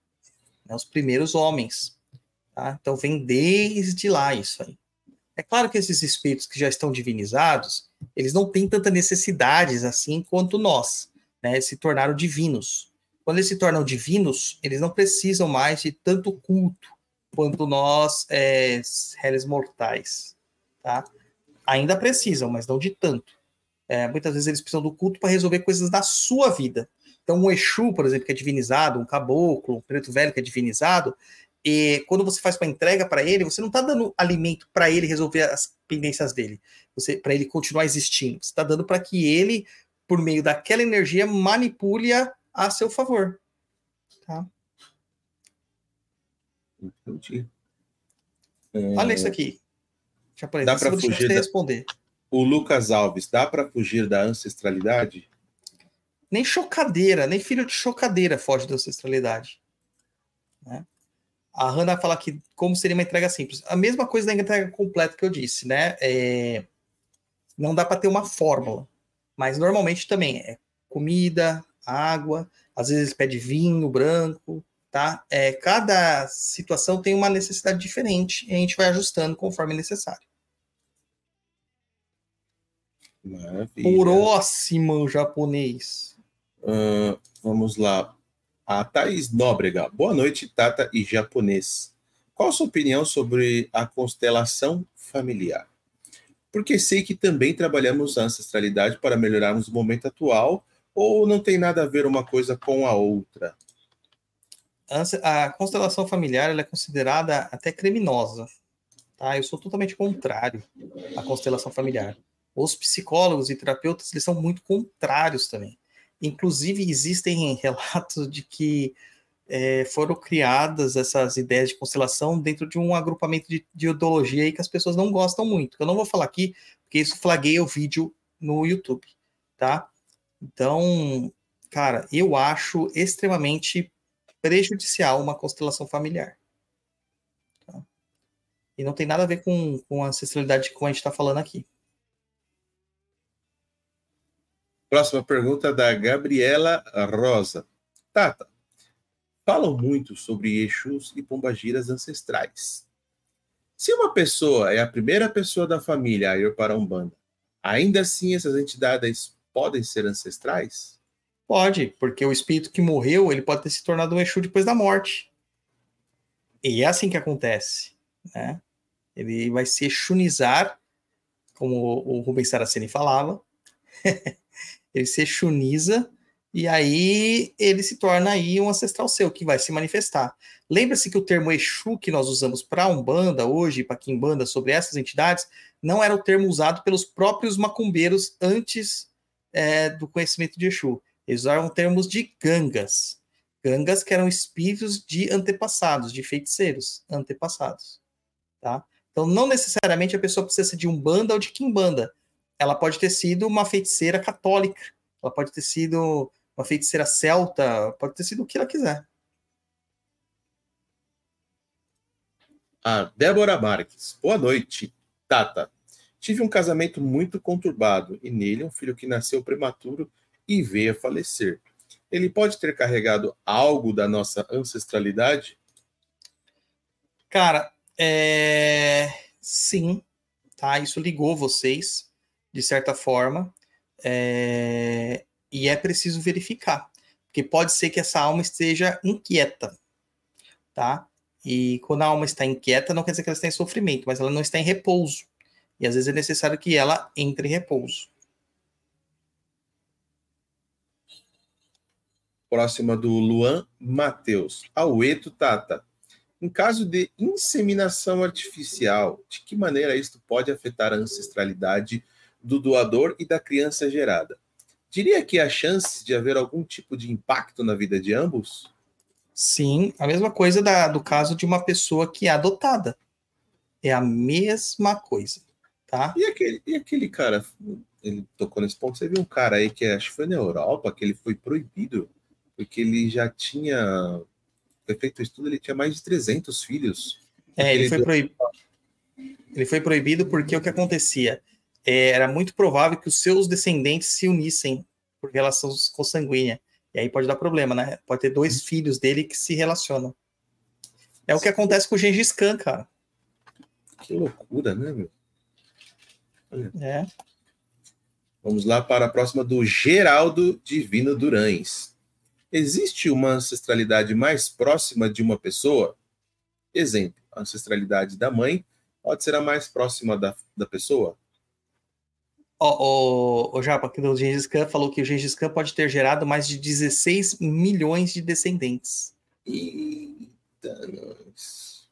Né? Os primeiros homens. Tá? Então vem desde lá isso aí. É claro que esses espíritos que já estão divinizados, eles não têm tanta necessidades assim quanto nós né, se tornaram divinos. Quando eles se tornam divinos, eles não precisam mais de tanto culto quanto nós, é, réis mortais, tá? Ainda precisam, mas não de tanto. É, muitas vezes eles precisam do culto para resolver coisas da sua vida. Então, um Exu, por exemplo, que é divinizado, um caboclo, um preto velho que é divinizado, e quando você faz uma entrega para ele, você não está dando alimento para ele resolver as pendências dele, para ele continuar existindo. Você está dando para que ele por meio daquela energia, manipule-a a seu favor. Tá? Entendi. É... Olha isso aqui. Japonês, dá para fugir da... responder. O Lucas Alves, dá para fugir da ancestralidade? Nem chocadeira, nem filho de chocadeira foge da ancestralidade. Né? A Hannah fala que como seria uma entrega simples. A mesma coisa da entrega completa que eu disse, né? É... Não dá para ter uma fórmula. Mas normalmente também é comida, água, às vezes pede vinho branco, tá? É, cada situação tem uma necessidade diferente e a gente vai ajustando conforme necessário. Maravilha. Próximo japonês. Ah, vamos lá. A Thaís Nóbrega. Boa noite, Tata e japonês. Qual a sua opinião sobre a constelação familiar? Porque sei que também trabalhamos a ancestralidade para melhorarmos o momento atual, ou não tem nada a ver uma coisa com a outra? A constelação familiar é considerada até criminosa. Tá? Eu sou totalmente contrário à constelação familiar. Os psicólogos e terapeutas eles são muito contrários também. Inclusive, existem relatos de que eh, foram criadas essas ideias de constelação dentro de um agrupamento de, de ideologia aí que as pessoas não gostam muito. Eu não vou falar aqui, porque isso flagueia o vídeo no YouTube, tá? Então, cara, eu acho extremamente prejudicial uma constelação familiar. Tá? E não tem nada a ver com, com a ancestralidade como a gente está falando aqui. Próxima pergunta da Gabriela Rosa. Tata, falam muito sobre Exus e Pombagiras ancestrais. Se uma pessoa é a primeira pessoa da família a ir para a Umbanda, ainda assim essas entidades podem ser ancestrais? Pode, porque o espírito que morreu, ele pode ter se tornado um Exu depois da morte. E é assim que acontece, né? Ele vai se exunizar, como o Rubens Saraceni falava. ele se exuniza e aí ele se torna aí um ancestral seu, que vai se manifestar. Lembra-se que o termo Exu que nós usamos para Umbanda hoje, para Quimbanda, sobre essas entidades, não era o termo usado pelos próprios macumbeiros antes é, do conhecimento de Exu. Eles usavam termos de gangas. Gangas que eram espíritos de antepassados, de feiticeiros antepassados. Tá? Então, não necessariamente a pessoa precisa ser de Umbanda ou de Quimbanda. Ela pode ter sido uma feiticeira católica, ela pode ter sido uma feiticeira celta, pode ter sido o que ela quiser. A Débora Marques. Boa noite, Tata. Tive um casamento muito conturbado e nele um filho que nasceu prematuro e veio a falecer. Ele pode ter carregado algo da nossa ancestralidade? Cara, é... sim, tá? Isso ligou vocês, de certa forma, é... e é preciso verificar, porque pode ser que essa alma esteja inquieta, tá? E quando a alma está inquieta, não quer dizer que ela está em sofrimento, mas ela não está em repouso. E às vezes é necessário que ela entre em repouso. Próxima do Luan Matheus. Aueto Tata. Em caso de inseminação artificial, de que maneira isto pode afetar a ancestralidade do doador e da criança gerada? Diria que há chances de haver algum tipo de impacto na vida de ambos? Sim, a mesma coisa da, do caso de uma pessoa que é adotada. É a mesma coisa, tá? E aquele, e aquele cara, ele tocou nesse ponto, você viu um cara aí que acho que foi na Europa, que ele foi proibido, porque ele já tinha feito o estudo, ele tinha mais de 300 filhos. É, ele foi proibido. Ele foi proibido porque o que acontecia? É, Era muito provável que os seus descendentes se unissem por relação consanguínea. E aí pode dar problema, né? Pode ter dois filhos dele que se relacionam. É o que acontece com o Gengis Khan, cara. Que loucura, né, meu? É. Vamos lá para a próxima do Geraldo Divino Durães. Existe uma ancestralidade mais próxima de uma pessoa? Exemplo, a ancestralidade da mãe pode ser a mais próxima da, da pessoa? O, o, o Japa, aqui do Gengis Khan, falou que o Gengis Khan pode ter gerado mais de 16 milhões de descendentes. Eita, nós.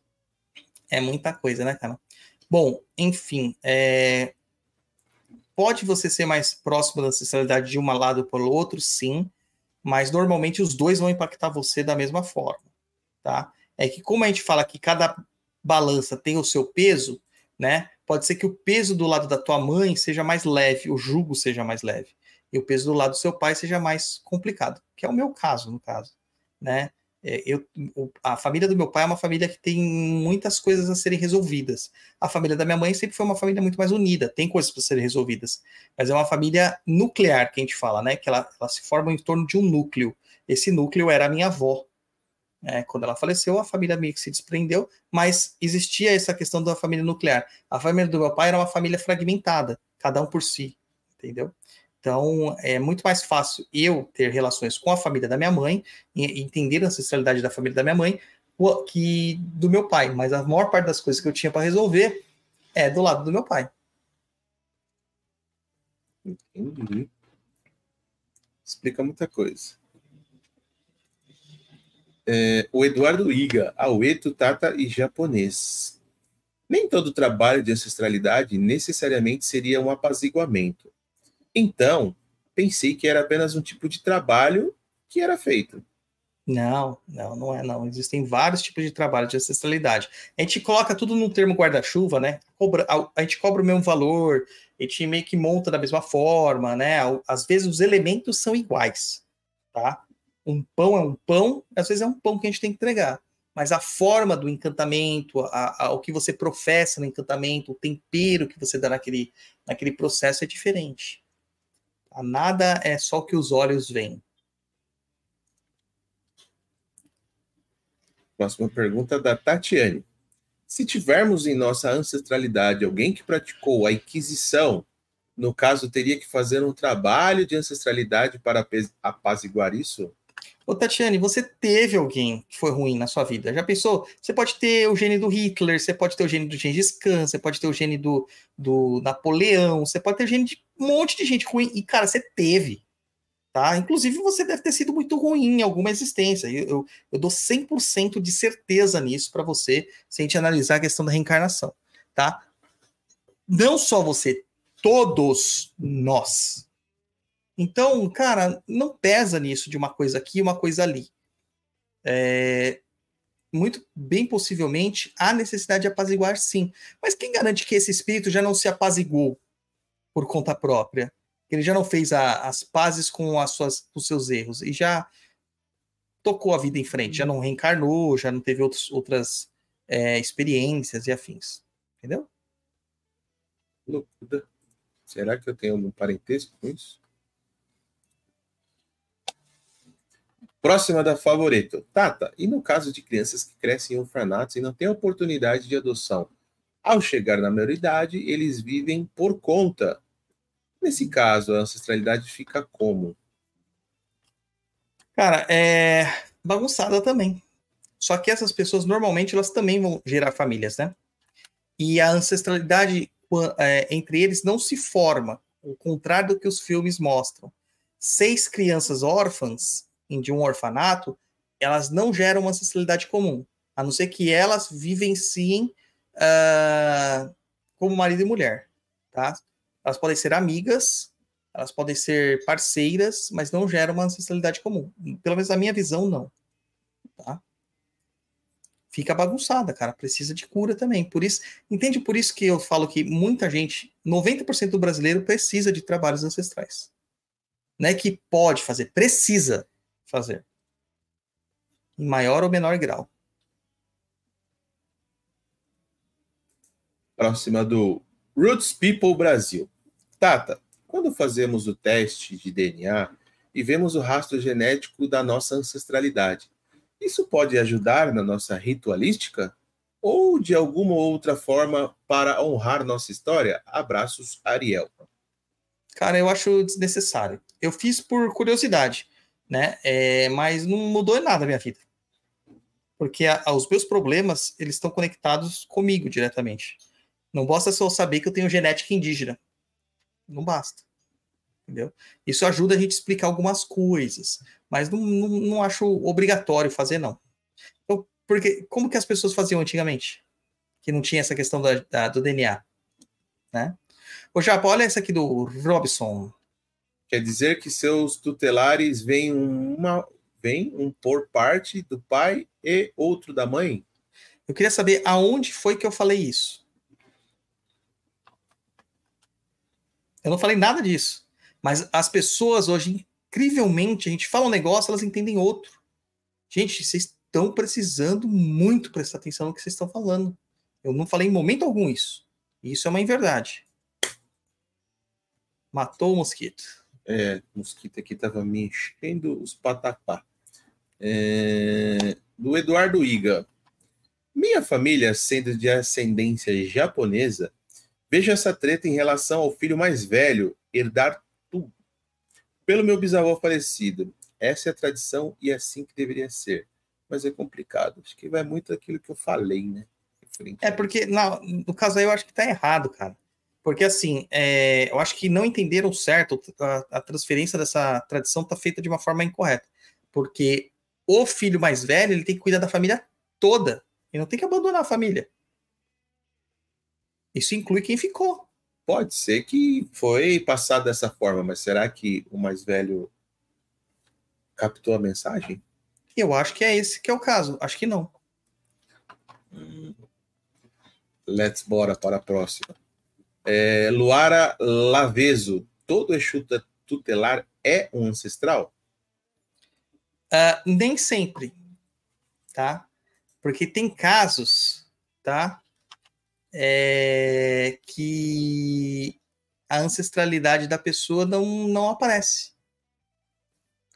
É muita coisa, né, cara? Bom, enfim, é, pode você ser mais próximo da ancestralidade de um lado para o outro, sim, mas normalmente os dois vão impactar você da mesma forma, tá? É que como a gente fala que cada balança tem o seu peso, né? Pode ser que o peso do lado da tua mãe seja mais leve, o jugo seja mais leve, e o peso do lado do seu pai seja mais complicado, que é o meu caso, no caso, né? É, eu, a família do meu pai é uma família que tem muitas coisas a serem resolvidas. A família da minha mãe sempre foi uma família muito mais unida, tem coisas para serem resolvidas, mas é uma família nuclear que a gente fala, né? Que ela, ela se forma em torno de um núcleo. Esse núcleo era a minha avó. É, quando ela faleceu, a família meio que se desprendeu, mas existia essa questão da família nuclear. A família do meu pai era uma família fragmentada, cada um por si, entendeu? Então, é muito mais fácil eu ter relações com a família da minha mãe, entender a ancestralidade da família da minha mãe, que do meu pai. Mas a maior parte das coisas que eu tinha para resolver é do lado do meu pai. Entendi. Explica muita coisa. É, o Eduardo Iga, Aueto, Tata e japonês. Nem todo trabalho de ancestralidade necessariamente seria um apaziguamento. Então, pensei que era apenas um tipo de trabalho que era feito. Não, não, não é não. Existem vários tipos de trabalho de ancestralidade. A gente coloca tudo no termo guarda-chuva, né? Cobra, a, a, gente cobra o mesmo valor, a gente meio que monta da mesma forma, né? Às vezes os elementos são iguais, tá? Um pão é um pão, às vezes é um pão que a gente tem que entregar. Mas a forma do encantamento, a, a, o que você professa no encantamento, o tempero que você dá naquele, naquele processo é diferente. A nada é só o que os olhos veem. Próxima pergunta da Tatiane. Se tivermos em nossa ancestralidade alguém que praticou a Inquisição, no caso, teria que fazer um trabalho de ancestralidade para apaziguar isso? Ô, Tatiane, você teve alguém que foi ruim na sua vida? Já pensou? Você pode ter o gene do Hitler, você pode ter o gene do Gengis Khan, você pode ter o gene do, do Napoleão, você pode ter o gene de um monte de gente ruim. E, cara, você teve. Tá? Inclusive, você deve ter sido muito ruim em alguma existência. Eu, eu, eu dou 100% de certeza nisso para você, se a gente analisar a questão da reencarnação. Tá? Não só você, todos nós então, cara, não pesa nisso de uma coisa aqui e uma coisa ali. É, muito bem possivelmente há necessidade de apaziguar sim. Mas quem garante que esse espírito já não se apaziguou por conta própria? Que ele já não fez a, as pazes com as suas, os seus erros e já tocou a vida em frente, já não reencarnou, já não teve outros, outras é, experiências e afins. Entendeu? Loucura. Será que eu tenho algum parentesco com isso? Próxima da favorito. Tata, e no caso de crianças que crescem em orfanatos e não têm oportunidade de adoção? Ao chegar na maioridade, eles vivem por conta. Nesse caso, a ancestralidade fica como? Cara, é bagunçada também. Só que essas pessoas normalmente elas também vão gerar famílias, né? E a ancestralidade é, entre eles não se forma, o contrário do que os filmes mostram. Seis crianças órfãs de um orfanato, elas não geram uma ancestralidade comum, a não ser que elas vivenciem uh, como marido e mulher, tá? Elas podem ser amigas, elas podem ser parceiras, mas não geram uma ancestralidade comum. Pelo menos na minha visão, não. Tá? Fica bagunçada, cara. Precisa de cura também. Por isso, entende por isso que eu falo que muita gente, 90% do brasileiro precisa de trabalhos ancestrais. Não é que pode fazer, precisa fazer. Em maior ou menor grau. Próxima do Roots People Brasil. Tata, quando fazemos o teste de DNA e vemos o rastro genético da nossa ancestralidade, isso pode ajudar na nossa ritualística? Ou de alguma outra forma para honrar nossa história? Abraços, Ariel. Cara, eu acho desnecessário. Eu fiz por curiosidade né? É, mas não mudou nada a minha vida. Porque a, a, os meus problemas, eles estão conectados comigo diretamente. Não basta só saber que eu tenho genética indígena. Não basta. Entendeu? Isso ajuda a gente a explicar algumas coisas, mas não, não, não acho obrigatório fazer, não. Então, porque como que as pessoas faziam antigamente? Que não tinha essa questão da, da do DNA, né? Ô, Japa, olha essa aqui do Robson. Quer dizer que seus tutelares vêm uma vem um por parte do pai e outro da mãe? Eu queria saber aonde foi que eu falei isso. Eu não falei nada disso. Mas as pessoas hoje, incrivelmente, a gente fala um negócio, elas entendem outro. Gente, vocês estão precisando muito prestar atenção no que vocês estão falando. Eu não falei em momento algum isso. Isso é uma inverdade. Matou o mosquito. É, mosquito aqui tava me enchendo os patapá. É, do Eduardo Iga. Minha família, sendo de ascendência japonesa, vejo essa treta em relação ao filho mais velho herdar tudo. Pelo meu bisavô falecido. Essa é a tradição e é assim que deveria ser. Mas é complicado. Acho que vai muito daquilo que eu falei, né? É porque, na- no caso aí, eu acho que tá errado, cara. Porque, assim, é, eu acho que não entenderam certo. A, a transferência dessa tradição tá feita de uma forma incorreta. Porque o filho mais velho, ele tem que cuidar da família toda. E não tem que abandonar a família. Isso inclui quem ficou. Pode ser que foi passado dessa forma, mas será que o mais velho captou a mensagem? Eu acho que é esse que é o caso. Acho que não. Let's bora para a próxima. É, Luara Laveso, todo Exu tu- tutelar é um ancestral? Ah, nem sempre, tá? Porque tem casos, tá? É, que a ancestralidade da pessoa não, não aparece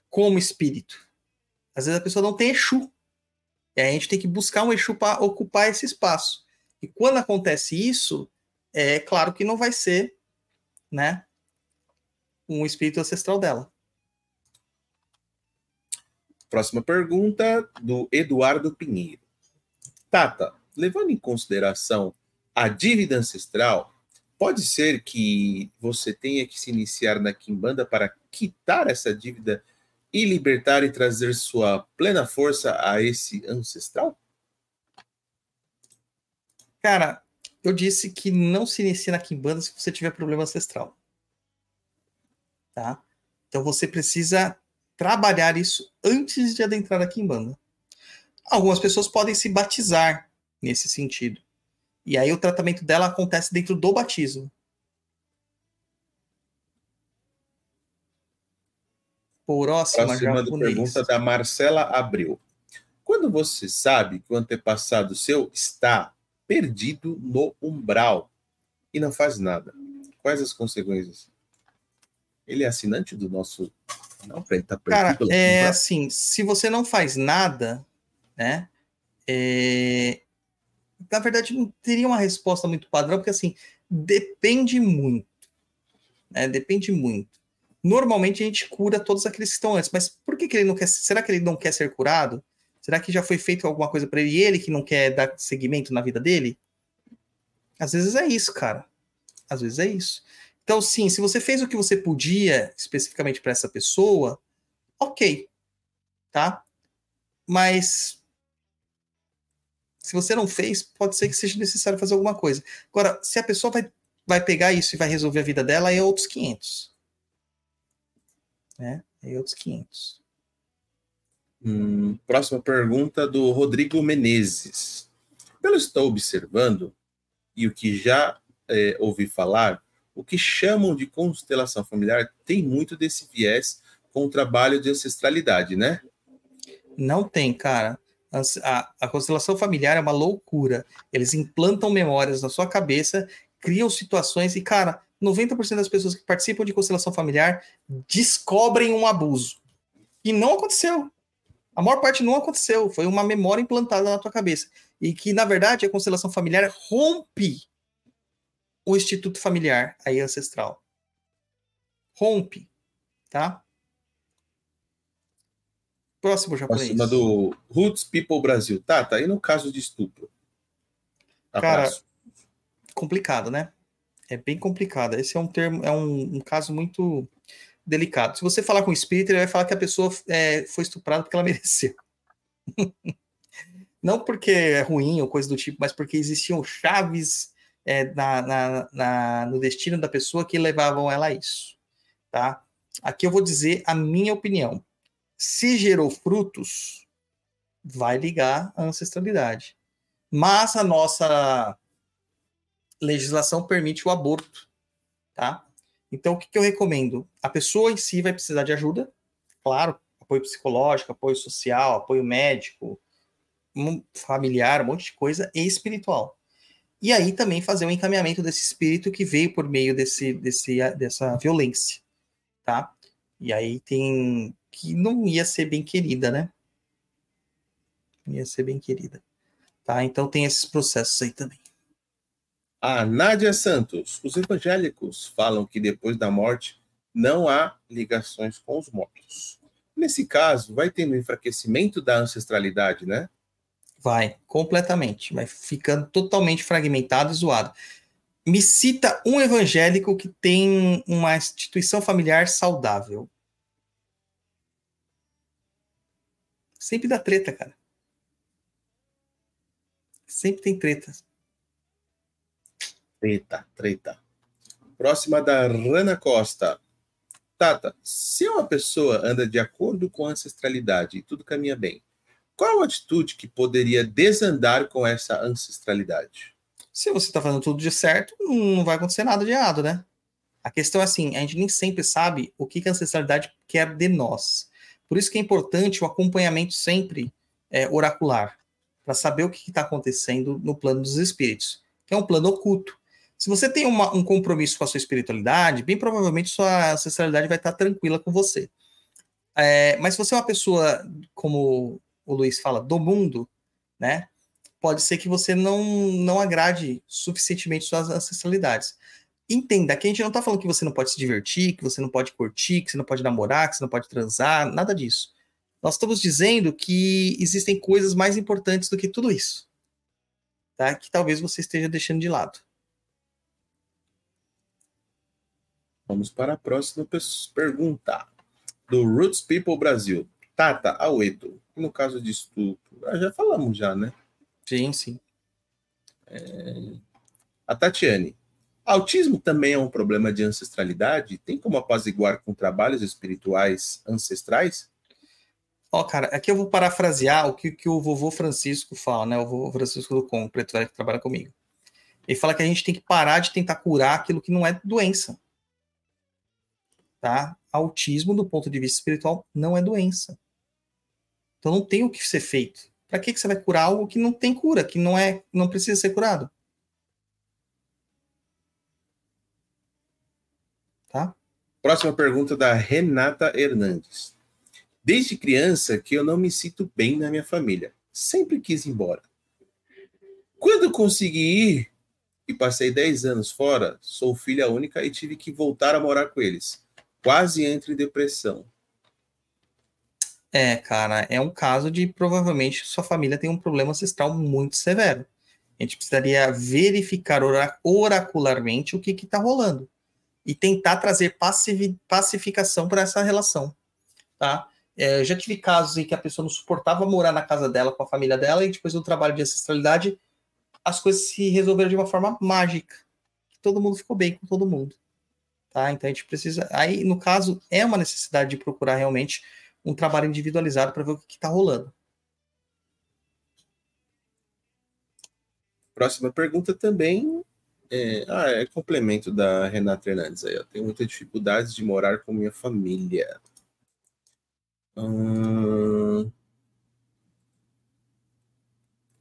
como espírito. Às vezes a pessoa não tem Exu. E a gente tem que buscar um Exu para ocupar esse espaço. E quando acontece isso, é claro que não vai ser, né? Um espírito ancestral dela. Próxima pergunta do Eduardo Pinheiro. Tata, levando em consideração a dívida ancestral, pode ser que você tenha que se iniciar na Quimbanda para quitar essa dívida e libertar e trazer sua plena força a esse ancestral? Cara, eu disse que não se inicia na Kimbanda se você tiver problema ancestral. Tá? Então você precisa trabalhar isso antes de adentrar a Kimbanda. Algumas pessoas podem se batizar nesse sentido. E aí o tratamento dela acontece dentro do batismo. Próxima, Próxima do pergunta da Marcela Abreu. Quando você sabe que o antepassado seu está perdido no umbral e não faz nada, quais as consequências? Ele é assinante do nosso. Não, ele está perdido Cara, é assim, se você não faz nada, né? é, Na verdade, não teria uma resposta muito padrão, porque assim, depende muito. Né? Depende muito. Normalmente a gente cura todos aqueles que estão antes, mas por que, que ele não quer? Será que ele não quer ser curado? Será que já foi feito alguma coisa para ele e ele que não quer dar seguimento na vida dele? Às vezes é isso, cara. Às vezes é isso. Então, sim, se você fez o que você podia especificamente para essa pessoa, ok, tá? Mas se você não fez, pode ser que seja necessário fazer alguma coisa. Agora, se a pessoa vai, vai pegar isso e vai resolver a vida dela, é outros 500. Né? É outros 500. Hum, próxima pergunta do Rodrigo Menezes. Pelo que estou observando e o que já é, ouvi falar, o que chamam de constelação familiar tem muito desse viés com o trabalho de ancestralidade, né? Não tem, cara. A, a constelação familiar é uma loucura. Eles implantam memórias na sua cabeça, criam situações e, cara, 90% das pessoas que participam de constelação familiar descobrem um abuso. E não aconteceu. A maior parte não aconteceu. Foi uma memória implantada na tua cabeça. E que, na verdade, a constelação familiar rompe o instituto familiar aí ancestral. Rompe, tá? Próximo japonês. Próxima do Roots People Brasil. Tata, e no caso de estupro? Cara, Abraço. complicado, né? É bem complicado. Esse é um termo, é um, um caso muito delicado. Se você falar com o espírito, ele vai falar que a pessoa é, foi estuprada porque ela mereceu. Não porque é ruim ou coisa do tipo, mas porque existiam chaves é, na, na- na- no destino da pessoa que levavam ela a isso. Tá? Aqui eu vou dizer a minha opinião. Se gerou frutos, vai ligar à ancestralidade. Mas a nossa legislação permite o aborto, tá? Então, o que, que eu recomendo? A pessoa em si vai precisar de ajuda, claro, apoio psicológico, apoio social, apoio médico, familiar, um monte de coisa, e espiritual. E aí também fazer o um encaminhamento desse espírito que veio por meio desse, desse, dessa violência, tá? E aí tem que não ia ser bem querida, né? Não ia ser bem querida. Tá? Então tem esses processos aí também. A Nádia Santos. Os evangélicos falam que depois da morte não há ligações com os mortos. Nesse caso, vai tendo um enfraquecimento da ancestralidade, né? Vai, completamente. Vai ficando totalmente fragmentado e zoado. Me cita um evangélico que tem uma instituição familiar saudável. Sempre dá treta, cara. Sempre tem tretas. Treta, treta. Próxima da Rana Costa. Tata, se uma pessoa anda de acordo com a ancestralidade e tudo caminha bem, qual a atitude que poderia desandar com essa ancestralidade? Se você está fazendo tudo de certo, não vai acontecer nada de errado, né? A questão é assim, a gente nem sempre sabe o que a ancestralidade quer de nós. Por isso que é importante o acompanhamento sempre é, oracular, para saber o que está acontecendo no plano dos espíritos, que é um plano oculto. Se você tem uma, um compromisso com a sua espiritualidade, bem provavelmente sua ancestralidade vai estar tranquila com você. É, mas se você é uma pessoa, como o Luiz fala, do mundo, né? Pode ser que você não, não agrade suficientemente suas ancestralidades. Entenda que a gente não está falando que você não pode se divertir, que você não pode curtir, que você não pode namorar, que você não pode transar, nada disso. Nós estamos dizendo que existem coisas mais importantes do que tudo isso. Tá? Que talvez você esteja deixando de lado. Vamos para a próxima pergunta. Do Roots People Brasil. Tata Aueto. No caso de estupro, ah, já falamos já, né? Sim, sim. É... A Tatiane. Autismo também é um problema de ancestralidade? Tem como apaziguar com trabalhos espirituais ancestrais? Ó, oh, cara, aqui eu vou parafrasear o que, que o vovô Francisco fala, né? O vovô Francisco do Com, preto que trabalha comigo. Ele fala que a gente tem que parar de tentar curar aquilo que não é doença tá? Autismo, do ponto de vista espiritual, não é doença. Então não tem o que ser feito. Para que, que você vai curar algo que não tem cura, que não é, não precisa ser curado? Tá? Próxima pergunta da Renata Hernandes. Desde criança que eu não me sinto bem na minha família. Sempre quis ir embora. Quando consegui ir e passei 10 anos fora, sou filha única e tive que voltar a morar com eles quase entra em depressão. É, cara, é um caso de provavelmente sua família tem um problema ancestral muito severo. A gente precisaria verificar oracularmente o que está rolando e tentar trazer pacificação para essa relação, tá? É, já tive casos em que a pessoa não suportava morar na casa dela com a família dela e depois do trabalho de ancestralidade as coisas se resolveram de uma forma mágica. Todo mundo ficou bem com todo mundo. Tá? Então a gente precisa. Aí, no caso, é uma necessidade de procurar realmente um trabalho individualizado para ver o que está rolando. Próxima pergunta também é, ah, é complemento da Renata Hernandes aí. Eu tenho muita dificuldade de morar com minha família. Hum...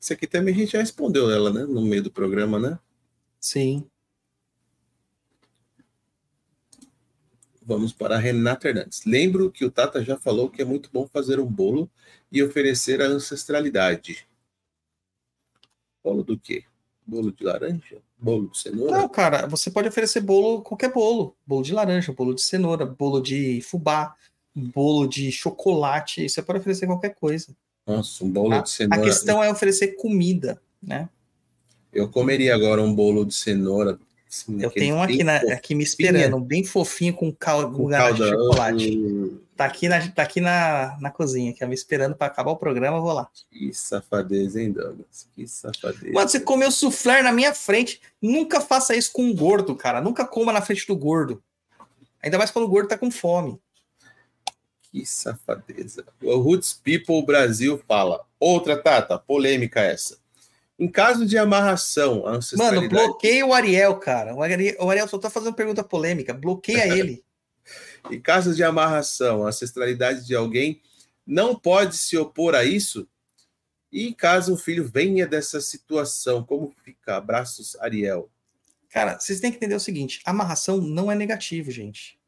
Isso aqui também a gente já respondeu ela, né? No meio do programa, né? Sim. Vamos para a Renata Hernandes. Lembro que o Tata já falou que é muito bom fazer um bolo e oferecer a ancestralidade. Bolo do quê? Bolo de laranja? Bolo de cenoura? Não, cara, você pode oferecer bolo, qualquer bolo. Bolo de laranja, bolo de cenoura, bolo de fubá, bolo de chocolate. Você pode oferecer qualquer coisa. Nossa, um bolo a, de cenoura. A questão é oferecer comida, né? Eu comeria agora um bolo de cenoura eu tenho um aqui, na, aqui me esperando, bem fofinho, com, cal, com ganache de chocolate. Tá aqui, na, tá aqui na, na cozinha, aqui, me esperando para acabar o programa, eu vou lá. Que safadeza, hein, Douglas? Que safadeza. Mano, você comeu soufflé na minha frente. Nunca faça isso com um gordo, cara. Nunca coma na frente do gordo. Ainda mais quando o gordo tá com fome. Que safadeza. O Roots People Brasil fala. Outra, Tata, polêmica essa. Em caso de amarração, Mano, bloqueia o Ariel, cara. O Ariel, o Ariel só tá fazendo pergunta polêmica. Bloqueia ele. em caso de amarração, a ancestralidade de alguém não pode se opor a isso? E caso o filho venha dessa situação, como fica? Abraços, Ariel. Cara, vocês têm que entender o seguinte: amarração não é negativo, gente.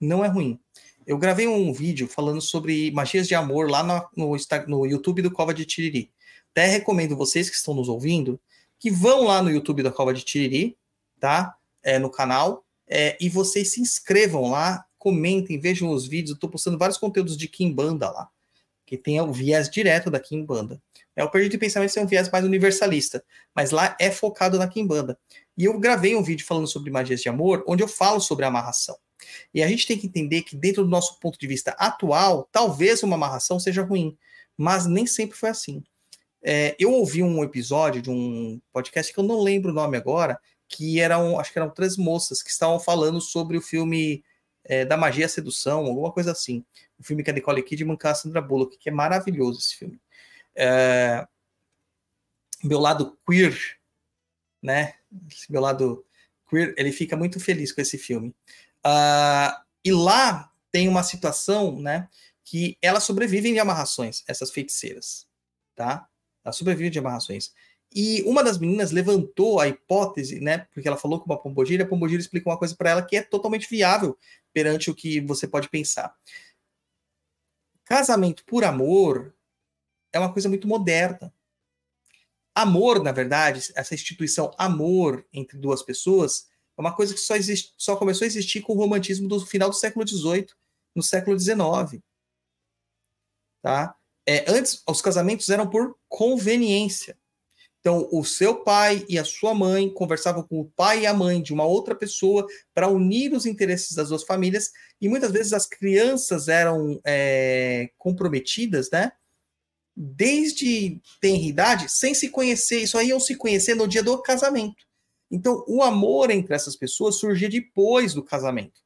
Não é ruim. Eu gravei um vídeo falando sobre magias de amor lá no, no, no YouTube do Cova de Tiriri. Até recomendo vocês que estão nos ouvindo que vão lá no YouTube da Cova de Tiriri, tá? É, no canal, é, e vocês se inscrevam lá, comentem, vejam os vídeos. Eu estou postando vários conteúdos de Kimbanda lá, que tem o viés direto da Kimbanda. É, o Perdido de Pensamento é um viés mais universalista, mas lá é focado na Kimbanda. E eu gravei um vídeo falando sobre magias de amor, onde eu falo sobre amarração. E a gente tem que entender que, dentro do nosso ponto de vista atual, talvez uma amarração seja ruim, mas nem sempre foi assim. É, eu ouvi um episódio de um podcast que eu não lembro o nome agora, que eram, acho que eram três moças que estavam falando sobre o filme é, da magia a sedução, alguma coisa assim. O filme que a Nicole Kidman com a Sandra Bullock, que é maravilhoso esse filme. É, meu lado queer, né? Esse meu lado queer, ele fica muito feliz com esse filme. Uh, e lá tem uma situação, né, que elas sobrevivem de amarrações, essas feiticeiras, tá? Elas sobrevivem de amarrações. E uma das meninas levantou a hipótese, né, porque ela falou com uma pombogira, a pombogira explica uma coisa para ela que é totalmente viável perante o que você pode pensar. Casamento por amor é uma coisa muito moderna. Amor, na verdade, essa instituição amor entre duas pessoas, é uma coisa que só, existe, só começou a existir com o romantismo do final do século XVIII, no século XIX. Tá? É, antes, os casamentos eram por conveniência. Então, o seu pai e a sua mãe conversavam com o pai e a mãe de uma outra pessoa para unir os interesses das duas famílias, e muitas vezes as crianças eram é, comprometidas, né? Desde tenridade, sem se conhecer, isso aí iam se conhecer no dia do casamento. Então, o amor entre essas pessoas surgia depois do casamento.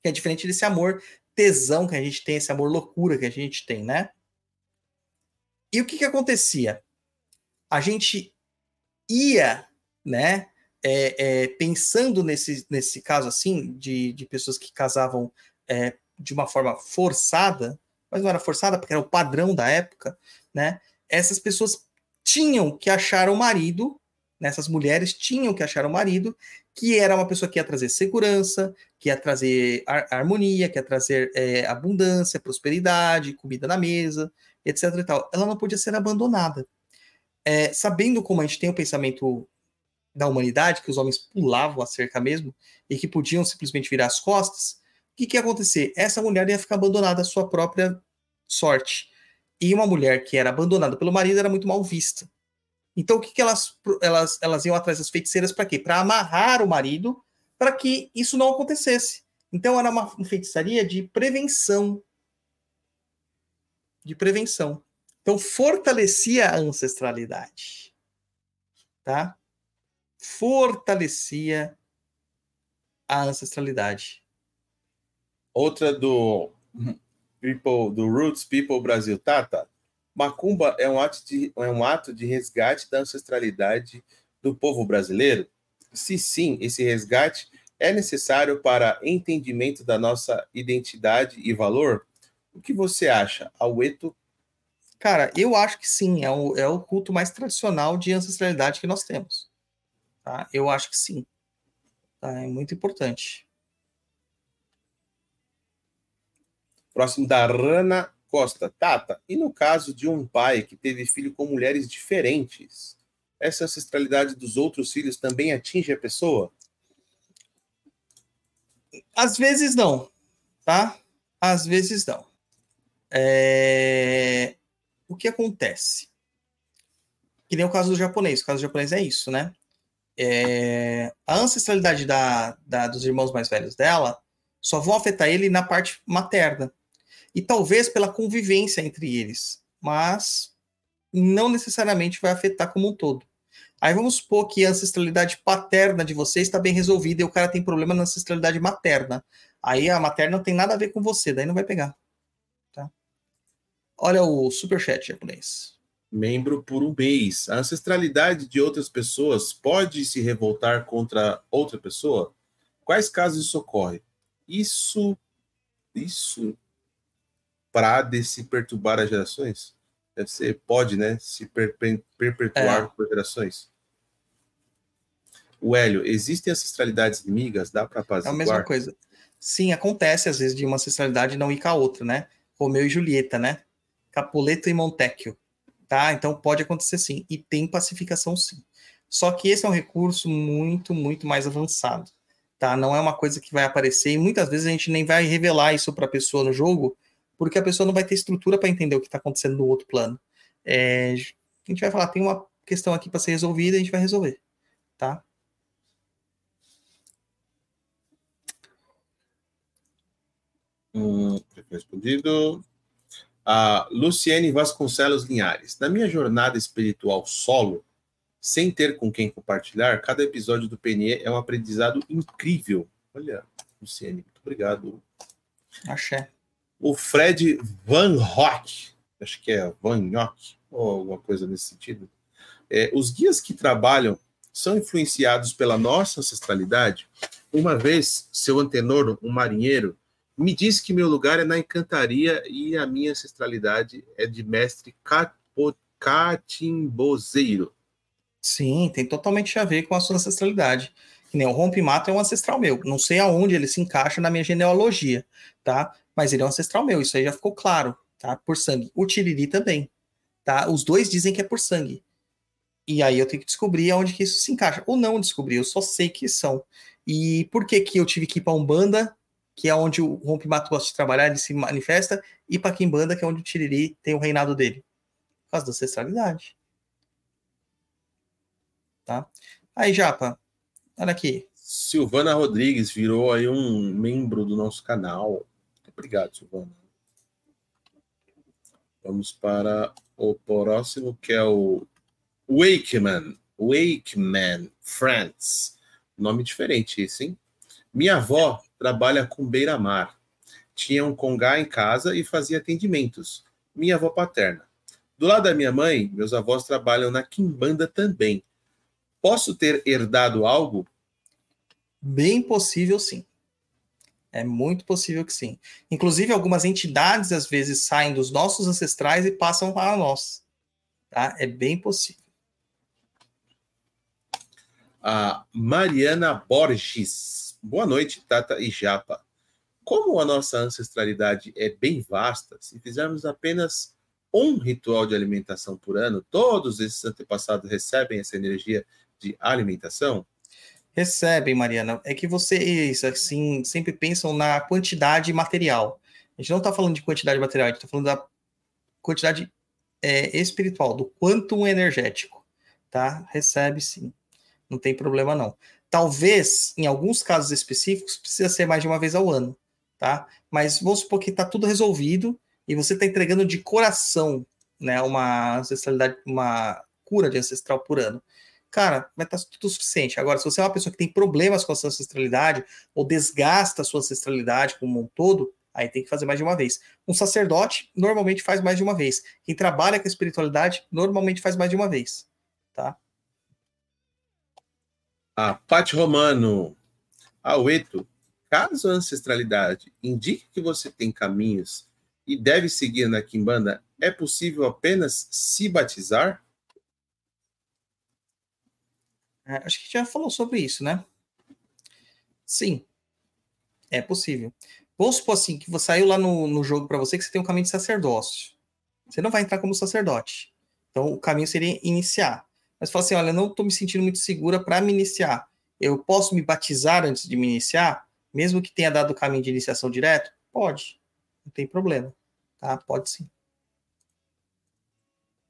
Que é diferente desse amor tesão que a gente tem, esse amor loucura que a gente tem, né? E o que que acontecia? A gente ia, né, é, é, pensando nesse, nesse caso assim, de, de pessoas que casavam é, de uma forma forçada, mas não era forçada porque era o padrão da época, né? Essas pessoas tinham que achar o marido nessas mulheres tinham que achar um marido que era uma pessoa que ia trazer segurança, que ia trazer har harmonia, que ia trazer é, abundância, prosperidade, comida na mesa, etc. E tal. Ela não podia ser abandonada. É, sabendo como a gente tem o pensamento da humanidade, que os homens pulavam a cerca mesmo, e que podiam simplesmente virar as costas, o que, que ia acontecer? Essa mulher ia ficar abandonada à sua própria sorte. E uma mulher que era abandonada pelo marido era muito mal vista. Então, o que, que elas, elas, elas iam atrás das feiticeiras para quê? Para amarrar o marido, para que isso não acontecesse. Então, era uma feitiçaria de prevenção. De prevenção. Então, fortalecia a ancestralidade. Tá? Fortalecia a ancestralidade. Outra do People, do Roots People Brasil. Tata, Macumba é um ato de, é um ato de resgate da ancestralidade do povo brasileiro? Se sim, esse resgate é necessário para entendimento da nossa identidade e valor? O que você acha, Aueto? Cara, eu acho que sim, é o, é o culto mais tradicional de ancestralidade que nós temos. Tá? Eu acho que sim. Tá? É muito importante. Próximo da Rana Costa, Tata, e no caso de um pai que teve filho com mulheres diferentes, essa ancestralidade dos outros filhos também atinge a pessoa? Às vezes não, tá? Às vezes não. É... O que acontece? Que nem o caso do japonês. O caso do japonês é isso, né? É... A ancestralidade da, da, dos irmãos mais velhos dela só vão afetar ele na parte materna e talvez pela convivência entre eles, mas não necessariamente vai afetar como um todo. Aí vamos supor que a ancestralidade paterna de você está bem resolvida e o cara tem problema na ancestralidade materna. Aí a materna não tem nada a ver com você, daí não vai pegar. Tá? Olha o superchat japonês. Membro por um mês. A ancestralidade de outras pessoas pode se revoltar contra outra pessoa? Quais casos isso ocorre? Isso. Isso Prade se perturbar as gerações? Deve ser, pode, né? Se perpe- perpetuar É. por gerações. O Hélio, existem ancestralidades inimigas? Dá para É a mesma coisa. Sim, acontece às vezes de uma ancestralidade não ir com a outra, né? Romeu e Julieta, né? Capuleto e Montecchio, tá? Então pode acontecer sim. E tem pacificação sim. Só que esse é um recurso muito, muito mais avançado, tá? Não é uma coisa que vai aparecer e muitas vezes a gente nem vai revelar isso para a pessoa no jogo, porque a pessoa não vai ter estrutura para entender o que está acontecendo no outro plano. É, a gente vai falar, tem uma questão aqui para ser resolvida, a gente vai resolver, tá? Hum, respondido. A Luciene Vasconcelos Linhares. Na minha jornada espiritual solo, sem ter com quem compartilhar, cada episódio do PNE é um aprendizado incrível. Olha, Luciene, muito obrigado. Axé. O Fred Van Hock, acho que é Van Hock, ou alguma coisa nesse sentido. É, os guias que trabalham são influenciados pela nossa ancestralidade. Uma vez, seu antenor, um marinheiro, me disse que meu lugar é na encantaria e a minha ancestralidade é de mestre catimbozeiro. Sim, tem totalmente a ver com a sua ancestralidade. Que nem o rompe-mato é um ancestral meu. Não sei aonde ele se encaixa na minha genealogia, tá? Mas ele é um ancestral meu, isso aí já ficou claro, tá? Por sangue. O Tiriri também, tá? Os dois dizem que é por sangue. E aí eu tenho que descobrir aonde que isso se encaixa. Ou não descobrir, eu só sei que são. E por que que eu tive que ir para Umbanda, que é onde o rompe-mato gosta de trabalhar, ele se manifesta, e para Quimbanda, que é onde o Tiriri tem o reinado dele? Por causa da ancestralidade. Tá? Aí, Japa, olha aqui. Silvana Rodrigues virou aí um membro do nosso canal. Obrigado, Silvana. Vamos para o próximo, que é o Wakeman. Wakeman Friends. Nome diferente esse, hein? Minha avó trabalha com beira-mar. Tinha um congá em casa e fazia atendimentos. Minha avó paterna. Do lado da minha mãe, meus avós trabalham na Quimbanda também. Posso ter herdado algo? Bem possível, sim. É muito possível que sim. Inclusive, algumas entidades às vezes saem dos nossos ancestrais e passam para nós. Tá? É bem possível. a Mariana Borges. Boa noite, Tata e Japa. Como a nossa ancestralidade é bem vasta, se fizermos apenas um ritual de alimentação por ano, todos esses antepassados recebem essa energia de alimentação? Recebem, Mariana. É que vocês, assim, sempre pensam na quantidade material. A gente não está falando de quantidade material, a gente está falando da quantidade é, espiritual, do quantum energético. Tá? Recebe sim. Não tem problema, não. Talvez, em alguns casos específicos, precisa ser mais de uma vez ao ano, tá? Mas vamos supor que está tudo resolvido e você está entregando de coração, né, uma ancestralidade, uma cura de ancestral por ano. Cara, vai estar tudo suficiente. Agora, se você é uma pessoa que tem problemas com a sua ancestralidade ou desgasta a sua ancestralidade como um todo, aí tem que fazer mais de uma vez. Um sacerdote normalmente faz mais de uma vez. Quem trabalha com a espiritualidade normalmente faz mais de uma vez, tá? A Pati Romano. Aueto, caso a ancestralidade indique que você tem caminhos e deve seguir na Quimbanda, é possível apenas se batizar? É, acho que já falou sobre isso, né? Sim, é possível. Vamos supor assim, que você saiu lá no, no jogo para você que você tem um caminho de sacerdócio. Você não vai entrar como sacerdote. Então, o caminho seria iniciar. Mas fala assim, olha, não estou me sentindo muito segura para me iniciar. Eu posso me batizar antes de me iniciar? Mesmo que tenha dado o caminho de iniciação direto? Pode. Não tem problema. Tá? Pode sim.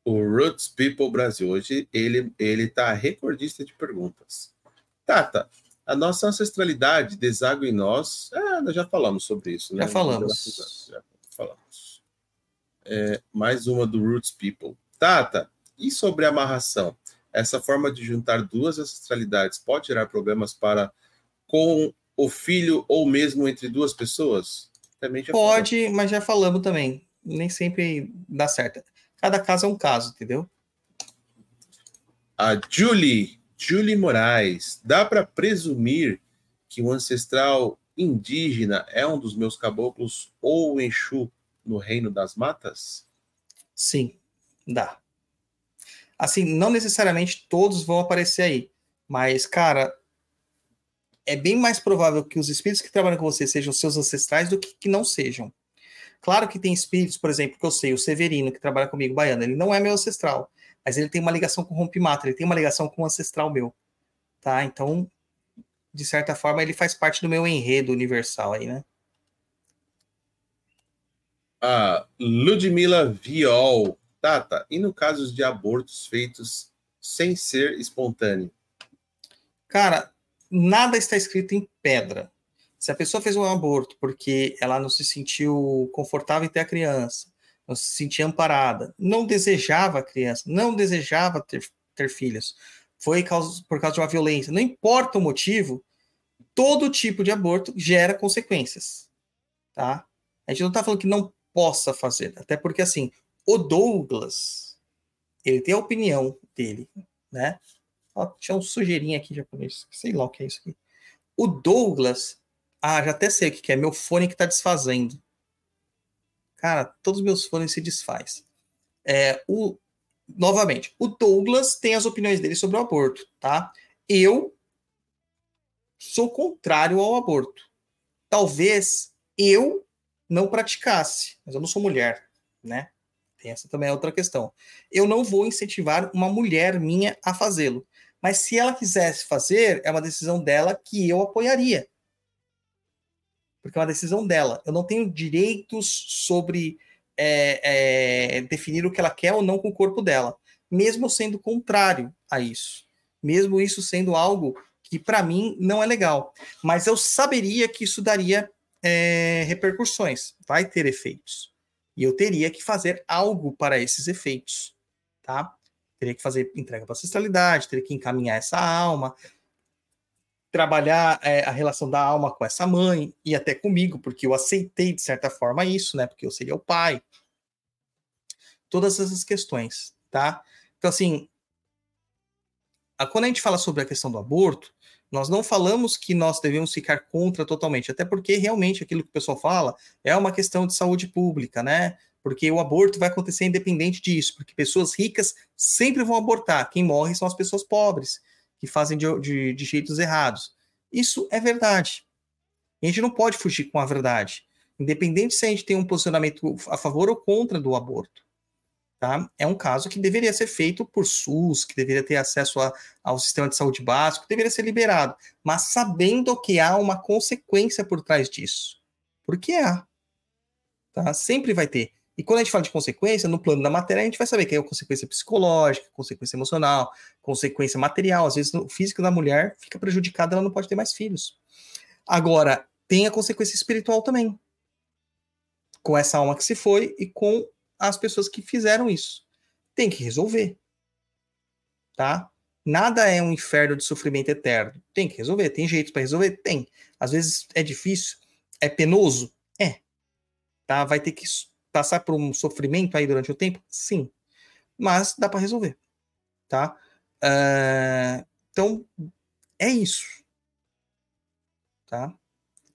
O Roots People Brasil, hoje ele, ele tá recordista de perguntas. Tata, a nossa ancestralidade deságua em nós. Ah, nós já falamos sobre isso, né? Já falamos. Já falamos. É, mais uma do Roots People. Tata, e sobre amarração? Essa forma de juntar duas ancestralidades pode gerar problemas para com o filho ou mesmo entre duas pessoas? Também já Pode, falamos. mas já falamos também. Nem sempre dá certo. Cada caso é um caso, entendeu? A Julie, Julie Moraes, dá para presumir que o ancestral indígena é um dos meus caboclos ou o Exu no reino das matas? Sim, dá. Assim, não necessariamente todos vão aparecer aí, mas, cara, é bem mais provável que os espíritos que trabalham com você sejam seus ancestrais do que que não sejam. Claro que tem espíritos, por exemplo, que eu sei, o Severino, que trabalha comigo, baiano, ele não é meu ancestral, mas ele tem uma ligação com o Rompimata, ele tem uma ligação com o ancestral meu, tá? Então, de certa forma, ele faz parte do meu enredo universal aí, né? A Ludmila Viol. Tata, e no caso de abortos feitos sem ser espontâneo? Cara, nada está escrito em pedra. Se a pessoa fez um aborto porque ela não se sentiu confortável em ter a criança, não se sentia amparada, não desejava a criança, não desejava ter, ter filhos, foi causa, por causa de uma violência, não importa o motivo, todo tipo de aborto gera consequências, tá? A gente não está falando que não possa fazer, até porque assim, o Douglas, ele tem a opinião dele, né? Ó, tinha um sujeirinho aqui japonês, sei lá o que é isso aqui. O Douglas, ah, já até sei o que é, meu fone que tá desfazendo. Cara, todos os meus fones se desfaz. É, o, novamente, o Douglas tem as opiniões dele sobre o aborto, tá? Eu sou contrário ao aborto. Talvez eu não praticasse, mas eu não sou mulher, né? Essa também é outra questão. Eu não vou incentivar uma mulher minha a fazê-lo. Mas se ela quisesse fazer, é uma decisão dela que eu apoiaria. Porque é uma decisão dela. Eu não tenho direitos sobre é, é, definir o que ela quer ou não com o corpo dela, mesmo sendo contrário a isso. Mesmo isso sendo algo que, para mim, não é legal. Mas eu saberia que isso daria é, repercussões, vai ter efeitos. E eu teria que fazer algo para esses efeitos, tá? Teria que fazer entrega para ancestralidade, teria que encaminhar essa alma, trabalhar é, a relação da alma com essa mãe e até comigo, porque eu aceitei de certa forma isso, né? Porque eu seria o pai. Todas essas questões, tá? Então, assim, a, quando a gente fala sobre a questão do aborto, nós não falamos que nós devemos ficar contra totalmente, até porque realmente aquilo que o pessoal fala é uma questão de saúde pública, né? Porque o aborto vai acontecer independente disso, porque pessoas ricas sempre vão abortar. Quem morre são as pessoas pobres, que fazem de, de, de jeitos errados. Isso é verdade. A gente não pode fugir com a verdade, independente se a gente tem um posicionamento a favor ou contra do aborto. Tá? É um caso que deveria ser feito por SUS, que deveria ter acesso a, ao sistema de saúde básico, deveria ser liberado, mas sabendo que há uma consequência por trás disso. Porque há. Tá? Sempre vai ter. E quando a gente fala de consequência, no plano da matéria, a gente vai saber que é consequência psicológica, consequência emocional, consequência material. Às vezes, o físico da mulher fica prejudicado, ela não pode ter mais filhos. Agora, tem a consequência espiritual também. Com essa alma que se foi e com as pessoas que fizeram isso. Tem que resolver. Tá? Nada é um inferno de sofrimento eterno. Tem que resolver. Tem jeitos para resolver? Tem. Às vezes é difícil, é penoso? É. Tá? Vai ter que passar por um sofrimento aí durante o tempo? Sim. Mas dá para resolver. Tá? Uh, então, é isso. Tá?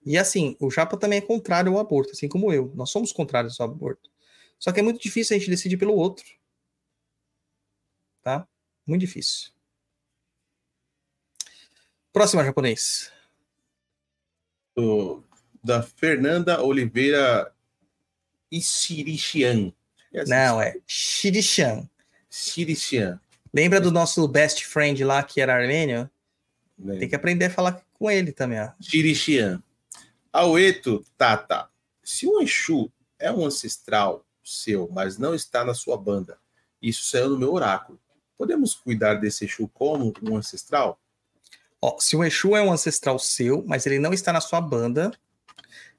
E assim, o Japa também é contrário ao aborto, assim como eu. Nós somos contrários ao aborto. Só que é muito difícil a gente decidir pelo outro. Tá? Muito difícil. Próxima japonês. Do, da Fernanda Oliveira Ishirishian. É assim Não, é Shirishan. Shirishian. Lembra do nosso best friend lá que era armênio? Tem que aprender a falar com ele também. Ó. Shirishian. Aoeto Tata. Se o Exu é um ancestral seu, mas não está na sua banda. Isso saiu no meu oráculo. Podemos cuidar desse Exu como um ancestral? Ó, se o Exu é um ancestral seu, mas ele não está na sua banda,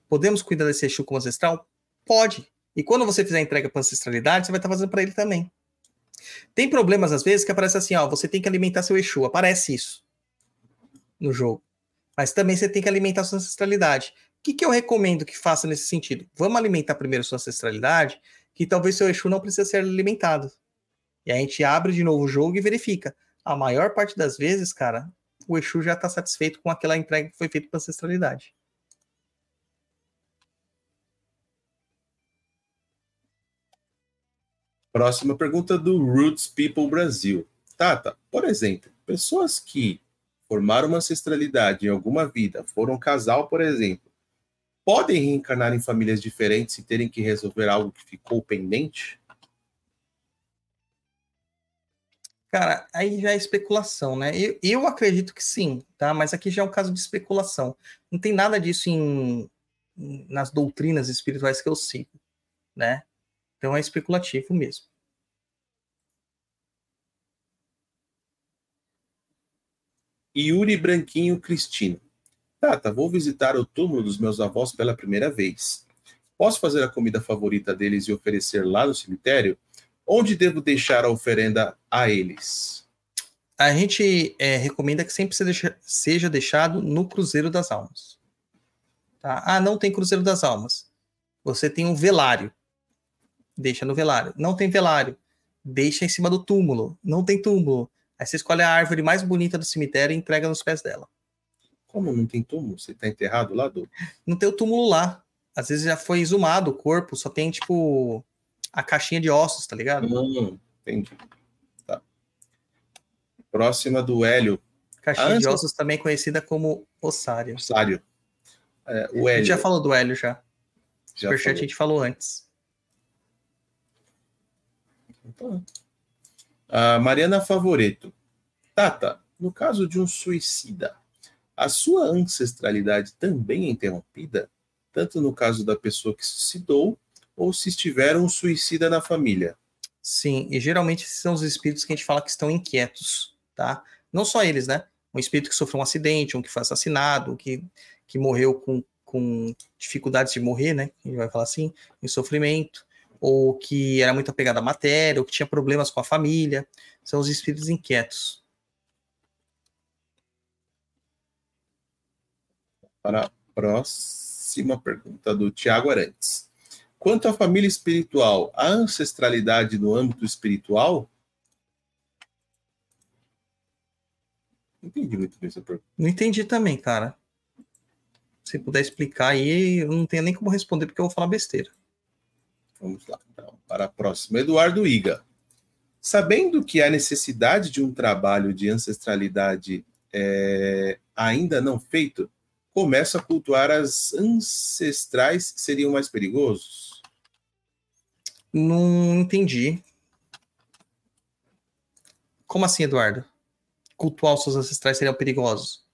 podemos cuidar desse Exu como ancestral? Pode. E quando você fizer a entrega para ancestralidade, você vai estar fazendo para ele também. Tem problemas às vezes que aparece assim, ó, você tem que alimentar seu Exu, aparece isso no jogo. Mas também você tem que alimentar sua ancestralidade. O que, que eu recomendo que faça nesse sentido? Vamos alimentar primeiro sua ancestralidade que talvez seu Exu não precisa ser alimentado. E a gente abre de novo o jogo e verifica. A maior parte das vezes, cara, o Exu já está satisfeito com aquela entrega que foi feita para ancestralidade. Próxima pergunta do Roots People Brasil. Tata, por exemplo, pessoas que formaram uma ancestralidade em alguma vida, foram casal, por exemplo, podem reencarnar em famílias diferentes e terem que resolver algo que ficou pendente? Cara, aí já é especulação, né? Eu, eu acredito que sim, tá? Mas aqui já é um caso de especulação. Não tem nada disso em- nas doutrinas espirituais que eu sigo, né? Então é especulativo mesmo. Yuri Branquinho Cristino. Tata, vou visitar o túmulo dos meus avós pela primeira vez. Posso fazer a comida favorita deles e oferecer lá no cemitério? Onde devo deixar a oferenda a eles? A gente é, recomenda que sempre seja deixado no Cruzeiro das Almas. Tá? Ah, não tem Cruzeiro das Almas. Você tem um velário. Deixa no velário. Não tem velário. Deixa em cima do túmulo. Não tem túmulo. Aí você escolhe a árvore mais bonita do cemitério e entrega nos pés dela. Como não tem túmulo? Você está enterrado lá, do Não tem o túmulo lá. Às vezes já foi exumado o corpo, só tem, tipo, a caixinha de ossos, tá ligado? Hum, entendi. Tá. Próxima do Hélio Caixinha Ah, de antes- ossos também conhecida como ossário. Sário. É, o A Hélio. gente já falou do Hélio já. já Superchat a gente falou antes. Tá. A Mariana Favoreto. Tata, no caso de um suicida, a sua ancestralidade também é interrompida? Tanto no caso da pessoa que se suicidou, ou se estiver um suicida na família. Sim, e geralmente são os espíritos que a gente fala que estão inquietos, tá? Não só eles, né? Um espírito que sofreu um acidente, um que foi assassinado, um que, que morreu com, com dificuldades de morrer, né? A gente vai falar assim, em sofrimento, ou que era muito apegado à matéria, ou que tinha problemas com a família. São os espíritos inquietos. Para a próxima pergunta do Tiago Arantes. Quanto à família espiritual, a ancestralidade no âmbito espiritual? Não entendi muito bem essa pergunta. Não entendi também, cara. Se puder explicar aí, eu não tenho nem como responder, porque eu vou falar besteira. Vamos lá, então, para a próxima. Eduardo Iga. Sabendo que há necessidade de um trabalho de ancestralidade é, ainda não feito, começa a cultuar as ancestrais seriam mais perigosos? Não entendi. Como assim, Eduardo? Cultuar os seus ancestrais seriam perigosos?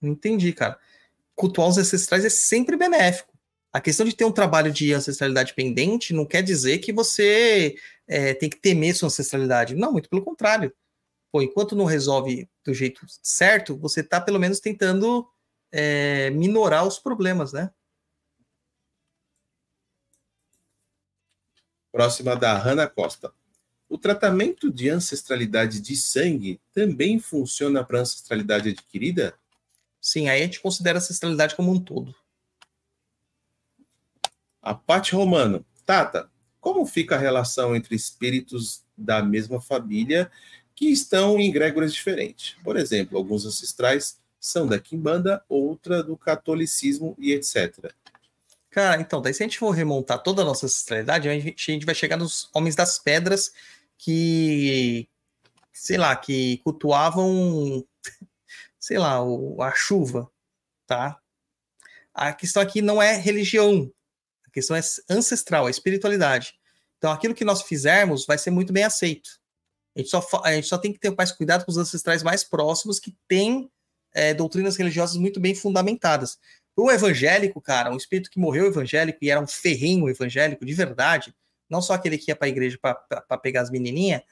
Não entendi, cara. Cultuar os ancestrais é sempre benéfico. A questão de ter um trabalho de ancestralidade pendente não quer dizer que você é, tem que temer sua ancestralidade. Não, muito pelo contrário. Pô, enquanto não resolve do jeito certo, você está pelo menos tentando é, minorar os problemas, né? Próxima da Hanna Costa. O tratamento de ancestralidade de sangue também funciona para ancestralidade adquirida? Sim, aí a gente considera a ancestralidade como um todo. A Paty Romano. Tata, como fica a relação entre espíritos da mesma família que estão em egrégoras diferentes? Por exemplo, alguns ancestrais são da Quimbanda, outra do catolicismo e etc. Cara, então, daí se a gente for remontar toda a nossa ancestralidade, a gente, a gente vai chegar nos homens das pedras que, sei lá, que cultuavam, sei lá, a chuva, tá? A questão aqui não é religião, questão é ancestral, é espiritualidade. Então, aquilo que nós fizermos vai ser muito bem aceito. A gente só, a gente só tem que ter mais cuidado com os ancestrais mais próximos que têm é, doutrinas religiosas muito bem fundamentadas. Um evangélico, cara, um espírito que morreu evangélico e era um ferrenho evangélico de verdade, não só aquele que ia para a igreja para pegar as menininhas,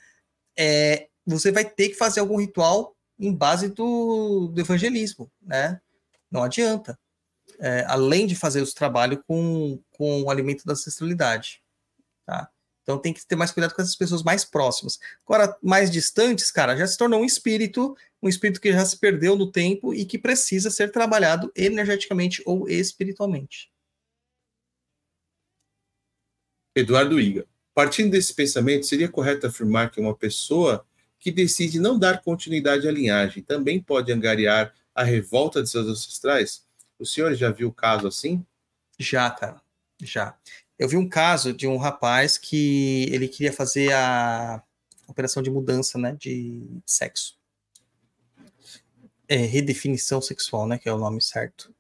é, você vai ter que fazer algum ritual em base do, do evangelismo, né? Não adianta. É, além de fazer os trabalhos com, com o alimento da ancestralidade, tá? Então tem que ter mais cuidado com essas pessoas mais próximas. Agora, mais distantes, cara, já se tornou um espírito, um espírito que já se perdeu no tempo e que precisa ser trabalhado energeticamente ou espiritualmente. Eduardo Iga. Partindo desse pensamento, seria correto afirmar que uma pessoa que decide não dar continuidade à linhagem também pode angariar a revolta de seus ancestrais? O senhor já viu caso assim? Já, cara, já. Eu vi um caso de um rapaz que ele queria fazer a operação de mudança, né, de sexo. É, redefinição sexual, né, que é o nome certo.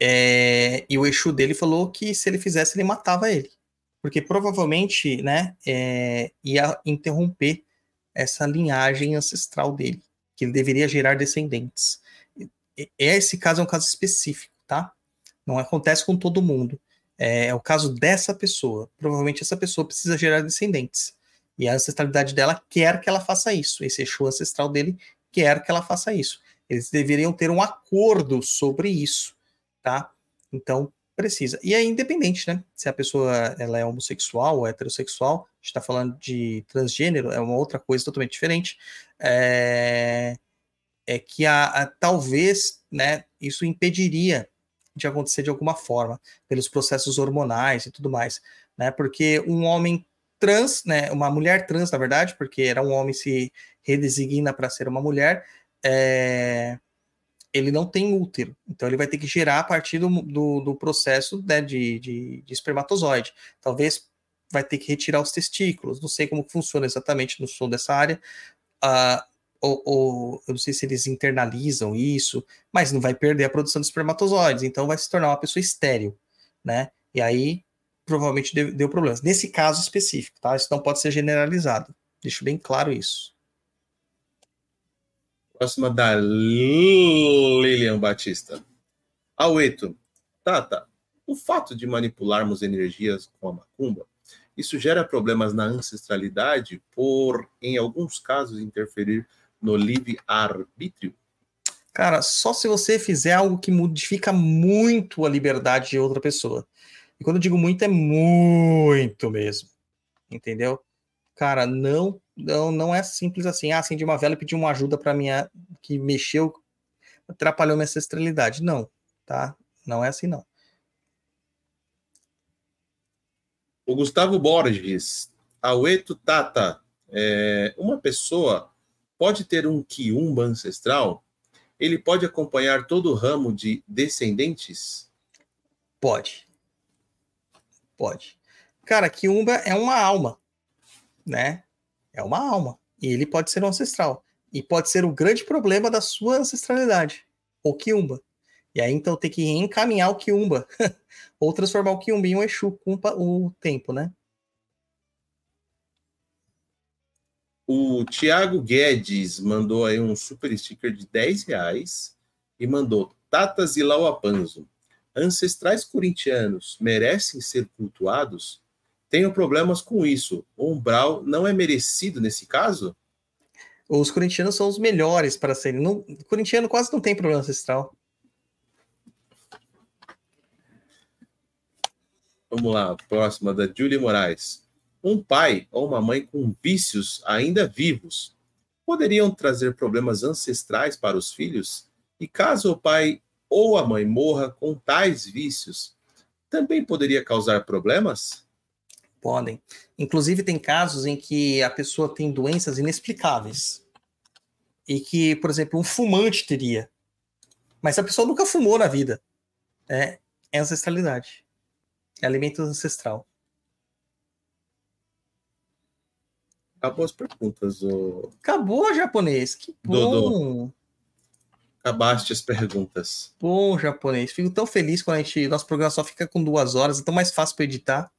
É, e o Exu dele falou que se ele fizesse, ele matava ele. Porque provavelmente, né, é, ia interromper essa linhagem ancestral dele, que ele deveria gerar descendentes. Esse caso é um caso específico, tá? Não acontece com todo mundo. É, é o caso dessa pessoa. Provavelmente essa pessoa precisa gerar descendentes. E a ancestralidade dela quer que ela faça isso. Esse Exu ancestral dele quer que ela faça isso. Eles deveriam ter um acordo sobre isso, tá? Então, precisa. E é independente, né? Se a pessoa ela é homossexual ou heterossexual, a gente está falando de transgênero, é uma outra coisa totalmente diferente. É, é que a, a, talvez, né, isso impediria de acontecer de alguma forma, pelos processos hormonais e tudo mais, né? Porque um homem trans, né, uma mulher trans, na verdade, porque era um homem se redesigna para ser uma mulher, é, ele não tem útero, então ele vai ter que gerar a partir do, do, do processo né, de, de, de, espermatozoide. Talvez vai ter que retirar os testículos, não sei como funciona exatamente, não sou dessa área, uh, ou, ou, eu não sei se eles internalizam isso, mas não vai perder a produção de espermatozoides, então vai se tornar uma pessoa estéril, né? E aí provavelmente deu, deu problemas. Nesse caso específico, tá? Isso não pode ser generalizado. Deixo bem claro isso. Próxima da Lilian Batista. Aueto. Tata, o fato de manipularmos energias com a macumba, isso gera problemas na ancestralidade por, em alguns casos, interferir no livre-arbítrio? Cara, só se você fizer algo que modifica muito a liberdade de outra pessoa. E quando eu digo muito, é muito mesmo. Entendeu? Cara, não, não, não é simples assim. Ah, acendi uma vela e pedi uma ajuda para minha que mexeu, atrapalhou minha ancestralidade. Não, tá? Não é assim não. O Gustavo Borges, Aueto Tata, é, uma pessoa pode ter um quiumba ancestral? Ele pode acompanhar todo o ramo de descendentes? Pode. Pode. Cara, quiumba é uma alma, né? É uma alma. E ele pode ser um ancestral. E pode ser o grande problema da sua ancestralidade. O quiumba. E aí, então, tem que encaminhar o quiumba. Ou transformar o quiumba em um Exu com o tempo, né? O Tiago Guedes mandou aí um super sticker de 10 reais e mandou Tatas e Lauapanzo. Ancestrais corintianos merecem ser cultuados? Tenho problemas com isso. O umbral não é merecido nesse caso? Os corintianos são os melhores para serem. Não, o corintiano quase não tem problema ancestral. Vamos lá, próxima da Julie Moraes um pai ou uma mãe com vícios ainda vivos poderiam trazer problemas ancestrais para os filhos? E caso o pai ou a mãe morra com tais vícios, também poderia causar problemas? Podem. Inclusive, tem casos em que a pessoa tem doenças inexplicáveis. E que, por exemplo, um fumante teria. Mas a pessoa nunca fumou na vida. É, é ancestralidade. É alimento ancestral. Acabou as perguntas. O... Acabou, japonês. Que bom. Dodô. Acabaste as perguntas. Bom, japonês. Fico tão feliz quando a gente. Nosso programa só fica com duas horas, então mais fácil para editar.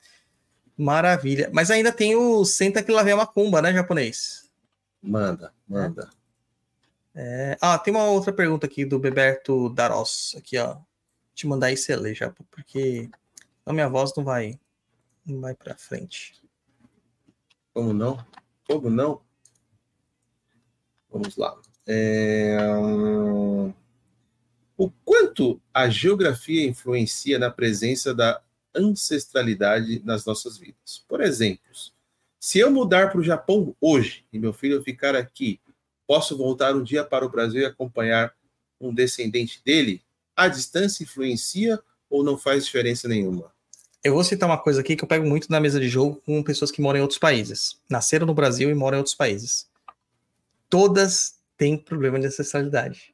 Maravilha. Mas ainda tem o Senta que lá vem a macumba, né, japonês? Manda, manda. É... Ah, tem uma outra pergunta aqui do Beberto Daros. Aqui, ó. Vou te mandar aí você ler já, porque a minha voz não vai, não vai para frente. Como não? Como não? Vamos lá. É... O quanto a geografia influencia na presença da ancestralidade nas nossas vidas? Por exemplo, se eu mudar para o Japão hoje e meu filho ficar aqui, posso voltar um dia para o Brasil e acompanhar um descendente dele? A distância influencia ou não faz diferença nenhuma? Eu vou citar uma coisa aqui que eu pego muito na mesa de jogo com pessoas que moram em outros países. Nasceram no Brasil e moram em outros países. Todas têm problema de ancestralidade.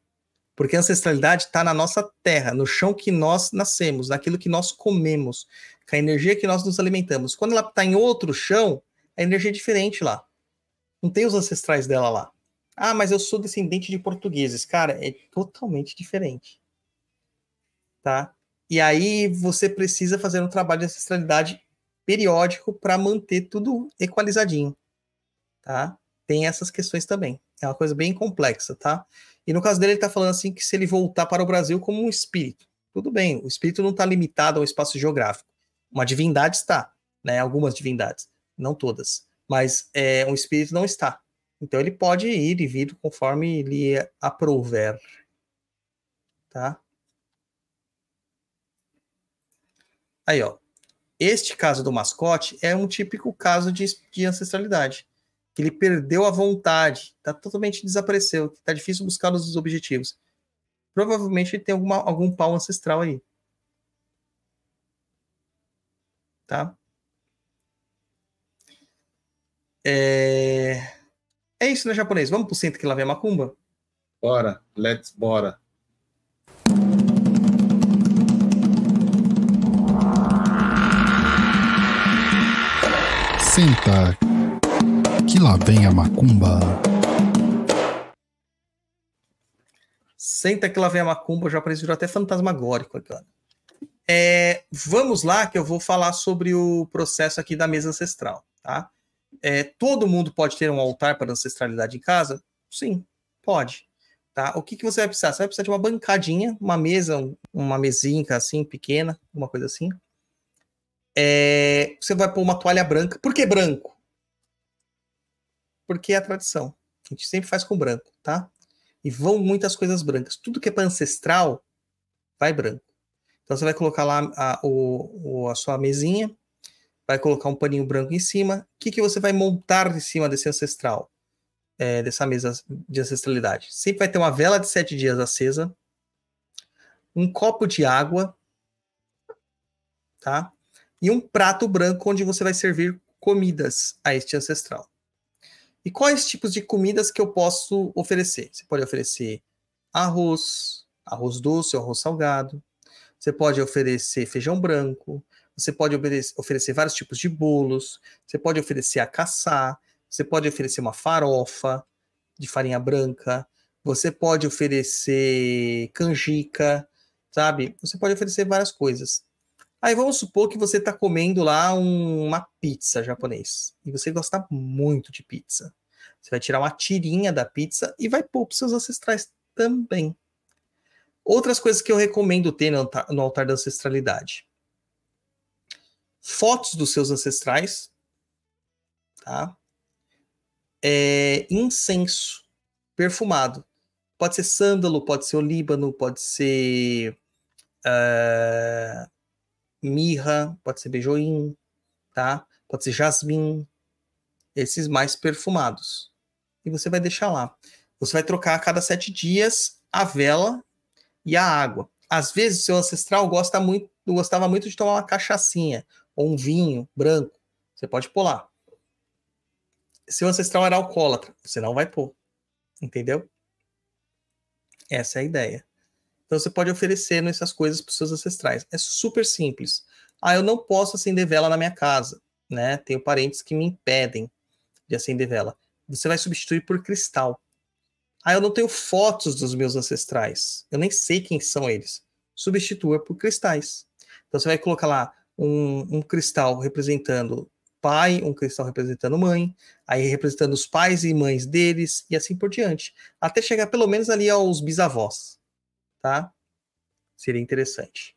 Porque a ancestralidade está na nossa terra, no chão que nós nascemos, naquilo que nós comemos. com a energia que nós nos alimentamos. Quando ela está em outro chão, a energia é diferente lá. Não tem os ancestrais dela lá. Ah, mas eu sou descendente de portugueses. Cara, é totalmente diferente. Tá? E aí você precisa fazer um trabalho de ancestralidade periódico para manter tudo equalizadinho. Tá? Tem essas questões também. É uma coisa bem complexa, tá? E no caso dele, ele está falando assim que se ele voltar para o Brasil como um espírito, tudo bem, o espírito não está limitado ao espaço geográfico. Uma divindade está, né? Algumas divindades, não todas, mas é, um espírito não está. Então ele pode ir e vir conforme lhe aprouver, tá? Aí, ó. Este caso do mascote é um típico caso de, de ancestralidade. Que ele perdeu a vontade, tá totalmente desapareceu, tá difícil buscar os objetivos. Provavelmente ele tem alguma, algum pau ancestral aí. Tá? É... é isso, né, japonês? Vamos pro centro que lá vem a macumba? Bora, let's bora. Senta, que lá vem a macumba. Senta que lá vem a macumba, já apareceu até fantasmagórico agora. É, vamos lá, que eu vou falar sobre o processo aqui da mesa ancestral, tá? É, todo mundo pode ter um altar para ancestralidade em casa? Sim, pode. Tá? O que, que você vai precisar? Você vai precisar de uma bancadinha, uma mesa, uma mesinha assim, pequena, uma coisa assim. É, você vai pôr uma toalha branca. Por que branco? Porque é a tradição. A gente sempre faz com branco, tá? E vão muitas coisas brancas. Tudo que é ancestral, vai branco. Então você vai colocar lá a, o, a sua mesinha, vai colocar um paninho branco em cima. O que, que você vai montar em cima desse ancestral? É, dessa mesa de ancestralidade. Sempre vai ter uma vela de sete dias acesa, um copo de água, tá? E um prato branco onde você vai servir comidas a este ancestral. E quais tipos de comidas que eu posso oferecer? Você pode oferecer arroz, arroz doce, arroz salgado. Você pode oferecer feijão branco. Você pode oferecer vários tipos de bolos. Você pode oferecer a caçar. Você pode oferecer uma farofa de farinha branca. Você pode oferecer canjica, sabe? Você pode oferecer várias coisas. Aí vamos supor que você está comendo lá um, uma pizza japonês e você gosta muito de pizza. Você vai tirar uma tirinha da pizza e vai pôr para seus ancestrais também. Outras coisas que eu recomendo ter no altar, no altar da ancestralidade: fotos dos seus ancestrais, tá? É, incenso perfumado. Pode ser sândalo, pode ser olíbano, pode ser uh, mirra, pode ser beijoim, tá? Pode ser jasmim, esses mais perfumados. E você vai deixar lá. Você vai trocar a cada sete dias a vela e a água. Às vezes, seu ancestral gosta muito, gostava muito de tomar uma cachaçinha ou um vinho branco. Você pode pôr lá. Seu ancestral era alcoólatra, você não vai pôr. Entendeu? Essa é a ideia. Então você pode oferecer essas coisas para os seus ancestrais. É super simples. Ah, eu não posso acender vela na minha casa, né? Tenho parentes que me impedem de acender vela. Você vai substituir por cristal. Ah, eu não tenho fotos dos meus ancestrais. Eu nem sei quem são eles. Substitua por cristais. Então você vai colocar lá um, um cristal representando pai, um cristal representando mãe, aí representando os pais e mães deles e assim por diante, até chegar pelo menos ali aos bisavós tá? Seria interessante.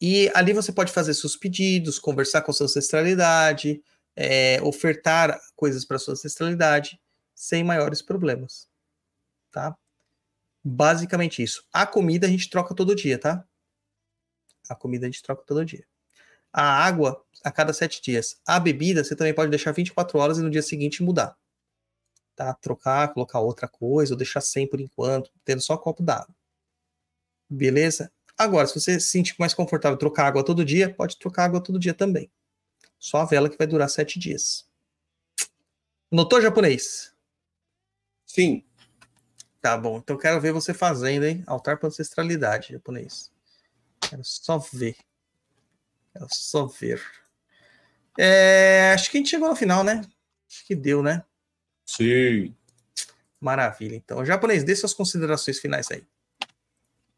E ali você pode fazer seus pedidos, conversar com sua ancestralidade, é, ofertar coisas para sua ancestralidade sem maiores problemas, tá? Basicamente isso. A comida a gente troca todo dia, tá? A comida a gente troca todo dia. A água a cada sete dias. A bebida você também pode deixar 24 horas e no dia seguinte mudar. Tá? Trocar, colocar outra coisa, ou deixar sem por enquanto, tendo só copo d'água. Beleza? Agora, se você se sentir mais confortável trocar água todo dia, pode trocar água todo dia também. Só a vela que vai durar sete dias. Notou japonês? Sim. Tá bom. Então quero ver você fazendo, hein? Altar para ancestralidade japonês. Quero só ver. É só ver. É, acho que a gente chegou no final, né? Acho que deu, né? Sim. Maravilha. Então, japonês, dê suas considerações finais aí.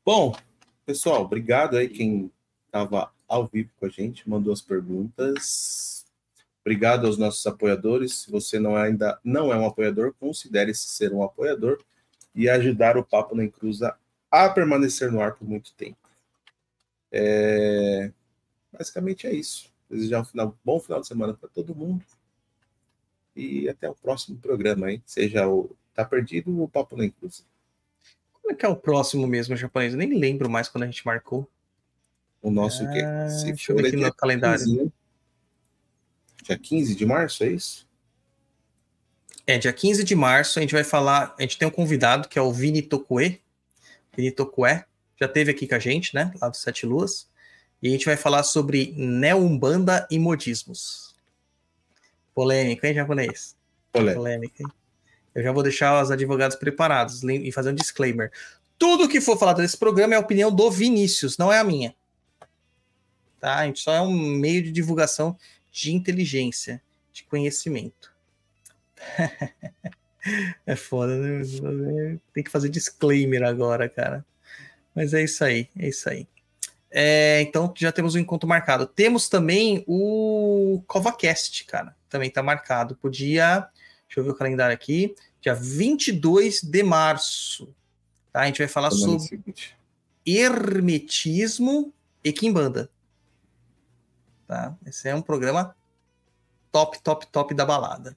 Bom, pessoal, obrigado aí quem estava ao vivo com a gente, mandou as perguntas. Obrigado aos nossos apoiadores. Se você não é ainda não é um apoiador, considere-se ser um apoiador e ajudar o Papo na Encruza a permanecer no ar por muito tempo. É... Basicamente é isso. Desejar um final, bom final de semana para todo mundo. E até o próximo programa, hein? Seja o Tá Perdido ou o Papo na Encruza. Como é que é o próximo mesmo, japonês? Eu nem lembro mais quando a gente marcou. O nosso Ah, quê? Se deixa eu ver é aqui no calendário. 15, né? Dia 15 de março, é isso? É, dia 15 de março, a gente vai falar. A gente tem um convidado que é o Vini Tokue. Vini Tokue. Já teve aqui com a gente, né? Lá do Sete Luas. E a gente vai falar sobre neo-umbanda e modismos. Polêmica, hein, japonês? Olha, Polêmica, hein? Eu já vou deixar os advogados preparados e fazer um disclaimer. Tudo que for falado nesse programa é a opinião do Vinícius, não é a minha. Tá? A gente só é um meio de divulgação de inteligência, de conhecimento. é foda, né? Tem que fazer disclaimer agora, cara. Mas é isso aí, é isso aí. É, então já temos um encontro marcado. Temos também o CovaCast, cara. Também tá marcado pro dia. Deixa eu ver o calendário aqui. Dia 22 de março. Tá? A gente vai falar sobre seguinte. Hermetismo e Kimbanda. Tá? Esse é um programa top, top, top da balada.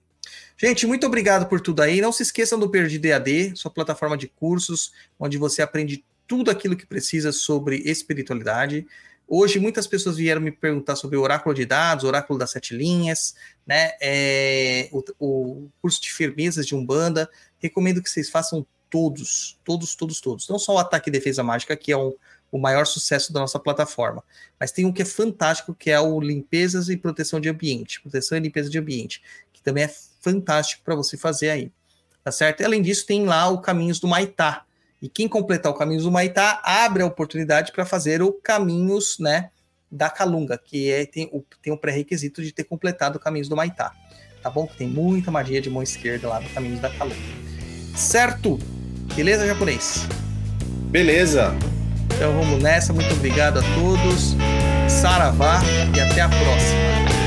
Gente, muito obrigado por tudo aí. Não se esqueçam do Perdido EAD, sua plataforma de cursos, onde você aprende tudo aquilo que precisa sobre espiritualidade. Hoje, muitas pessoas vieram me perguntar sobre o oráculo de dados, oráculo das sete linhas, né? É, o, o curso de firmezas de Umbanda. Recomendo que vocês façam todos, todos, todos, todos. Não só o ataque e defesa mágica, que é um, o maior sucesso da nossa plataforma, mas tem um que é fantástico, que é o limpezas e proteção de ambiente, proteção e limpeza de ambiente, que também é fantástico para você fazer aí, tá certo? E além disso, tem lá o Caminhos do Maitá. E quem completar o Caminhos do Maitá abre a oportunidade para fazer o Caminhos, né, da Calunga, que é, tem o tem o pré-requisito de ter completado o Caminhos do Maitá. Tá bom? Que tem muita magia de mão esquerda lá no Caminhos da Calunga. Certo? Beleza, japonês? Beleza. Então vamos nessa. Muito obrigado a todos. Saravá e até a próxima.